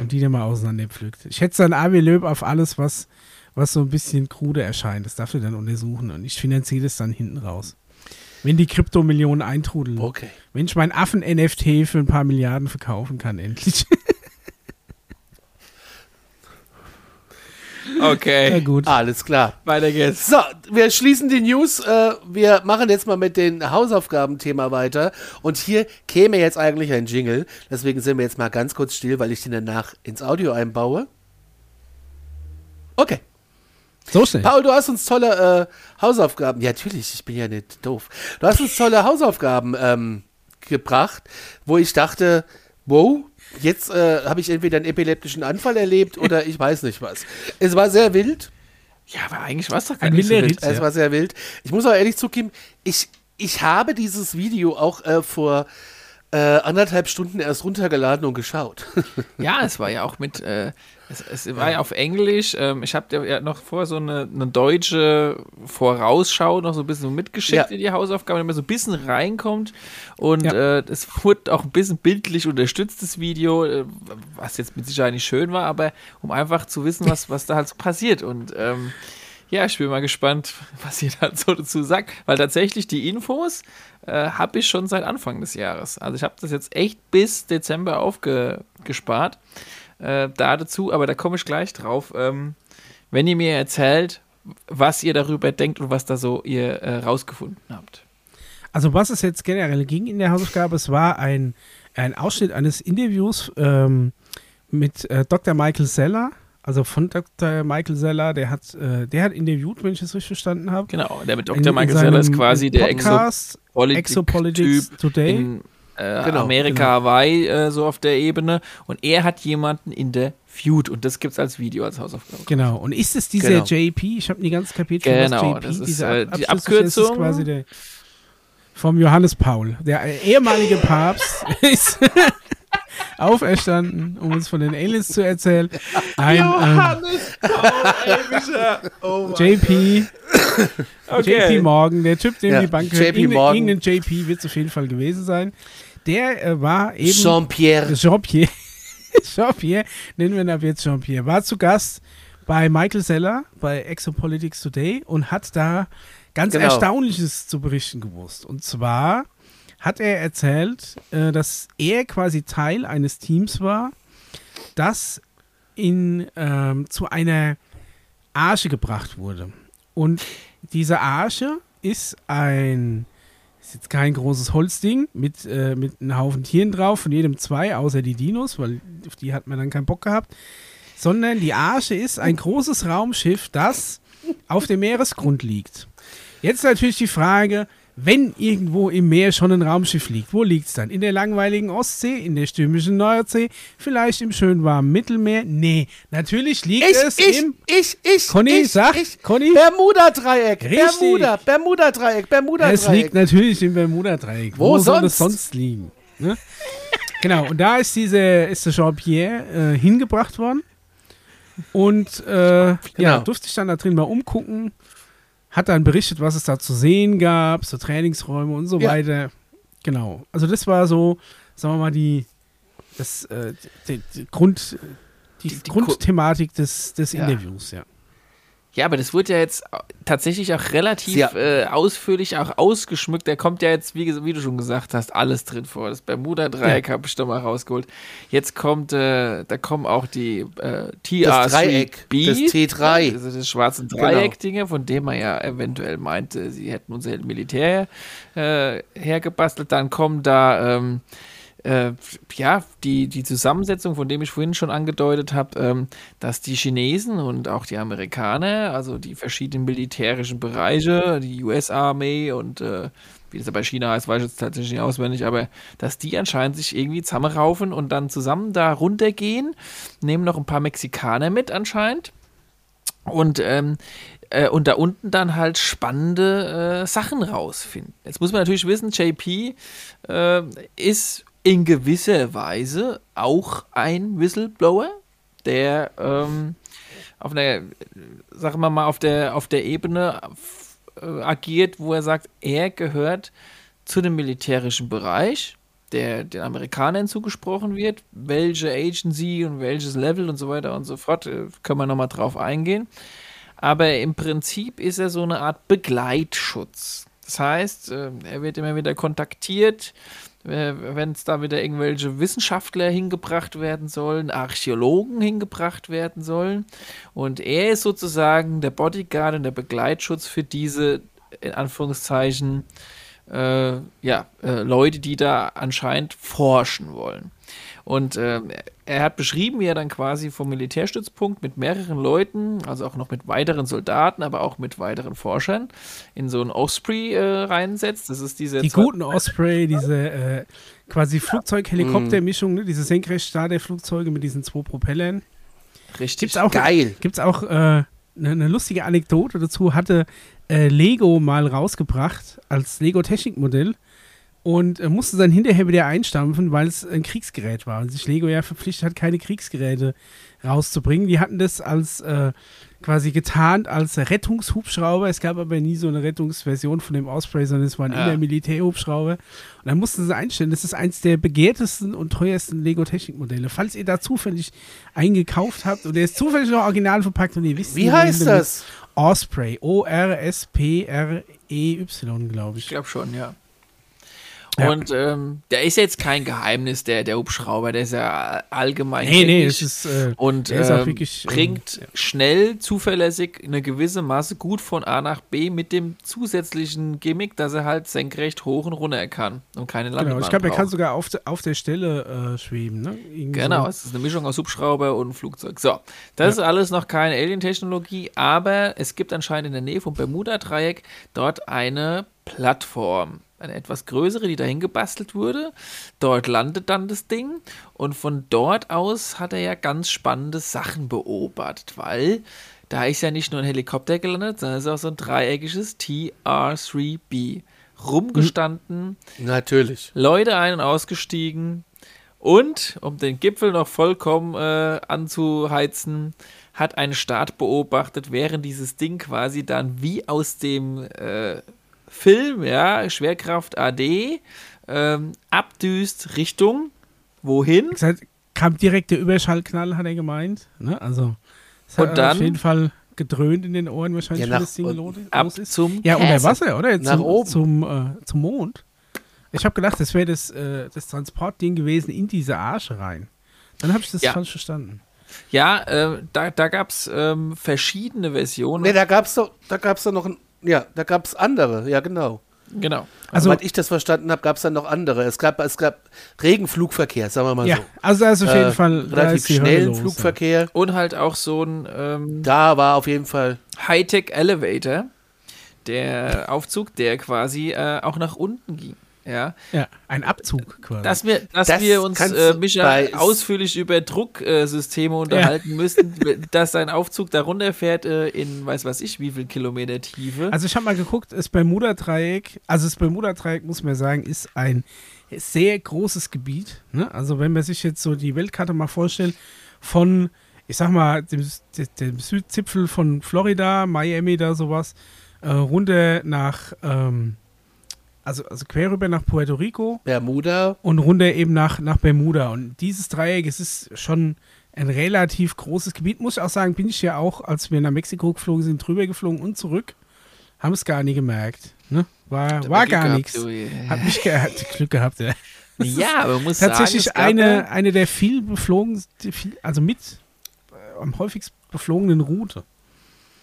Und die dann mal auseinanderpflückt. Ich hätte dann Avi Löb auf alles, was, was so ein bisschen krude erscheint. Das darf er dann untersuchen. Und ich finanziere das dann hinten raus. Wenn die Kryptomillionen eintrudeln. Okay. Wenn ich meinen Affen-NFT für ein paar Milliarden verkaufen kann, endlich. ja, (laughs) Okay, gut. Alles klar. weiter geht's. So, wir schließen die News. Äh, wir machen jetzt mal mit dem Hausaufgabenthema weiter. Und hier käme jetzt eigentlich ein Jingle. Deswegen sind wir jetzt mal ganz kurz still, weil ich den danach ins Audio einbaue. Okay. So schnell. Paul, du hast uns tolle äh, Hausaufgaben. Ja, natürlich, ich bin ja nicht doof. Du hast uns tolle Hausaufgaben ähm, gebracht, wo ich dachte, wow, jetzt äh, habe ich entweder einen epileptischen Anfall erlebt oder ich weiß nicht was. Es war sehr wild. Ja, aber eigentlich war es doch gar nicht so wild. Es war sehr wild. Ich muss auch ehrlich zugeben, ich, ich habe dieses Video auch äh, vor äh, anderthalb Stunden erst runtergeladen und geschaut. Ja, es war ja auch mit, äh, es, es war ja auf Englisch. Ähm, ich habe ja noch vorher so eine, eine deutsche Vorausschau noch so ein bisschen mitgeschickt Ja. in die Hausaufgaben, damit man so ein bisschen reinkommt. Und Ja. äh, es wurde auch ein bisschen bildlich unterstützt, das Video, äh, was jetzt mit Sicherheit nicht schön war, aber um einfach zu wissen, was, was da halt so passiert. Und ähm, ja, ich bin mal gespannt, (laughs) was ihr dazu dazu sagt, weil tatsächlich die Infos äh, habe ich schon seit Anfang des Jahres. Also ich habe das jetzt echt bis Dezember aufgespart äh, da dazu, aber da komme ich gleich drauf. Ähm, wenn ihr mir erzählt, was ihr darüber denkt und was da so ihr äh, rausgefunden habt. Also was es jetzt generell ging in der Hausaufgabe, es war ein, ein Ausschnitt eines Interviews ähm, mit äh, Dr. Michael Seller, also von Dr. Michael Seller, der hat, äh, der hat interviewt, wenn ich das richtig verstanden habe. Genau, der mit In- Dr. in Michael Seller ist quasi der Podcast Exopolitics Exopolitik-Typ Today. in äh, Genau, Amerika, genau. Hawaii, äh, so auf der Ebene. Und er hat jemanden in der Feud und das gibt es als Video, als Hausaufgabe. Genau. Und ist es dieser Genau. JP? Ich habe nie ganz kapiert, Genau, was JP, das ist, diese äh, Ab- die das ist Abkürzung. quasi der vom Johannes Paul. Der äh, ehemalige Papst (laughs) ist (laughs) auferstanden, um uns von den Aliens zu erzählen. Ein ähm, JP, (laughs) JP Morgan, der Typ, dem Ja, die Bank JP gehört. Irgendein- Morgan. Irgendein JP wird es auf jeden Fall gewesen sein. Der äh, war eben Jean-Pierre. Jean-Pierre, (laughs) Jean-Pierre, nennen wir ihn ab jetzt Jean-Pierre, war zu Gast bei Michael Seller bei Exopolitics Today und hat da ganz Genau. Erstaunliches zu berichten gewusst. Und zwar hat er erzählt, äh, dass er quasi Teil eines Teams war, das in, ähm, zu einer Arche gebracht wurde. Und diese Arche ist ein, jetzt kein großes Holzding mit, äh, mit einem Haufen Tieren drauf, von jedem zwei, außer die Dinos, weil auf die hat man dann keinen Bock gehabt. Sondern die Arche ist ein großes Raumschiff, das auf dem Meeresgrund liegt. Jetzt natürlich die Frage, wenn irgendwo im Meer schon ein Raumschiff liegt, wo liegt es dann? In der langweiligen Ostsee, in der stürmischen Nordsee, vielleicht im schön warmen Mittelmeer? Nee, natürlich liegt Ich, es ich, im ich, ich, Conny, ich, sag, ich. Conny. Bermuda-Dreieck. Bermuda, Bermuda-Dreieck, Es liegt Bermuda-Dreieck. natürlich im Bermuda-Dreieck. Wo soll es sonst? sonst liegen? Ne? genau, und da ist, diese, ist der Jean-Pierre äh, hingebracht worden. Und äh, ja, Genau. durfte ich dann da drin mal umgucken. Hat dann berichtet, was es da zu sehen gab, so Trainingsräume und so Ja. weiter. Genau. Also das war so, sagen wir mal, die, das, äh, die, die Grund, die, die- Grundthematik des, des Ja. Interviews, ja. Ja, aber das wird ja jetzt tatsächlich auch relativ Ja. äh, ausführlich auch ausgeschmückt. Da kommt ja jetzt, wie, wie du schon gesagt hast, alles drin vor. Das Bermuda-Dreieck habe ich da mal rausgeholt. Jetzt kommt, äh, da kommen auch die äh, Das Dreieck, TR3B, das T3. also das schwarzen Genau. Dreieck-Dinge, von dem man ja eventuell meinte, sie hätten unser Militär äh, hergebastelt. Dann kommen da ähm, äh, ja, die, die Zusammensetzung, von dem ich vorhin schon angedeutet habe, ähm, dass die Chinesen und auch die Amerikaner, also die verschiedenen militärischen Bereiche, die US-Armee und äh, wie das bei China heißt, weiß ich jetzt tatsächlich nicht auswendig, aber dass die anscheinend sich irgendwie zusammenraufen und dann zusammen da runtergehen, nehmen noch ein paar Mexikaner mit anscheinend und ähm, äh, und da unten dann halt spannende äh, Sachen rausfinden. Jetzt muss man natürlich wissen, JP äh, ist in gewisser Weise auch ein Whistleblower, der ähm, auf einer, sagen wir mal, auf der, auf der Ebene äh, agiert, wo er sagt, er gehört zu dem militärischen Bereich, der den Amerikanern zugesprochen wird. Welche Agency und welches Level und so weiter und so fort, äh, können wir nochmal drauf eingehen. Aber im Prinzip ist er so eine Art Begleitschutz. Das heißt, äh, er wird immer wieder kontaktiert, wenn es da wieder irgendwelche Wissenschaftler hingebracht werden sollen, Archäologen hingebracht werden sollen. Und er ist sozusagen der Bodyguard und der Begleitschutz für diese, in Anführungszeichen, äh, ja, äh, Leute, die da anscheinend forschen wollen. Und äh, er hat beschrieben, wie er dann quasi vom Militärstützpunkt mit mehreren Leuten, also auch noch mit weiteren Soldaten, aber auch mit weiteren Forschern, in so ein Osprey äh, reinsetzt. Das ist diese Die guten Osprey, diese äh, quasi Flugzeug-Helikopter-Mischung, ne? diese Senkrechtstarterflugzeuge mit diesen zwei Propellern. Richtig. Gibt's auch, Geil. Gibt's auch äh, eine ne lustige Anekdote dazu, hatte äh, Lego mal rausgebracht als Lego-Technikmodell und äh, musste dann hinterher wieder einstampfen, weil es ein Kriegsgerät war und sich Lego ja verpflichtet hat, keine Kriegsgeräte rauszubringen. Die hatten das als äh, quasi getarnt als Rettungshubschrauber. Es gab aber nie so eine Rettungsversion von dem Osprey, sondern es waren Ja. immer Militärhubschrauber. Und dann mussten sie einstellen. Das ist eins der begehrtesten und teuersten Lego-Technikmodelle. Falls ihr da zufällig eingekauft habt und der ist zufällig noch original verpackt und ihr wisst, Wie heißt das? Osprey. O-R-S-P-R-E-Y, glaube Ich ich. glaube schon, ja. Ja. Und ähm, der ist jetzt kein Geheimnis, der, der Hubschrauber, der ist ja allgemein. Nee, nee, es ist. Äh, und ist ähm, wirklich, ähm, bringt ja. schnell, zuverlässig eine gewisse Masse gut von A nach B mit dem zusätzlichen Gimmick, dass er halt senkrecht hoch und runter kann und keine Landebahn genau, ich glaube, er kann sogar auf, auf der Stelle äh, schweben. Ne? Irgendwie Genau, So. es ist eine Mischung aus Hubschrauber und Flugzeug. So, das ist alles noch keine Alien-Technologie, aber es gibt anscheinend in der Nähe vom Bermuda-Dreieck dort eine Plattform. Eine etwas größere, die dahin gebastelt wurde. Dort landet dann das Ding und von dort aus hat er ja ganz spannende Sachen beobachtet, weil da ist ja nicht nur ein Helikopter gelandet, sondern es ist auch so ein dreieckiges TR-3B rumgestanden. Natürlich. Leute ein- und ausgestiegen. Und, um den Gipfel noch vollkommen äh, anzuheizen, hat einen Start beobachtet, während dieses Ding quasi dann wie aus dem äh, Film, ja, Schwerkraft AD, ähm, abdüst Richtung wohin? Wie gesagt, kam direkt der Überschallknall, hat er gemeint. Ne? Also, es hat Und dann- auf jeden Fall gedröhnt in den Ohren, wahrscheinlich, Ja, wenn nach- das Ding los Ab ist. zum Ja, unter. Wasser, oder? Nach zum, oben. Zum, äh, zum Mond. Ich habe gedacht, das wäre das, äh, das Transportding gewesen in diese Arsche rein. Dann habe ich das Ja. falsch verstanden. Ja, äh, da, da gab es ähm, verschiedene Versionen. Nee, da gab's doch, da gab's doch noch ein, ja, da gab's andere, ja genau. genau. Also- Also, Soweit ich das verstanden habe, gab es dann noch andere. Es gab, es gab Regenflugverkehr, sagen wir mal Ja, so. also, also auf jeden Äh, Fall da relativ ist schnellen los, Flugverkehr. Und halt auch so ein ähm, Da war auf jeden Fall. Hightech Elevator, der Aufzug, der quasi äh, auch nach unten ging. Ja, Ja. ja, ein Abzug quasi. dass wir, dass Das wir uns, äh, Micha, ausführlich über Drucksysteme unterhalten müssten, (laughs) dass sein Aufzug da runterfährt äh, in weiß was ich wie viel Kilometer Tiefe. Also ich habe mal geguckt, das Bermuda-Dreieck, also das Bermuda-Dreieck, muss man sagen, ist ein sehr großes Gebiet. Ne? Also wenn man sich jetzt so die Weltkarte mal vorstellt, von, ich sag mal, dem, dem Südzipfel von Florida, Miami da sowas, äh, runter nach, ähm, also, also quer rüber nach Puerto Rico Bermuda. und runter eben nach, nach Bermuda. Und dieses Dreieck, es ist schon ein relativ großes Gebiet. Muss ich auch sagen, bin ich ja auch, als wir nach Mexiko geflogen sind, drüber geflogen und zurück. Haben es gar nicht gemerkt. Ne? War, war gar nichts. Hat mich ge hat Glück gehabt, ja. Ja, aber (laughs) man muss Tatsächlich sagen, eine, eine der viel beflogen, also mit äh, am häufigst beflogenen Route.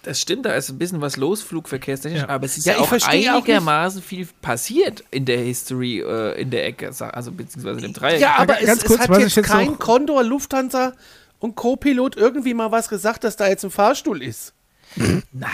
Das stimmt, da ist ein bisschen was los, flugverkehrstechnisch, Ja. aber es ist Ja, ja, ich auch verstehe auch einigermaßen viel passiert in der History, äh, in der Ecke, also beziehungsweise in dem Dreieck. Ja, aber ganz es, kurz, es hat jetzt jetzt kein Condor, Lufthansa und Co-Pilot irgendwie mal was gesagt, dass da jetzt ein Fahrstuhl ist. Nein.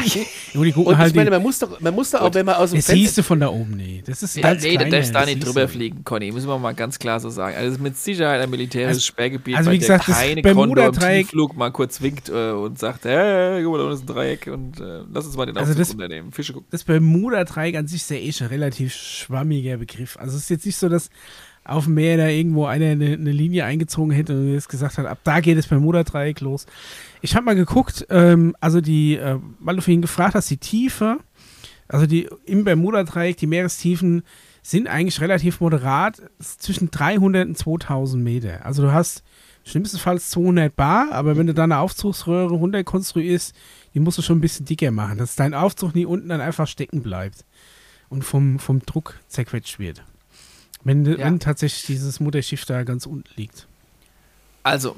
Nur die gucken Und halt ich meine, die, man muss doch, man muss doch auch, wenn man aus dem das siehst du von da oben nicht. Das ist Ja, ganz nee, da klein, darfst du da das nicht drüber du. fliegen, Conny, müssen wir mal ganz klar so sagen. Also es ist mit Sicherheit ein militärisches Also- Sperrgebiet, also wie gesagt, der das keine Condor im Tiefflug mal kurz winkt äh, und sagt, hey, guck mal, da unten ist ein Dreieck und äh, lass uns mal den Also Aufzug das- unternehmen, Fische gucken. Das Bermuda-Dreieck an sich ist ja eh schon ein relativ schwammiger Begriff. Also es ist jetzt nicht so, dass auf dem Meer da irgendwo einer eine, eine Linie eingezogen hätte und jetzt gesagt hat, ab da geht das Bermuda-Dreieck los. Ich habe mal geguckt, ähm, also die, äh, weil du vorhin gefragt hast, die Tiefe, also die im Bermuda-Dreieck, die Meerestiefen sind eigentlich relativ moderat, zwischen 300 und 2000 Meter. Also du hast schlimmstenfalls 200 Bar, aber wenn du da eine Aufzugsröhre runterkonstruierst, die musst du schon ein bisschen dicker machen, dass dein Aufzug nie unten dann einfach stecken bleibt und vom, vom Druck zerquetscht wird. Wenn, Ja. wenn tatsächlich dieses Mutterschiff da ganz unten liegt. Also,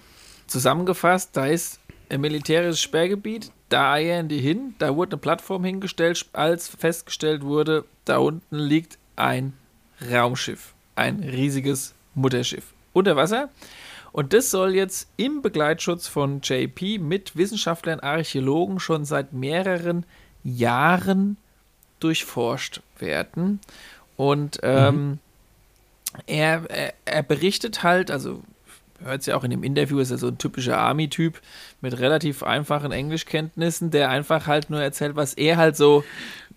zusammengefasst, da ist ein militärisches Sperrgebiet, da eiern die hin, da wurde eine Plattform hingestellt, als festgestellt wurde, da unten liegt ein Raumschiff, ein riesiges Mutterschiff unter Wasser. Und das soll jetzt im Begleitschutz von JP mit Wissenschaftlern, Archäologen schon seit mehreren Jahren durchforscht werden. Und ähm, er, er, er berichtet halt, also hört es ja auch in dem Interview, ist er so ein typischer Army-Typ mit relativ einfachen Englischkenntnissen, der einfach halt nur erzählt, was er halt so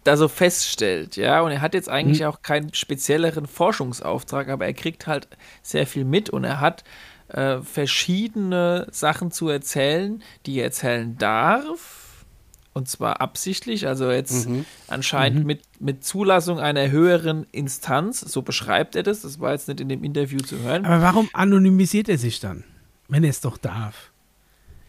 da so feststellt, ja. Und er hat jetzt eigentlich auch keinen spezielleren Forschungsauftrag, aber er kriegt halt sehr viel mit und er hat äh, verschiedene Sachen zu erzählen, die er erzählen darf. Und zwar absichtlich, also jetzt anscheinend mit, mit Zulassung einer höheren Instanz, so beschreibt er das, das war jetzt nicht in dem Interview zu hören. Aber warum anonymisiert er sich dann, wenn er es doch darf?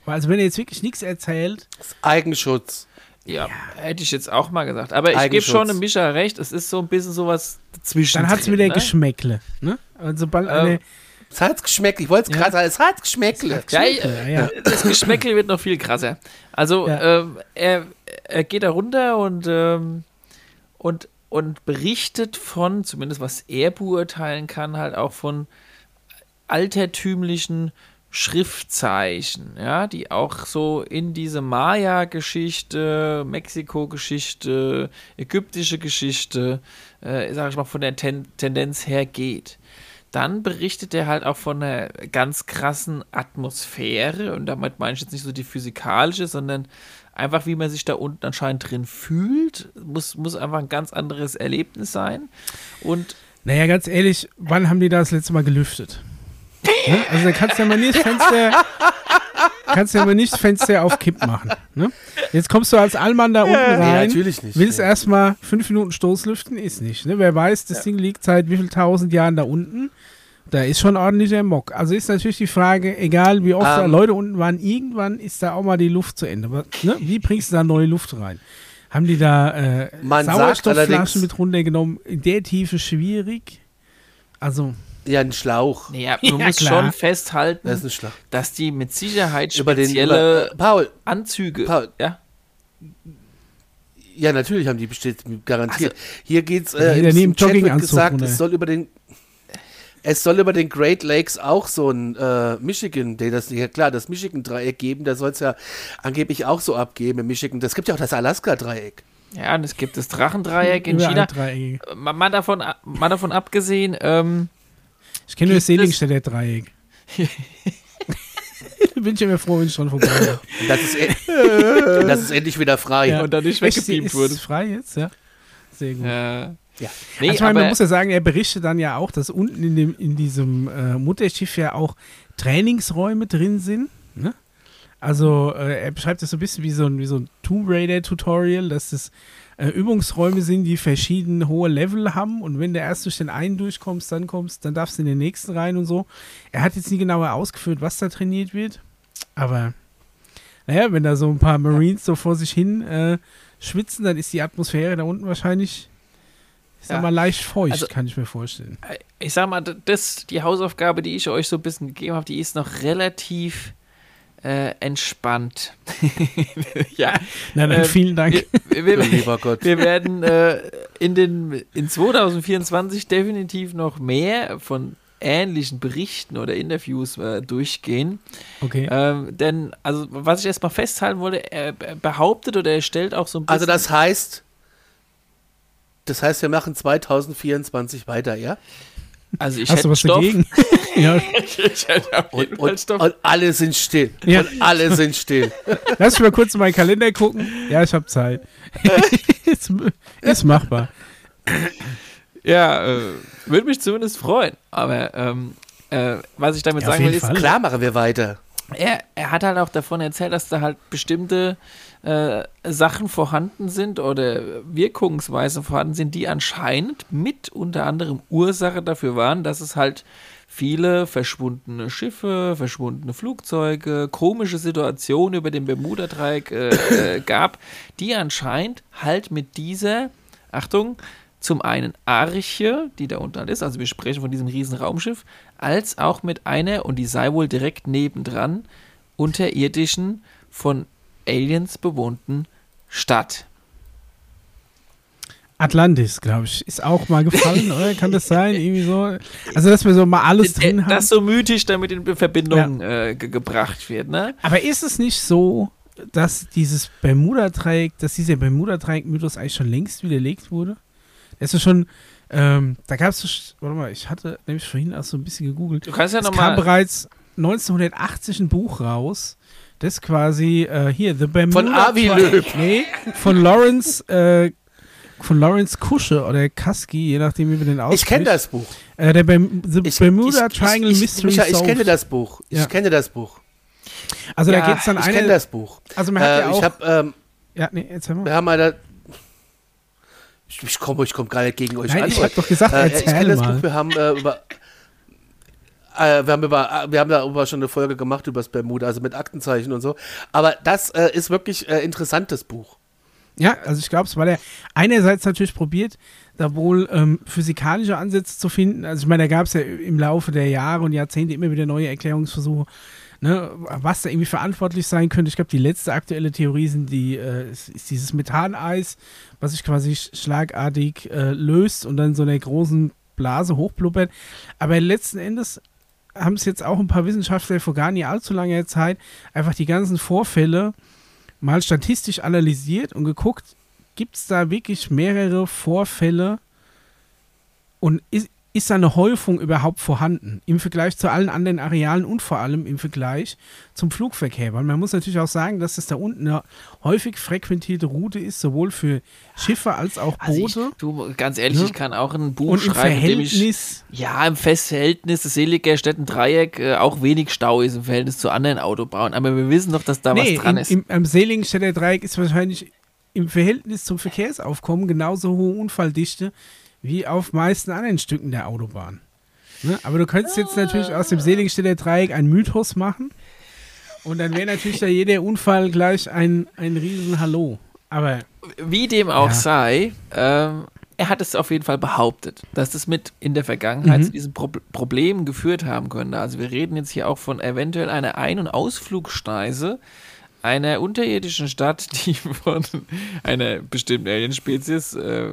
Weil Also wenn er jetzt wirklich nichts erzählt, Eigenschutz. Ja, hätte ich jetzt auch mal gesagt. Aber ich gebe schon dem Micha recht, es ist so ein bisschen sowas dazwischen. dann hat es wieder ne? Geschmäckle. Ne? Und sobald Ähm, eine, Es hat Geschmäckle. Ich wollte es Ja. gerade sagen, es hat Geschmäckle. Ja, Ja, ja. Das Geschmäckle wird noch viel krasser. Also Ja. ähm, er, er geht da runter und, ähm, und, und berichtet von, zumindest was er beurteilen kann, halt auch von altertümlichen Schriftzeichen, ja, die auch so in diese Maya-Geschichte, Mexiko-Geschichte, ägyptische Geschichte, äh, sag ich mal, von der Ten Tendenz her geht. Dann berichtet er halt auch von einer ganz krassen Atmosphäre und damit meine ich jetzt nicht so die physikalische, sondern einfach, wie man sich da unten anscheinend drin fühlt. Muss, muss einfach ein ganz anderes Erlebnis sein. Und naja, ganz ehrlich, wann haben die da das letzte Mal gelüftet? Ne? Also da kannst du ja mal nicht das Fenster, kannst ja mal nicht Fenster auf Kipp machen. Ne? Jetzt kommst du als Allmann da unten Nee, rein. natürlich nicht. Willst Nee. erstmal fünf Minuten Stoßlüften? Ist nicht. Ne? Wer weiß, das Ding liegt seit wie viel tausend Jahren da unten. Da ist schon ordentlicher Mock. Also ist natürlich die Frage, egal wie oft da Ähm. Leute unten waren, irgendwann ist da auch mal die Luft zu Ende. Aber, ne? Wie bringst du da neue Luft rein? Haben die da äh, Sauerstoffflaschen mit runtergenommen? In der Tiefe schwierig. Also, Ja, ein Schlauch. naja, Ja, man (laughs) muss klar. schon festhalten, Das ist ein Schlauch. dass die mit Sicherheit Über den, spezielle über, Paul, Anzüge, Paul. ja, ja, natürlich haben die bestimmt garantiert. Hier geht's, Also, äh, im, neben im Chat wird gesagt, runter. es soll über den es soll über den Great Lakes auch so ein äh, Michigan, der das ja klar, das Michigan-Dreieck geben, da soll es ja angeblich auch so abgeben im Michigan. Das gibt ja auch das Alaska-Dreieck. ja, und es gibt das Drachendreieck in China. Dreieck. Mal, mal, davon, mal davon abgesehen, ähm, Ich kenne nur das Seligenstädter Dreieck. (laughs) Bin ich immer froh, wenn ich schon vorbei bin. Und das ist, e (laughs) das ist endlich wieder frei. Ja. und dann nicht ist wurde. es frei jetzt? Ja. Sehr gut. Ja. Ja. Nee, also, ich meine, man muss ja sagen, er berichtet dann ja auch, dass unten in, dem, in diesem äh, Mutterschiff ja auch Trainingsräume drin sind. Ne? Also äh, er beschreibt das so ein bisschen wie so ein, wie so ein Tomb Raider-Tutorial, dass das äh, Übungsräume sind, die verschiedene hohe Level haben und wenn du erst durch den einen durchkommst, dann kommst, dann darfst du in den nächsten rein und so. Er hat jetzt nie genauer ausgeführt, was da trainiert wird. Aber naja, wenn da so ein paar Marines so vor sich hin äh, schwitzen, dann ist die Atmosphäre da unten wahrscheinlich, ich sag Ja. mal, leicht feucht, Also- kann ich mir vorstellen. Ich sag mal, das, die Hausaufgabe, die ich euch so ein bisschen gegeben habe, die ist noch relativ äh, entspannt. (laughs) ja. Na dann Ähm, vielen Dank. Wir, wir, lieber Gott. wir werden äh, in, den, in 2024 definitiv noch mehr von ähnlichen Berichten oder Interviews äh, durchgehen. Okay. Ähm, denn, also, was ich erstmal festhalten wollte, er er behauptet oder er stellt auch so ein bisschen. Also das heißt, das heißt, wir machen 2024 weiter, ja? Also ich Hast du was Stoff. dagegen? (laughs) (laughs) ja, ich hätte Und, und, und alle sind still. Ja. Und alle sind still. (laughs) lass mich mal kurz in meinen Kalender gucken. Ja, ich habe Zeit. ist, ist machbar. Ja, äh, würde mich zumindest freuen. Aber ähm, äh, was ich damit Ja, sagen will, ist, Fall. Klar machen wir weiter. er, er hat halt auch davon erzählt, dass da halt bestimmte äh, Sachen vorhanden sind oder Wirkungsweisen vorhanden sind, die anscheinend mit unter anderem Ursache dafür waren, dass es halt viele verschwundene Schiffe, verschwundene Flugzeuge, komische Situationen über den Bermuda-Dreieck äh, äh, (laughs) gab, die anscheinend halt mit dieser, Achtung, zum einen Arche, die da unten halt ist, also wir sprechen von diesem riesen Raumschiff, als auch mit einer, und die sei wohl direkt nebendran, unterirdischen, von Aliens bewohnten Stadt. Atlantis, glaube ich, ist auch mal gefallen, oder? Kann das sein? Irgendwie so. Also, dass wir so mal alles drin haben. Das so mythisch damit in Verbindung äh, ge gebracht wird, ne? Aber ist es nicht so, dass dieses Bermuda-Dreieck, dass dieser Bermuda-Dreieck-Mythos eigentlich schon längst widerlegt wurde? Das ist ja schon, ähm, da gab es, warte mal, ich hatte nämlich vorhin auch so ein bisschen gegoogelt. Du kannst ja Es kam nochmal. bereits 1980 ein Buch raus, das quasi, äh, hier, The Bermuda Von Avi Löb. Nee, von Lawrence, äh, von Lawrence Kusche oder Kaski, je nachdem, wie wir den aussprechen. Ich kenne das Buch. Äh, der Berm The Ich, Bermuda ich, Triangle ich, Mystery Micha, ich kenne das Buch. Ich Ja. kenne das Buch. Also Ja, da geht es dann Ich eine, kenne das Buch. also man hat Äh, ja auch, ich habe, ähm, ja, nee, erzähl mal. wir haben mal da. Ich, komme ich komm gar nicht gegen euch Nein, an. ich habe doch gesagt, Äh, ich kenne erzähl das. Buch, wir haben äh, über. Äh, wir haben, über, wir haben darüber schon eine Folge gemacht über das Bermuda, also mit Aktenzeichen und so. Aber das äh, ist wirklich äh, interessantes Buch. Ja, also ich glaube, es war der einerseits natürlich probiert, da wohl ähm, physikalische Ansätze zu finden. Also ich meine, da gab es ja im Laufe der Jahre und Jahrzehnte immer wieder neue Erklärungsversuche, ne, was da irgendwie verantwortlich sein könnte. Ich glaube, die letzte aktuelle Theorie sind die, äh, ist, ist dieses Methaneis, was sich quasi sch- schlagartig äh, löst und dann so einer großen Blase hochblubbert. Aber letzten Endes haben es jetzt auch ein paar Wissenschaftler vor gar nicht allzu langer Zeit einfach die ganzen Vorfälle mal statistisch analysiert und geguckt, gibt es da wirklich mehrere Vorfälle? Und ist, ist eine Häufung überhaupt vorhanden im Vergleich zu allen anderen Arealen und vor allem im Vergleich zum Flugverkehr? Weil man muss natürlich auch sagen, dass es da unten eine häufig frequentierte Route ist, sowohl für Schiffe als auch Also ich, Boote. du, ganz ehrlich, Ja. ich kann auch ein Buch und im schreiben, in dem ich. Verhältnis, Ja, im Verhältnis des Seliger Städten-Dreieck äh, auch wenig Stau ist im Verhältnis zu anderen Autobahnen. Aber wir wissen doch, dass da nee, was dran im, ist. im, am Seligenstädter Dreieck ist wahrscheinlich im Verhältnis zum Verkehrsaufkommen genauso hohe Unfalldichte wie auf meisten anderen Stücken der Autobahn. Ne? Aber du könntest jetzt natürlich aus dem Seligenstädter Dreieck ein Mythos machen und dann wäre natürlich da jeder Unfall gleich ein, ein riesen Hallo. Aber Wie dem auch Ja. sei, ähm, er hat es auf jeden Fall behauptet, dass das mit in der Vergangenheit Mhm. zu diesen Pro Problemen geführt haben könnte. Also wir reden jetzt hier auch von eventuell einer Ein- und Ausflugsteise einer unterirdischen Stadt, (laughs) die von einer bestimmten Alienspezies äh,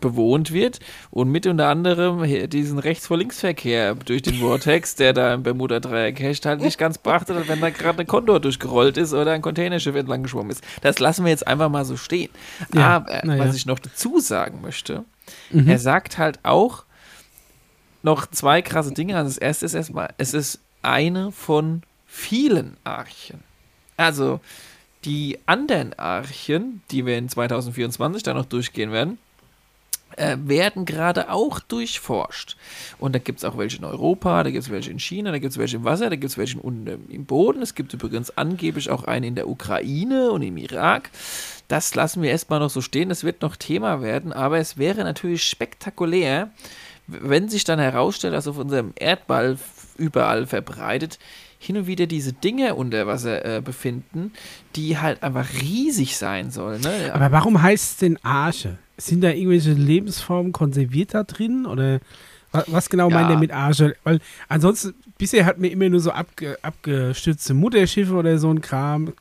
bewohnt wird und mit unter anderem diesen Rechts- vor Linksverkehr durch den Vortex, der da im Bermuda-Dreieck herrscht, halt nicht ganz beachtet hat, wenn da gerade ein Kondor durchgerollt ist oder ein Containerschiff entlang geschwommen ist. Das lassen wir jetzt einfach mal so stehen. Ja, Aber na ja. was ich noch dazu sagen möchte, Mhm. er sagt halt auch noch zwei krasse Dinge. Also das erste ist erstmal, es ist eine von vielen Archen. Also die anderen Archen, die wir in 2024 dann noch durchgehen werden, äh, werden gerade auch durchforscht. Und da gibt es auch welche in Europa, da gibt es welche in China, da gibt es welche im Wasser, da gibt es welche unten im Boden. Es gibt übrigens angeblich auch eine in der Ukraine und im Irak. Das lassen wir erstmal noch so stehen, das wird noch Thema werden, aber es wäre natürlich spektakulär, wenn sich dann herausstellt, dass auf unserem Erdball überall verbreitet hin und wieder diese Dinge unter Wasser äh, befinden, die halt einfach riesig sein sollen. Ne? Aber warum heißt es denn Arche? Sind da irgendwelche Lebensformen konserviert da drin? Oder wa- was genau meint Ja. er mit Arche? Weil ansonsten, bisher hat mir immer nur so abge, abgestützte Mutterschiffe oder so ein Kram.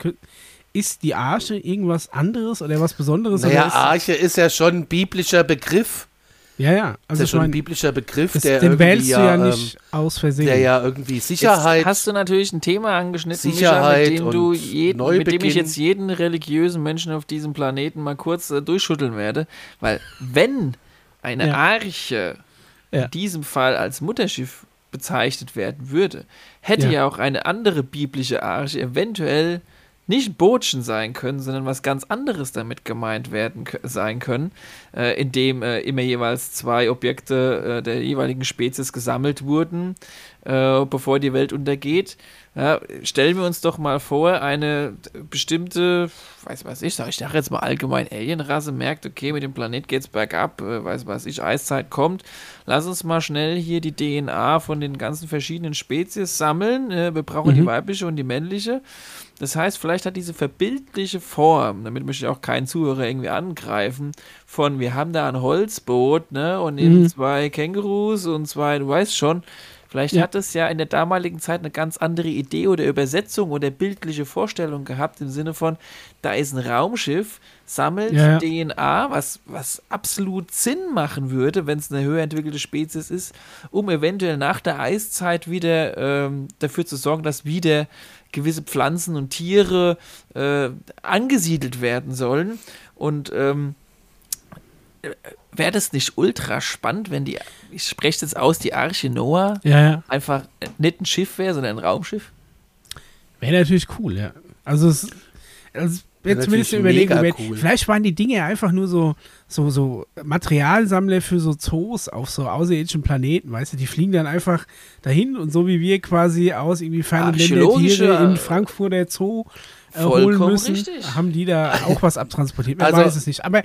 Ist die Arche irgendwas anderes oder was Besonderes? Naja, Arche ist ja schon ein biblischer Begriff. Ja, ja. Das Also ist ja schon ein biblischer Begriff, das, der den irgendwie wählst du ja, ja ähm, nicht aus Versehen. der ja irgendwie Sicherheit. Jetzt hast du natürlich ein Thema angeschnitten, Sicherheit Micha, mit dem, jeden, mit dem ich jetzt jeden religiösen Menschen auf diesem Planeten mal kurz äh, durchschütteln werde. Weil wenn eine Ja. Arche Ja. in diesem Fall als Mutterschiff bezeichnet werden würde, hätte Ja. ja, auch eine andere biblische Arche eventuell nicht Bootchen sein können, sondern was ganz anderes damit gemeint werden sein können, äh, in dem äh, immer jeweils zwei Objekte äh, der jeweiligen Spezies gesammelt wurden, äh, bevor die Welt untergeht. Ja, stellen wir uns doch mal vor, eine bestimmte, weiß was ich, sag ich sage jetzt mal allgemein Alienrasse merkt, okay, mit dem Planet geht's bergab, äh, weiß was ich, Eiszeit kommt. Lass uns mal schnell hier die DNA von den ganzen verschiedenen Spezies sammeln. Äh, wir brauchen die Mhm. weibliche und die männliche. Das heißt, vielleicht hat diese verbildliche Form, damit möchte ich auch keinen Zuhörer irgendwie angreifen, von wir haben da ein Holzboot, ne, und eben Mhm. zwei Kängurus und zwei, du weißt schon, vielleicht Ja. hat es ja in der damaligen Zeit eine ganz andere Idee oder Übersetzung oder bildliche Vorstellung gehabt, im Sinne von, da ist ein Raumschiff, sammelt Ja, ja. DNA, was, was absolut Sinn machen würde, wenn es eine höher entwickelte Spezies ist, um eventuell nach der Eiszeit wieder ähm, dafür zu sorgen, dass wieder gewisse Pflanzen und Tiere äh, angesiedelt werden sollen. Und ähm, wäre das nicht ultra spannend, wenn die, ich spreche jetzt aus, die Arche Noah ja, ja. einfach nicht ein Schiff wäre, sondern ein Raumschiff? Wäre natürlich cool, ja. Also, es, also jetzt zumindest wert. cool. vielleicht waren die Dinge einfach nur so, so, so Materialsammler für so Zoos auf so außerirdischen Planeten, weißt du, die fliegen dann einfach dahin und so wie wir quasi aus irgendwie fernen Ländern Tiere in Frankfurter Zoo holen vollkommen müssen, richtig. haben die da auch was abtransportiert. Man Also- weiß es nicht. Aber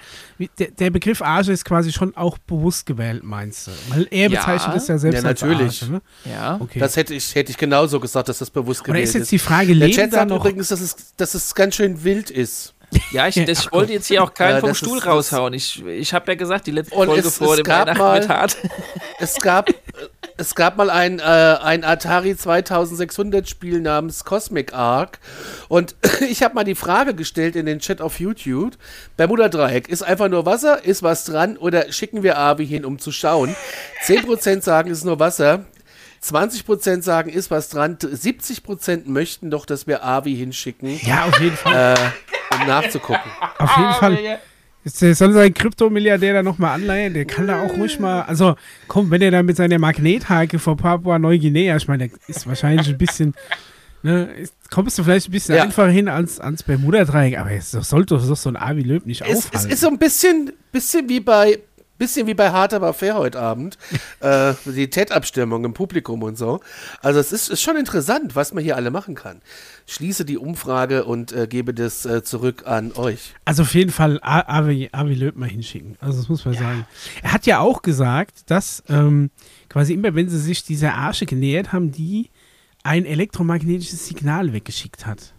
der, der Begriff Arche ist quasi schon auch bewusst gewählt, meinst du? Weil er Ja. bezeichnet es ja selbst Ja, als natürlich. Arche, ne? Ja. Okay. Das hätte ich, hätte ich genauso gesagt, dass das bewusst Oder gewählt ist jetzt die Frage, Der leben Chat da sagt noch übrigens, dass es, dass es ganz schön wild ist. Ja, ich, (laughs) das, ich wollte jetzt hier auch keinen Äh, vom Stuhl ist- raushauen. Ich, ich habe ja gesagt, die letzte Folge es- vor es dem gab Weihnachten mal- mit Hart. (laughs) Es gab, es gab mal ein, äh, ein Atari 2600 Spiel namens Cosmic Arc und (laughs) ich habe mal die Frage gestellt in den Chat auf YouTube, Bermuda Dreieck, ist einfach nur Wasser, ist was dran oder schicken wir Avi hin, um zu schauen? 10% sagen, ist nur Wasser, 20% sagen, ist was dran, 70% möchten doch, dass wir Avi hinschicken, Ja, auf jeden Fall. äh, um nachzugucken. Auf jeden Fall. Jetzt der soll sein Kryptomilliardär da nochmal anleihen, der kann da auch ruhig mal, also komm, wenn er da mit seiner Magnethake vor Papua Neuguinea, ich meine, der ist wahrscheinlich ein bisschen, (laughs) ne, ist, kommst du vielleicht ein bisschen Ja. einfacher hin als ans Bermuda-Dreieck, aber es sollte doch so ein Avi Löb nicht Es, es ist so ein bisschen, bisschen wie bei bisschen wie bei Hart aber fair heute Abend. (laughs) äh, die TED-Abstimmung im Publikum und so. Also es ist, ist schon interessant, was man hier alle machen kann. Schließe die Umfrage und äh, gebe das äh, zurück an euch. Also auf jeden Fall Avi, Avi Löb mal hinschicken. Also das muss man sagen. Er hat ja auch gesagt, dass ähm, quasi immer, wenn sie sich dieser Arche genähert haben, die ein elektromagnetisches Signal weggeschickt hat.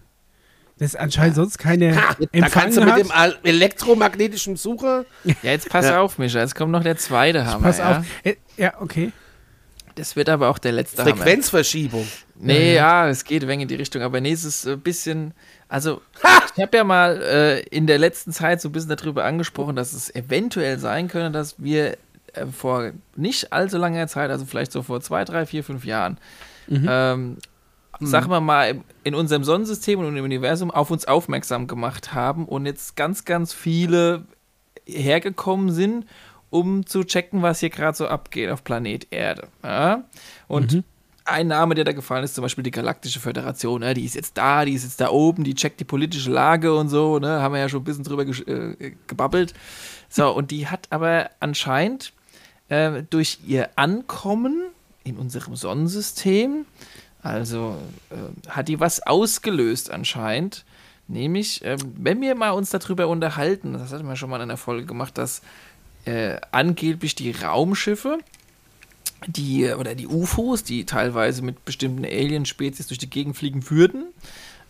Das anscheinend sonst keine Ha, da kannst du mit hat. dem elektromagnetischen Sucher. Ja, jetzt pass Ja. auf, Micha. Jetzt kommt noch der zweite Hammer. Pass ja? auf. Äh, Ja, okay. Das wird aber auch der letzte Hammer. Frequenzverschiebung. Nee, ja, es geht ein wenig in die Richtung, aber nee, es ist ein bisschen, also ich habe ja mal äh, in der letzten Zeit so ein bisschen darüber angesprochen, dass es eventuell sein könnte, dass wir äh, vor nicht allzu langer Zeit, also vielleicht so vor zwei, drei, vier, fünf Jahren, ähm, sagen wir mal, in unserem Sonnensystem und im Universum auf uns aufmerksam gemacht haben und jetzt ganz, ganz viele hergekommen sind, um zu checken, was hier gerade so abgeht auf Planet Erde. Ja? Und ein Name, der da gefallen ist, zum Beispiel die Galaktische Föderation, ne? die ist jetzt da, die ist jetzt da oben, die checkt die politische Lage und so, ne? haben wir ja schon ein bisschen drüber gesch- äh, gebabbelt. So, und die hat aber anscheinend äh, durch ihr Ankommen in unserem Sonnensystem, also äh, hat die was ausgelöst anscheinend. Nämlich, ähm, wenn wir mal uns darüber unterhalten, das hatten wir schon mal in einer Folge gemacht, dass äh, angeblich die Raumschiffe die, oder die UFOs, die teilweise mit bestimmten Alien-Spezies durch die Gegend fliegen würden,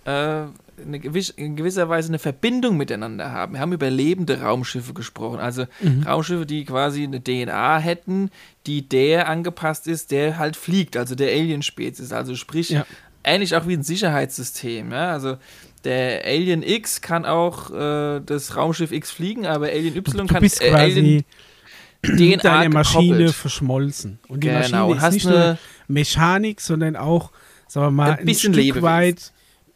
äh, eine gewiss, in gewisser Weise eine Verbindung miteinander haben. Wir haben über lebende Raumschiffe gesprochen, also mhm. Raumschiffe, die quasi eine DNA hätten, die der angepasst ist, der halt fliegt, also der Alien-Spezies. Also sprich, ja. ähnlich auch wie ein Sicherheitssystem. Ja? Also der Alien X kann auch äh, das Raumschiff X fliegen, aber Alien Y du kann bist äh, quasi DNA deine Maschine gekoppelt. verschmolzen. Und die Genau, Maschine ist hast nicht eine- nur Mechanik, sondern auch, sagen wir mal, Ein ein, bisschen Stück Lebewesen. weit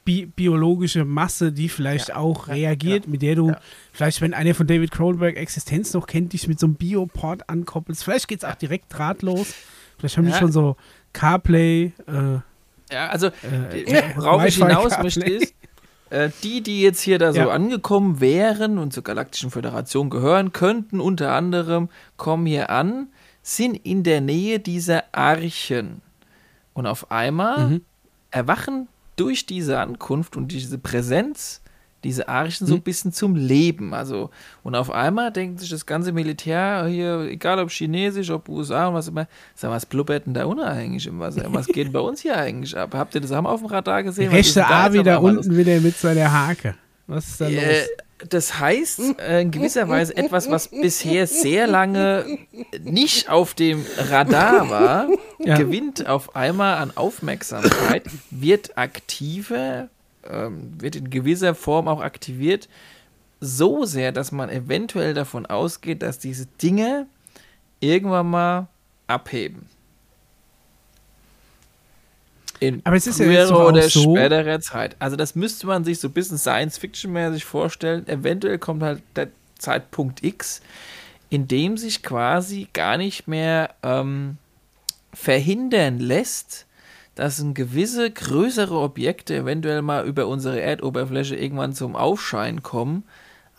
bi biologische Masse, die vielleicht Ja, auch ja, reagiert, mit der du ja. vielleicht, wenn einer von David Cronenberg Existenz noch kennt, dich mit so einem Bioport ankoppelst. Vielleicht geht es auch direkt drahtlos. Vielleicht haben die Ja. schon so CarPlay. Äh, Ja, also äh, worauf ich hinaus CarPlay. möchte ist, äh, die, die jetzt hier da so Ja. angekommen wären und zur Galaktischen Föderation gehören könnten, unter anderem, kommen hier an, sind in der Nähe dieser Archen. Und auf einmal Mhm. erwachen durch diese Ankunft und diese Präsenz diese Archen so ein Mhm. bisschen zum Leben. Also, und auf einmal denkt sich das ganze Militär hier, egal ob chinesisch, ob USA und was immer, sag mal, was blubbert denn da unabhängig im Wasser? Was (laughs) geht bei uns hier eigentlich ab? Habt ihr das auch mal auf dem Radar gesehen? Rechte A wieder unten wieder mit seiner Hake. Was ist da los? los? Das heißt, äh, in gewisser Weise etwas, was bisher sehr lange nicht auf dem Radar war, Ja. gewinnt auf einmal an Aufmerksamkeit, wird aktiver, ähm, wird in gewisser Form auch aktiviert, so sehr, dass man eventuell davon ausgeht, dass diese Dinge irgendwann mal abheben. In Aber es ist ja früherer jetzt doch auch oder so- späterer Zeit. Also das müsste man sich so ein bisschen Science-Fiction-mäßig vorstellen. Eventuell kommt halt der Zeitpunkt X, in dem sich quasi gar nicht mehr ähm, verhindern lässt, dass ein gewisse größere Objekte eventuell mal über unsere Erdoberfläche irgendwann zum Aufschein kommen,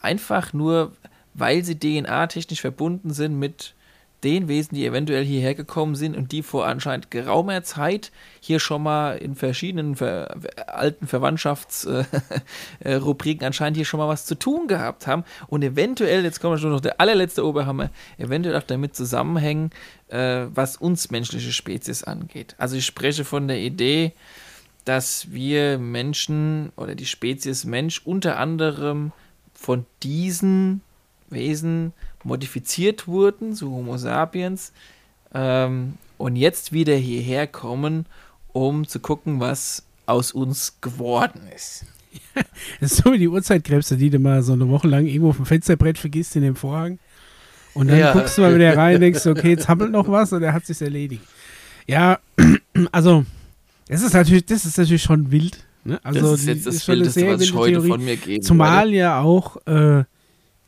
einfach nur, weil sie DNA-technisch verbunden sind mit den Wesen, die eventuell hierher gekommen sind und die vor anscheinend geraumer Zeit hier schon mal in verschiedenen ver alten Verwandtschaftsrubriken (laughs) anscheinend hier schon mal was zu tun gehabt haben und eventuell, jetzt kommt schon noch der allerletzte Oberhammer, eventuell auch damit zusammenhängen, äh, was uns menschliche Spezies angeht. Also ich spreche von der Idee, dass wir Menschen oder die Spezies Mensch unter anderem von diesen Wesen modifiziert wurden, so Homo sapiens, ähm, und jetzt wieder hierher kommen, um zu gucken, was aus uns geworden ist. (laughs) Das ist so wie die Uhrzeitkrebse, die du mal so eine Woche lang irgendwo auf dem Fensterbrett vergisst in dem Vorhang. Und dann Ja. guckst du mal wieder rein und (laughs) denkst, okay, jetzt hammelt noch was und er hat sich erledigt. Ja, (clears throat) also, es ist natürlich, das ist natürlich schon wild. Ne? Also, das ist jetzt das schon sehr was ich heute Theorie. von mir gebe. Zumal ja auch äh,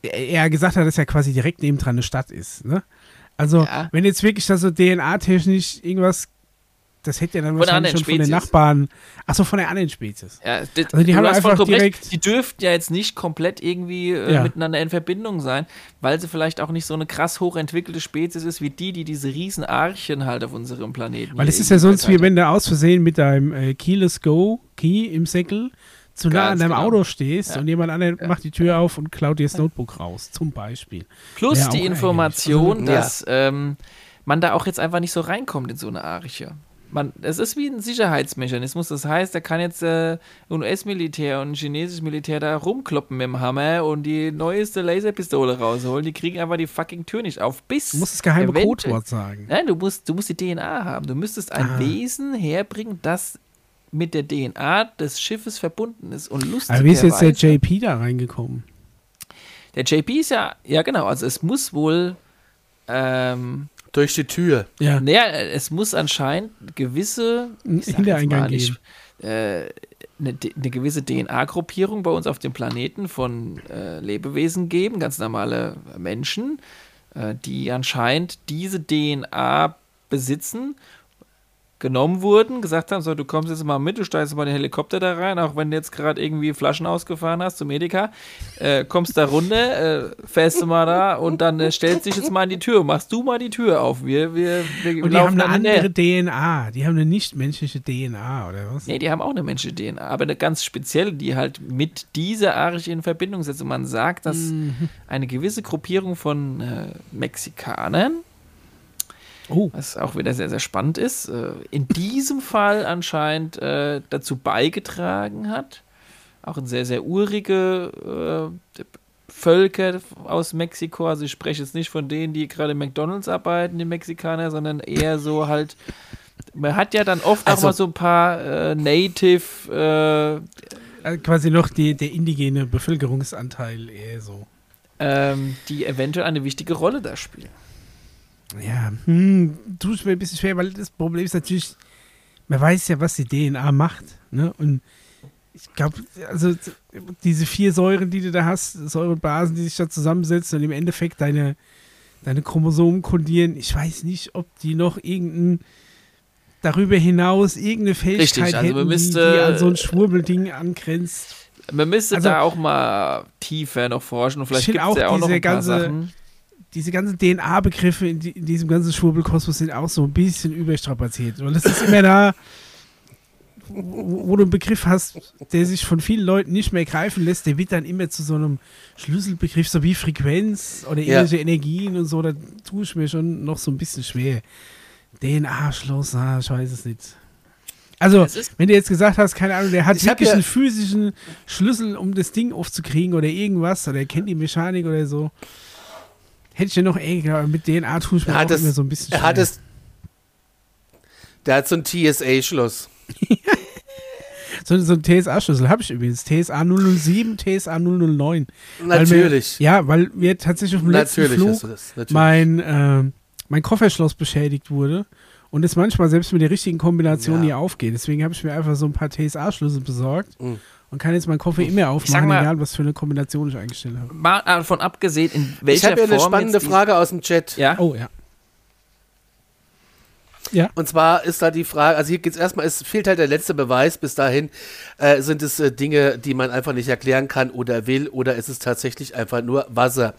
er gesagt hat, dass er quasi direkt nebendran eine Stadt ist. Ne? Also, Ja. wenn jetzt wirklich da so DNA-technisch irgendwas, das hätte ja dann Von wahrscheinlich schon anderen von den Spezies. Nachbarn, achso, von der anderen Spezies. Ja, das, Also die haben einfach direkt- Recht, die dürften ja jetzt nicht komplett irgendwie äh, Ja. miteinander in Verbindung sein, weil sie vielleicht auch nicht so eine krass hochentwickelte Spezies ist wie die, die diese riesen Archen halt auf unserem Planeten. Weil es ist ja sonst wie wenn du aus Versehen mit deinem äh, Keyless Go Key im Säckel zu nah an deinem genau. Auto stehst Ja. und jemand anderer Ja. macht die Tür auf und klaut dir das Notebook raus, zum Beispiel. Plus die. Information, Also, dass ähm, man da auch jetzt einfach nicht so reinkommt in so eine Arche. Man, es ist wie ein Sicherheitsmechanismus. Das heißt, da kann jetzt äh, ein US-Militär und ein chinesisches Militär da rumkloppen mit dem Hammer und die neueste Laserpistole rausholen. Die kriegen einfach die fucking Tür nicht auf. Bis Du musst das geheime Codewort sagen. Nein, du musst, du musst die DNA haben. Du müsstest ein Ah. Wesen herbringen, das mit der DNA des Schiffes verbunden ist. Und lustig. Aber wie ist jetzt der JP da reingekommen? Der JP ist ja, ja genau, also es muss wohl, ähm, Durch die Tür. Ja. naja, es muss anscheinend gewisse, Hintereingang jetzt mal, geben. äh, eine, D- eine gewisse DNA-Gruppierung bei uns auf dem Planeten von äh, Lebewesen geben, ganz normale Menschen, äh, die anscheinend diese DNA besitzen, genommen wurden, gesagt haben, so, du kommst jetzt mal mit, du steigst mal den Helikopter da rein, auch wenn du jetzt gerade irgendwie Flaschen ausgefahren hast zum Edeka, äh, kommst da runter, äh, fährst du mal da und dann äh, stellst dich jetzt mal an die Tür, machst du mal die Tür auf, wir, wir, wir Und die haben eine andere DNA. Die haben eine nichtmenschliche DNA, oder was? Nee, die haben auch eine menschliche DNA, aber eine ganz spezielle, die halt mit dieser Arche in Verbindung setzt. Und man sagt, dass Mhm. eine gewisse Gruppierung von äh, Mexikanern Oh. Was auch wieder sehr, sehr spannend ist. Äh, in diesem Fall anscheinend äh, dazu beigetragen hat. Auch ein sehr, sehr urige äh, Völker aus Mexiko. Also ich spreche jetzt nicht von denen, die gerade McDonalds arbeiten, die Mexikaner, sondern eher so halt. Man hat ja dann oft also, auch mal so ein paar äh, Native. Also quasi noch die, der indigene Bevölkerungsanteil eher so. Ähm, die eventuell eine wichtige Rolle da spielen. Ja, hm, tue ich mir ein bisschen schwer, weil das Problem ist natürlich, man weiß ja, was die DNA macht. Ne? Und ich glaube, also diese vier Säuren, die du da hast, Säurebasen, die sich da zusammensetzen und im Endeffekt deine, deine Chromosomen kodieren, ich weiß nicht, ob die noch irgendein darüber hinaus irgendeine Fähigkeit Richtig, also hätten, müsste, die, an so ein Schwurbelding angrenzt. Man müsste also, da auch mal tiefer noch forschen und vielleicht gibt es ja auch noch ein paar ganze, Sachen. Diese ganzen DNA-Begriffe in, die, in, diesem ganzen Schwurbelkosmos sind auch so ein bisschen überstrapaziert. Und das ist immer da, wo, wo, du einen Begriff hast, der sich von vielen Leuten nicht mehr greifen lässt, der wird dann immer zu so einem Schlüsselbegriff, so wie Frequenz oder ähnliche ja. Energien und so. Da tue ich mir schon noch so ein bisschen schwer. DNA-Schloss, ah, ich weiß es nicht. Also, wenn du jetzt gesagt hast, keine Ahnung, der hat ich wirklich ja einen physischen Schlüssel, um das Ding aufzukriegen oder irgendwas, oder er kennt die Mechanik oder so, hätte ich ja noch, ey, mit DNA tue ich mir auch das, immer so ein bisschen Er hat es. Der hat so ein TSA-Schloss. (laughs) so, so ein TSA-Schlüssel habe ich übrigens. TSA 007, TSA 009. Natürlich. Wir, ja, weil wir tatsächlich auf dem letzten Natürlich Flug mein, äh, mein Kofferschloss beschädigt wurde und es manchmal selbst mit der richtigen Kombination ja. hier aufgeht. Deswegen habe ich mir einfach so ein paar TSA-Schlüssel besorgt mhm. Und kann jetzt meinen Koffer immer aufmachen, mal, egal was für eine Kombination ich eingestellt habe. Mal davon abgesehen, in welcher Ich habe ja eine spannende Frage aus dem Chat. Ja? Oh ja. Ja. Und zwar ist da die Frage, also hier geht es erstmal, es fehlt halt der letzte Beweis. Bis dahin äh, sind es äh, Dinge, die man einfach nicht erklären kann oder will, oder ist es tatsächlich einfach nur Wasser.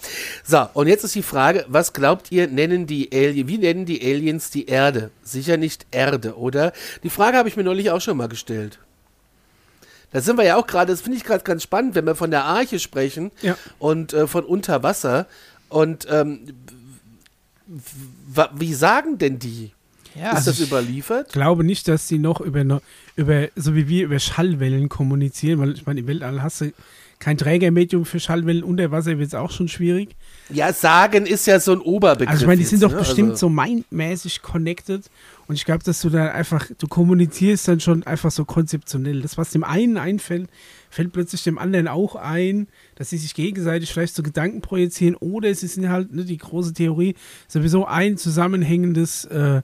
So, und jetzt ist die Frage, was glaubt ihr, nennen die Alien, wie nennen die Aliens die Erde? Sicher nicht Erde, oder? Die Frage habe ich mir neulich auch schon mal gestellt. Da sind wir ja auch gerade, das finde ich gerade ganz spannend, wenn wir von der Arche sprechen ja. und äh, von Unterwasser. Und ähm, wie sagen denn die? Ja, ist also das überliefert? Ich glaube nicht, dass sie noch über, über, so wie wir, über Schallwellen kommunizieren, weil ich meine, im Weltall hast du kein Trägermedium für Schallwellen unter Wasser, wird es auch schon schwierig. Ja, sagen ist ja so ein Oberbegriff. Also ich meine, die sind jetzt, doch ne? bestimmt also so mindmäßig connected und ich glaube, dass du da einfach, du kommunizierst dann schon einfach so konzeptionell. Das, was dem einen einfällt, fällt plötzlich dem anderen auch ein, dass sie sich gegenseitig vielleicht so Gedanken projizieren oder es ist halt ne, die große Theorie, sowieso ein zusammenhängendes äh,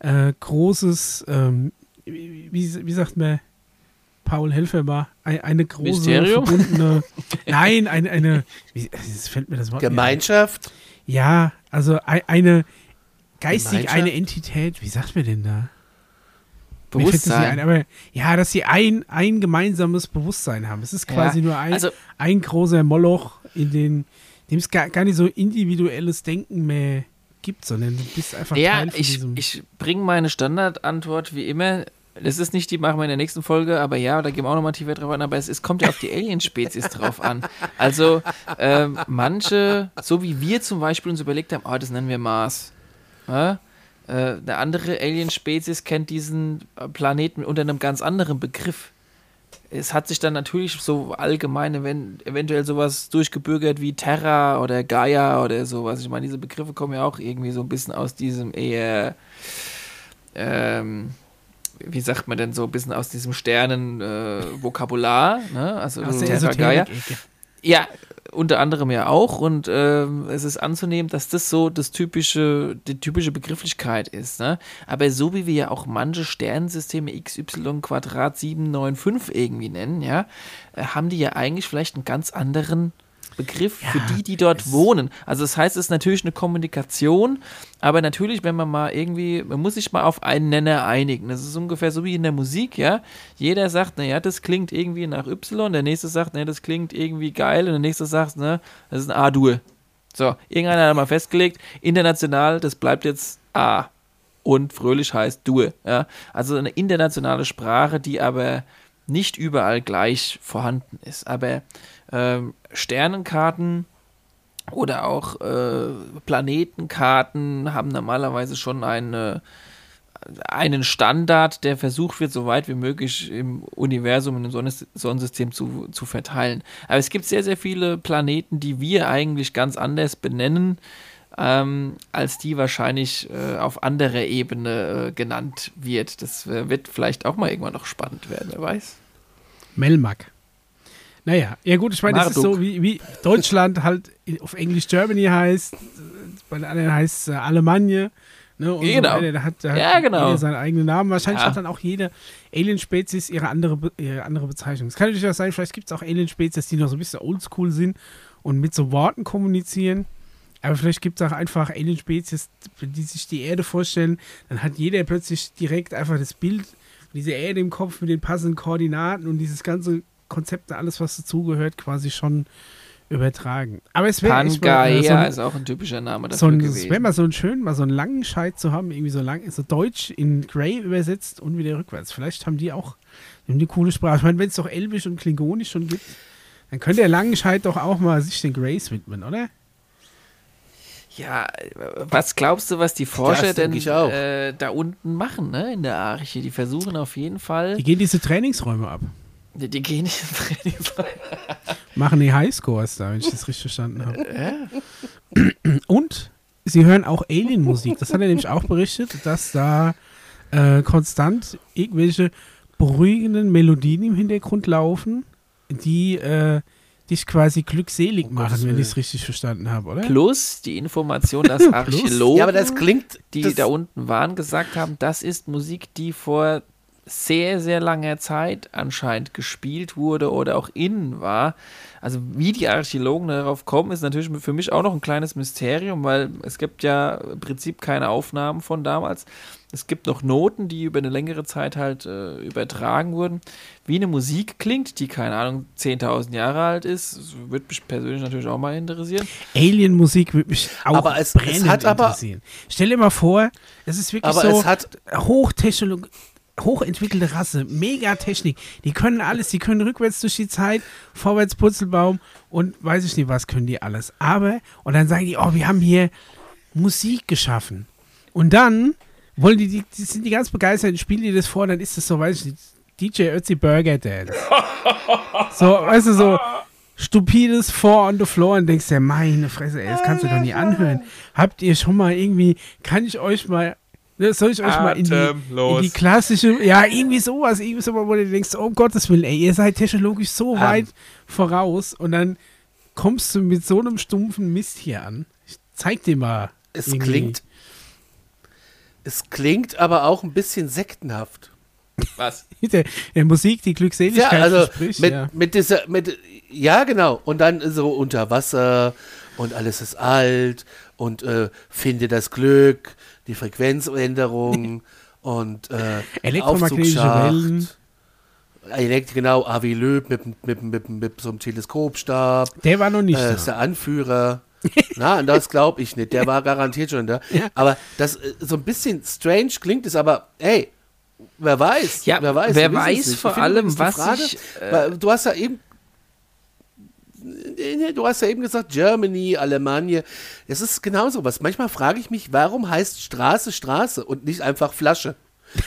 äh, großes, ähm, wie, wie sagt man, Paul Helfer war, ein, eine große Mysterium? verbundene, (laughs) nein, eine, eine wie, fällt mir das Wort Gemeinschaft? Ja, also eine, geistig eine Entität, wie sagt man denn da? Bewusstsein. Ein, aber ja, dass sie ein, ein gemeinsames Bewusstsein haben. Es ist quasi ja, nur ein, also, ein großer Moloch, in den, dem es gar, gar nicht so individuelles Denken mehr gibt, sondern du bist einfach ja, Teil von ich, diesem... ich bringe meine Standardantwort wie immer. Das ist nicht die, machen wir in der nächsten Folge, aber ja, da gehen wir auch nochmal tiefer drauf an, aber es, es kommt ja auf die Alien-Spezies (laughs) drauf an. Also, ähm, manche, so wie wir zum Beispiel uns überlegt haben, oh, das nennen wir Mars. Äh, eine andere Alien-Spezies kennt diesen Planeten unter einem ganz anderen Begriff es hat sich dann natürlich so allgemein wenn, eventuell sowas durchgebürgert wie Terra oder Gaia oder sowas. Ich meine, diese Begriffe kommen ja auch irgendwie so ein bisschen aus diesem eher, ähm, wie sagt man denn so, ein bisschen aus diesem Sternen-Vokabular, äh, ne? Also Terra, Gaia. Ja, unter anderem ja auch und äh, es ist anzunehmen, dass das so das typische, die typische Begrifflichkeit ist. Ne? Aber so wie wir ja auch manche Sternensysteme XY Quadrat 795 irgendwie nennen, ja, äh, haben die ja eigentlich vielleicht einen ganz anderen Begriff ja, für die, die dort wohnen. Also das heißt, es ist natürlich eine Kommunikation, aber natürlich, wenn man mal irgendwie, man muss sich mal auf einen Nenner einigen. Das ist ungefähr so wie in der Musik, ja. Jeder sagt, naja, das klingt irgendwie nach Y, der nächste sagt, naja, das klingt irgendwie geil und der nächste sagt, ne, das ist ein A-Dur. So, irgendeiner hat mal festgelegt, international, das bleibt jetzt A. Und fröhlich heißt Dur. Ja? Also eine internationale Sprache, die aber nicht überall gleich vorhanden ist. Aber ähm, Sternenkarten oder auch äh, Planetenkarten haben normalerweise schon eine, einen Standard, der versucht wird, so weit wie möglich im Universum, Sonnes Sonnensystem zu, zu verteilen. Aber es gibt sehr, sehr viele Planeten, die wir eigentlich ganz anders benennen, ähm, als die wahrscheinlich äh, auf anderer Ebene äh, genannt wird. Das äh, wird vielleicht auch mal irgendwann noch spannend werden, wer weiß. Melmac. Naja, ja gut, ich meine, das ist so, wie, wie Deutschland halt auf Englisch Germany heißt, bei den anderen heißt es äh, Alemannia. Ne, und genau. So da hat, da ja, hat genau. jeder seinen eigenen Namen. Wahrscheinlich Ja. hat dann auch jede Alien-Spezies ihre andere, ihre andere Bezeichnung. Es kann natürlich auch sein, vielleicht gibt es auch Alien-Spezies, die noch so ein bisschen oldschool sind und mit so Worten kommunizieren. Aber vielleicht gibt es auch einfach Alien-Spezies, die sich die Erde vorstellen. Dann hat jeder plötzlich direkt einfach das Bild diese Erde im Kopf mit den passenden Koordinaten und dieses ganze Konzept, alles was dazugehört, quasi schon übertragen. Aber es wäre echt mal, äh, Pangaea so ein, ist auch ein typischer Name so dafür ein, es wäre gewesen. mal so ein schön, mal so einen langen Scheit zu haben, irgendwie so lang, so Deutsch in Grey übersetzt und wieder rückwärts. Vielleicht haben die auch haben die coole Sprache. Ich meine, wenn es doch Elbisch und Klingonisch schon gibt, dann könnte der Langenscheid doch auch mal sich den Greys widmen, oder? Ja, was glaubst du, was die Forscher denn äh, da unten machen, ne, in der Arche? Die versuchen auf jeden Fall, Die gehen diese Trainingsräume ab. Die, die gehen nicht ins Training. Machen die Highscores da, wenn ich das richtig verstanden habe. Und sie hören auch Alien-Musik. Das hat er nämlich auch berichtet, dass da äh, konstant irgendwelche beruhigenden Melodien im Hintergrund laufen, die äh, dich quasi glückselig machen, wenn ich es richtig verstanden habe, oder? Plus die Information, dass (laughs) Archäologen, Ja, aber das klingt. die das, da unten waren, gesagt haben, das ist Musik, die vor sehr, sehr langer Zeit anscheinend gespielt wurde oder auch innen war. Also wie die Archäologen darauf kommen, ist natürlich für mich auch noch ein kleines Mysterium, weil es gibt ja im Prinzip keine Aufnahmen von damals. Es gibt noch Noten, die über eine längere Zeit halt äh, übertragen wurden. Wie eine Musik klingt, die, keine Ahnung, 10.000 Jahre alt ist, das würde mich persönlich natürlich auch mal interessieren. Alien-Musik würde mich auch Aber es- es brennend hat aber- interessieren. Stell dir mal vor, es ist wirklich aber so es hat. Hochtechnologie. Hochentwickelte Rasse, Megatechnik. Die können alles, die können rückwärts durch die Zeit, vorwärts Purzelbaum und weiß ich nicht, was können die alles. Aber, und dann sagen die, oh, wir haben hier Musik geschaffen. Und dann wollen die, die, die sind die ganz begeistert, spielen die das vor, dann ist das so, weiß ich nicht, DJ Ötzi Burger Dance. (laughs) so, weißt du, so stupides Four on the Floor und denkst dir, meine Fresse, ey, das kannst du doch nie anhören. Habt ihr schon mal irgendwie, kann ich euch mal, soll ich euch mal in die, in die klassische, ja, irgendwie sowas, irgendwie so, wo du denkst, oh, um Gottes Willen, ey, ihr seid technologisch so Ähm. weit voraus und dann kommst du mit so einem stumpfen Mist hier an. Ich zeig dir mal. Es irgendwie. klingt. Es klingt aber auch ein bisschen sektenhaft. Was? Der, der Musik, die Ja, Glückseligkeit also verspricht, mit, ja. mit dieser, mit, ja genau. Und dann so unter Wasser und alles ist alt und äh, finde das Glück, die Frequenzänderung (laughs) und äh, Elektromagnetische. Wellen. Elekt genau, Avi Löb mit, mit, mit, mit, so einem Teleskopstab. Der war noch nicht äh, ist der Anführer. Na, das glaube ich nicht. Der war garantiert schon da. (laughs) Ja. Aber das äh, so ein bisschen strange klingt es, aber ey, wer weiß? Ja, wer weiß? wer weiß vor allem, was Frage, ich, äh, du hast ja eben Du hast ja eben gesagt, Germany, Alemannia. Es ist genauso was. Manchmal frage ich mich, warum heißt Straße Straße und nicht einfach Flasche?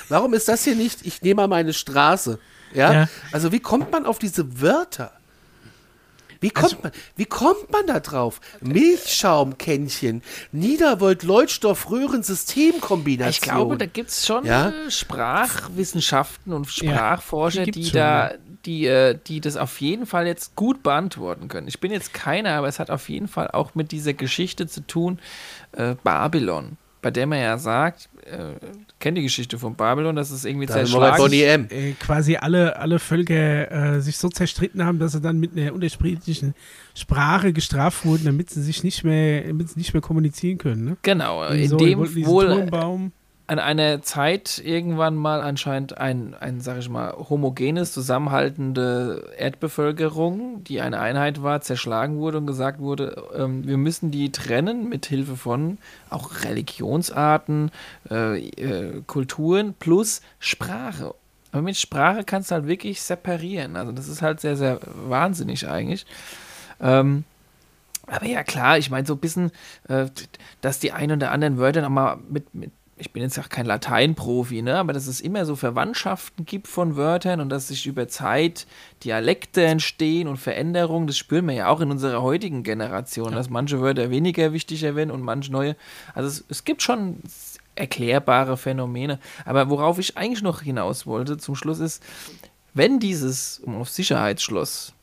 Warum ist das hier nicht, ich nehme mal meine Straße? Ja? Ja. Also wie kommt man auf diese Wörter? Wie kommt, man, wie kommt man da drauf? Milchschaumkännchen, Niedervolt, Leuchtstoff, Röhrensystemkombination. Ich glaube, da gibt es schon Ja? äh, Sprachwissenschaften und Ja, Sprachforscher, die die, schon, da, ja. Die, äh, die das auf jeden Fall jetzt gut beantworten können. Ich bin jetzt keiner, aber es hat auf jeden Fall auch mit dieser Geschichte zu tun, äh, Babylon, bei der man ja sagt, äh, kennt die Geschichte von Babylon, dass es irgendwie da zerschlagen M. äh, quasi alle, alle Völker äh, sich so zerstritten haben, dass sie dann mit einer unterschiedlichen Sprache gestraft wurden, damit sie sich nicht mehr, damit sie nicht mehr kommunizieren können. Ne? Genau, in so, dem wohl Turmbaum. An einer Zeit irgendwann mal anscheinend ein, ein, sag ich mal, homogenes, zusammenhaltende Erdbevölkerung, die eine Einheit war, zerschlagen wurde und gesagt wurde, ähm, wir müssen die trennen mit Hilfe von auch Religionsarten, äh, äh, Kulturen plus Sprache. Aber mit Sprache kannst du halt wirklich separieren. Also das ist halt sehr, sehr wahnsinnig eigentlich. Ähm, Aber ja, klar, ich meine, so ein bisschen, äh, dass die ein oder anderen Wörter nochmal mit, mit ich bin jetzt auch kein Lateinprofi, ne, aber dass es immer so Verwandtschaften gibt von Wörtern und dass sich über Zeit Dialekte entstehen und Veränderungen, das spüren wir ja auch in unserer heutigen Generation, ja. dass manche Wörter weniger wichtiger werden und manche neue. Also es, es gibt schon erklärbare Phänomene. Aber worauf ich eigentlich noch hinaus wollte zum Schluss ist, wenn dieses, um auf Sicherheitsschloss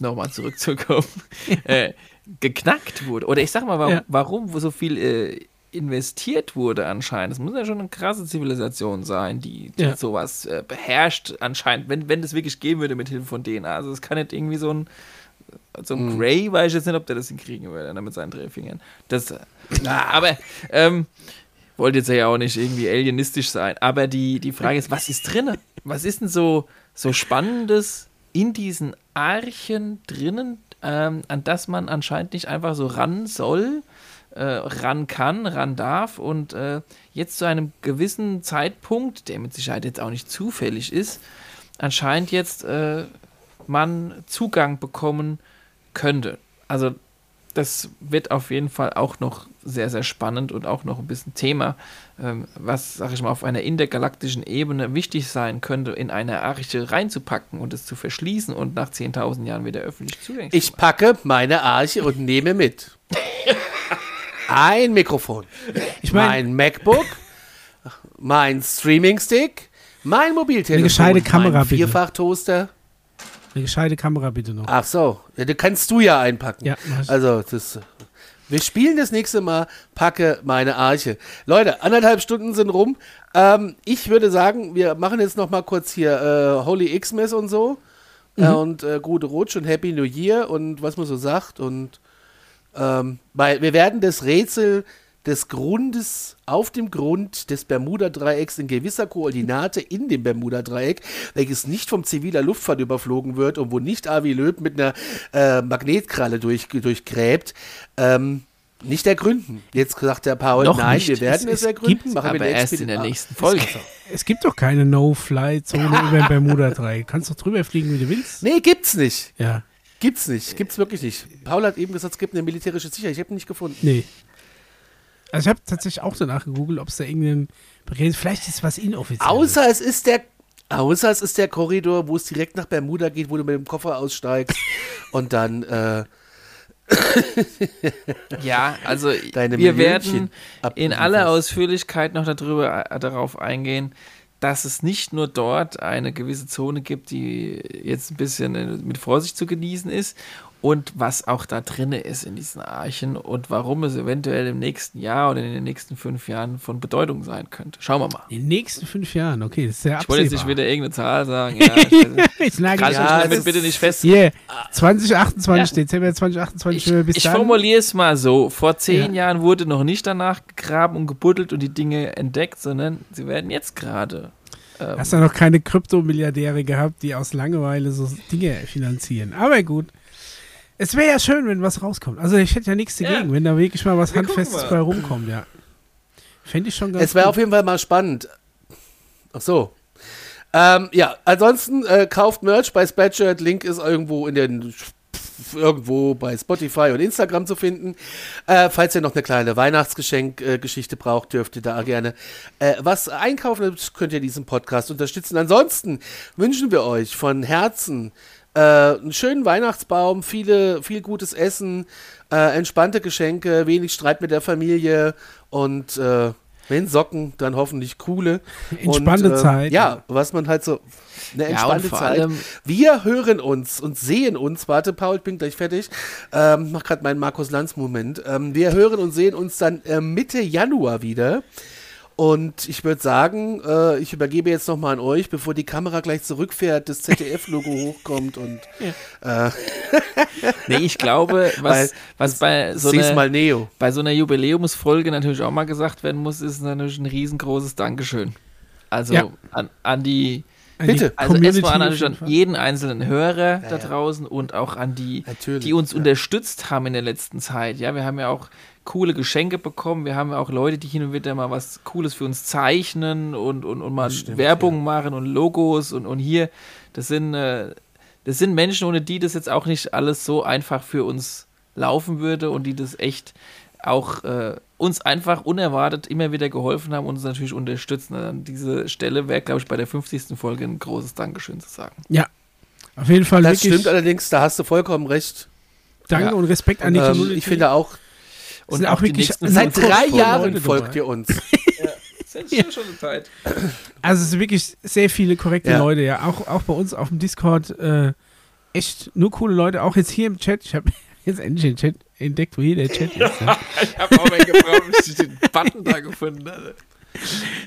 nochmal zurückzukommen, (laughs) äh, geknackt wurde, oder ich sag mal, warum, ja. warum so viel äh, investiert wurde anscheinend. Das muss ja schon eine krasse Zivilisation sein, die, die ja. sowas äh, beherrscht anscheinend, wenn, wenn das wirklich gehen würde mit Hilfe von DNA. Also es kann nicht irgendwie so ein so ein mm. Gray, weiß ich jetzt nicht, ob der das hinkriegen würde, ne, mit seinen Drehfingern. Das, (laughs) na, aber ähm, wollte jetzt ja auch nicht irgendwie alienistisch sein. Aber die, die Frage ist, was ist drin? Was ist denn so, so Spannendes in diesen Archen drinnen, ähm, an das man anscheinend nicht einfach so ran soll? Äh, ran kann, ran darf und äh, jetzt zu einem gewissen Zeitpunkt, der mit Sicherheit jetzt auch nicht zufällig ist, anscheinend jetzt äh, man Zugang bekommen könnte. Also das wird auf jeden Fall auch noch sehr, sehr spannend und auch noch ein bisschen Thema, ähm, was, sag ich mal, auf einer intergalaktischen Ebene wichtig sein könnte, in eine Arche reinzupacken und es zu verschließen und nach 10.000 Jahren wieder öffentlich zugänglich Ich packe meine Arche und nehme mit. (laughs) ein Mikrofon, ich mein, mein MacBook, mein Streaming-Stick, mein Mobiltelefon, eine gescheite Kamera, mein Vierfach-Toaster. Eine gescheite Kamera bitte noch. Ach so, ja, die kannst du ja einpacken. Ja, also das. Wir spielen das nächste Mal, packe meine Arche. Leute, anderthalb Stunden sind rum. Ähm, ich würde sagen, wir machen jetzt noch mal kurz hier äh, Holy Xmas und so. Mhm. Äh, und äh, gute Rutsch und Happy New Year und was man so sagt. Und ähm, weil wir werden das Rätsel des Grundes auf dem Grund des Bermuda-Dreiecks in gewisser Koordinate in dem Bermuda-Dreieck, welches nicht vom ziviler Luftfahrt überflogen wird und wo nicht Avi Löb mit einer äh, Magnetkralle durch, durchgräbt, ähm, nicht ergründen. Jetzt sagt der Paul, Noch nein, nicht. wir werden es, es ergründen. Machen aber wir erst in der nächsten Folge. Es, es gibt doch keine No-Fly-Zone (laughs) über dem Bermuda-Dreieck. Kannst doch drüber fliegen, wie du willst. Nee, gibt's nicht. Ja. Gibt's nicht, gibt's wirklich nicht. Paul hat eben gesagt, es gibt eine militärische Sicherheit. Ich habe ihn nicht gefunden. Nee. Also ich habe tatsächlich auch danach gegoogelt, ob es da irgendeinen vielleicht ist was inoffiziell. Außer es ist der Außer es ist der Korridor, wo es direkt nach Bermuda geht, wo du mit dem Koffer aussteigst (laughs) und dann äh, (laughs) ja, also Deine wir werden in aller Ausführlichkeit noch darüber, äh, darauf eingehen, dass es nicht nur dort eine gewisse Zone gibt, die jetzt ein bisschen äh, mit Vorsicht zu genießen ist und was auch da drin ist in diesen Archen und warum es eventuell im nächsten Jahr oder in den nächsten fünf Jahren von Bedeutung sein könnte. Schauen wir mal. In den nächsten fünf Jahren, okay, das ist sehr Ich wollte jetzt nicht wieder irgendeine Zahl sagen. (laughs) Ja, ich, ich nagel ja, damit bitte nicht fest. Yeah, 2028, ja. Dezember 2028 ich, bis Ich formuliere es mal so, vor zehn ja. Jahren wurde noch nicht danach gegraben und gebuddelt und die Dinge entdeckt, sondern sie werden jetzt gerade ähm, Hast du noch keine Kryptomilliardäre gehabt, die aus Langeweile so Dinge finanzieren. Aber gut. Es wäre ja schön, wenn was rauskommt. Also ich hätte ja nichts dagegen, ja. wenn da wirklich mal was Wir Handfestes bei rumkommt, ja. Fände ich schon ganz Es wäre auf jeden Fall mal spannend. Ach so. Ähm, ja, ansonsten äh, kauft Merch bei Spreadshirt. Link ist irgendwo in den irgendwo bei Spotify und Instagram zu finden. Äh, falls ihr noch eine kleine Weihnachtsgeschenkgeschichte äh, braucht, dürft ihr da gerne äh, was einkaufen. Das könnt ihr diesen Podcast unterstützen. Ansonsten wünschen wir euch von Herzen äh, einen schönen Weihnachtsbaum, viele, viel gutes Essen, äh, entspannte Geschenke, wenig Streit mit der Familie und äh, wenn Socken, dann hoffentlich coole. (laughs) Entspannte und, Zeit. Ja, was man halt so eine entspannte ja, Zeit. Wir hören uns und sehen uns. Warte, Paul, ich bin gleich fertig. Ähm, mach gerade meinen Markus Lanz-Moment. Ähm, wir hören und sehen uns dann äh, Mitte Januar wieder. Und ich würde sagen, äh, ich übergebe jetzt nochmal an euch, bevor die Kamera gleich zurückfährt, das ZDF-Logo (laughs) hochkommt und. Ja. Äh (laughs) nee, ich glaube, was, was bei, so einer, bei so einer Jubiläumsfolge natürlich auch mal gesagt werden muss, ist natürlich ein riesengroßes Dankeschön. Also ja. an, an die Bitte. Also erstmal an, an jeden einzelnen Hörer ja, da draußen ja. und auch an die, Natürlich, die uns ja. unterstützt haben in der letzten Zeit. Ja, wir haben ja auch coole Geschenke bekommen. Wir haben ja auch Leute, die hin und wieder mal was Cooles für uns zeichnen und, und, und mal stimmt, Werbung machen und Logos und, und hier. Das sind, äh, das sind Menschen, ohne die das jetzt auch nicht alles so einfach für uns laufen würde und die das echt auch äh, uns einfach unerwartet immer wieder geholfen haben und uns natürlich unterstützen. An diese Stelle wäre, glaube ich, bei der 50. Folge ein großes Dankeschön zu sagen. Ja, auf jeden Fall. Das stimmt allerdings, da hast du vollkommen recht. Danke ja. und Respekt an die ähm, Community. Ich finde auch, und auch, auch wirklich seit drei Jahren folgt ihr uns. (laughs) ja. Schon eine Zeit. Also es sind wirklich sehr viele korrekte ja. Leute, ja. Auch, auch bei uns auf dem Discord äh, echt nur coole Leute. Auch jetzt hier im Chat. Ich habe (laughs) jetzt endlich den Chat entdeckt, wo hier der Chat ist. (laughs) Ja. ich habe auch mal gebraucht, bis ich den Button da gefunden hatte.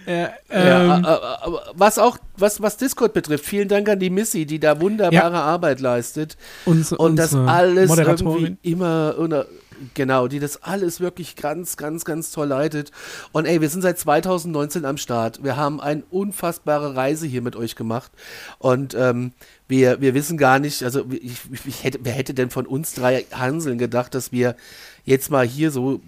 Ja, ähm, ja, was auch, was, was Discord betrifft, vielen Dank an die Missy, die da wunderbare ja. Arbeit leistet. Uns, und das alles irgendwie immer, Genau, die das alles wirklich ganz, ganz, ganz toll leitet. Und ey, wir sind seit 2019 am Start. Wir haben eine unfassbare Reise hier mit euch gemacht. Und ähm, wir, wir wissen gar nicht, also ich, ich hätte, wer hätte denn von uns drei Hanseln gedacht, dass wir jetzt mal hier so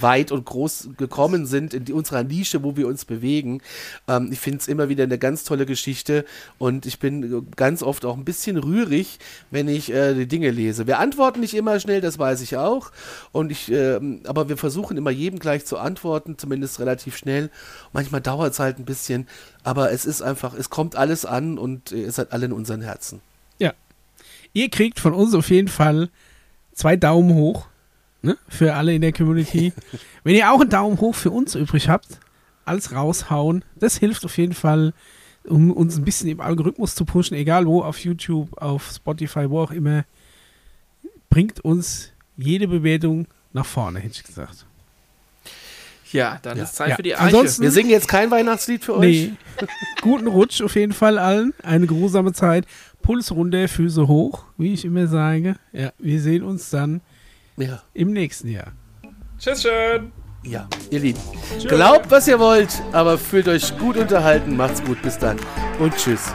weit und groß gekommen sind in die, unserer Nische, wo wir uns bewegen. Ähm, ich finde es immer wieder eine ganz tolle Geschichte und ich bin ganz oft auch ein bisschen rührig, wenn ich äh, die Dinge lese. Wir antworten nicht immer schnell, das weiß ich auch. Und ich, äh, aber wir versuchen immer jedem gleich zu antworten, zumindest relativ schnell. Manchmal dauert es halt ein bisschen, aber es ist einfach, es kommt alles an und ihr seid alle in unseren Herzen. Ja. Ihr kriegt von uns auf jeden Fall zwei Daumen hoch ne? für alle in der Community. (laughs) Wenn ihr auch einen Daumen hoch für uns übrig habt, alles raushauen. Das hilft auf jeden Fall, um uns ein bisschen im Algorithmus zu pushen, egal wo, auf YouTube, auf Spotify, wo auch immer. Bringt uns jede Bewertung nach vorne, hätte ich gesagt. Ja, dann ja. ist Zeit ja. für die Eiche. Ansonsten, Wir singen jetzt kein Weihnachtslied für euch. Nee. (laughs) Guten Rutsch auf jeden Fall allen. Eine grusame Zeit. Puls runter, Füße hoch, wie ich immer sage. Ja, wir sehen uns dann ja. Im nächsten Jahr. Tschüss schön. Ja, ihr Lieben. Tschüss. Glaubt, was ihr wollt, aber fühlt euch gut unterhalten. Macht's gut. Bis dann. Und tschüss.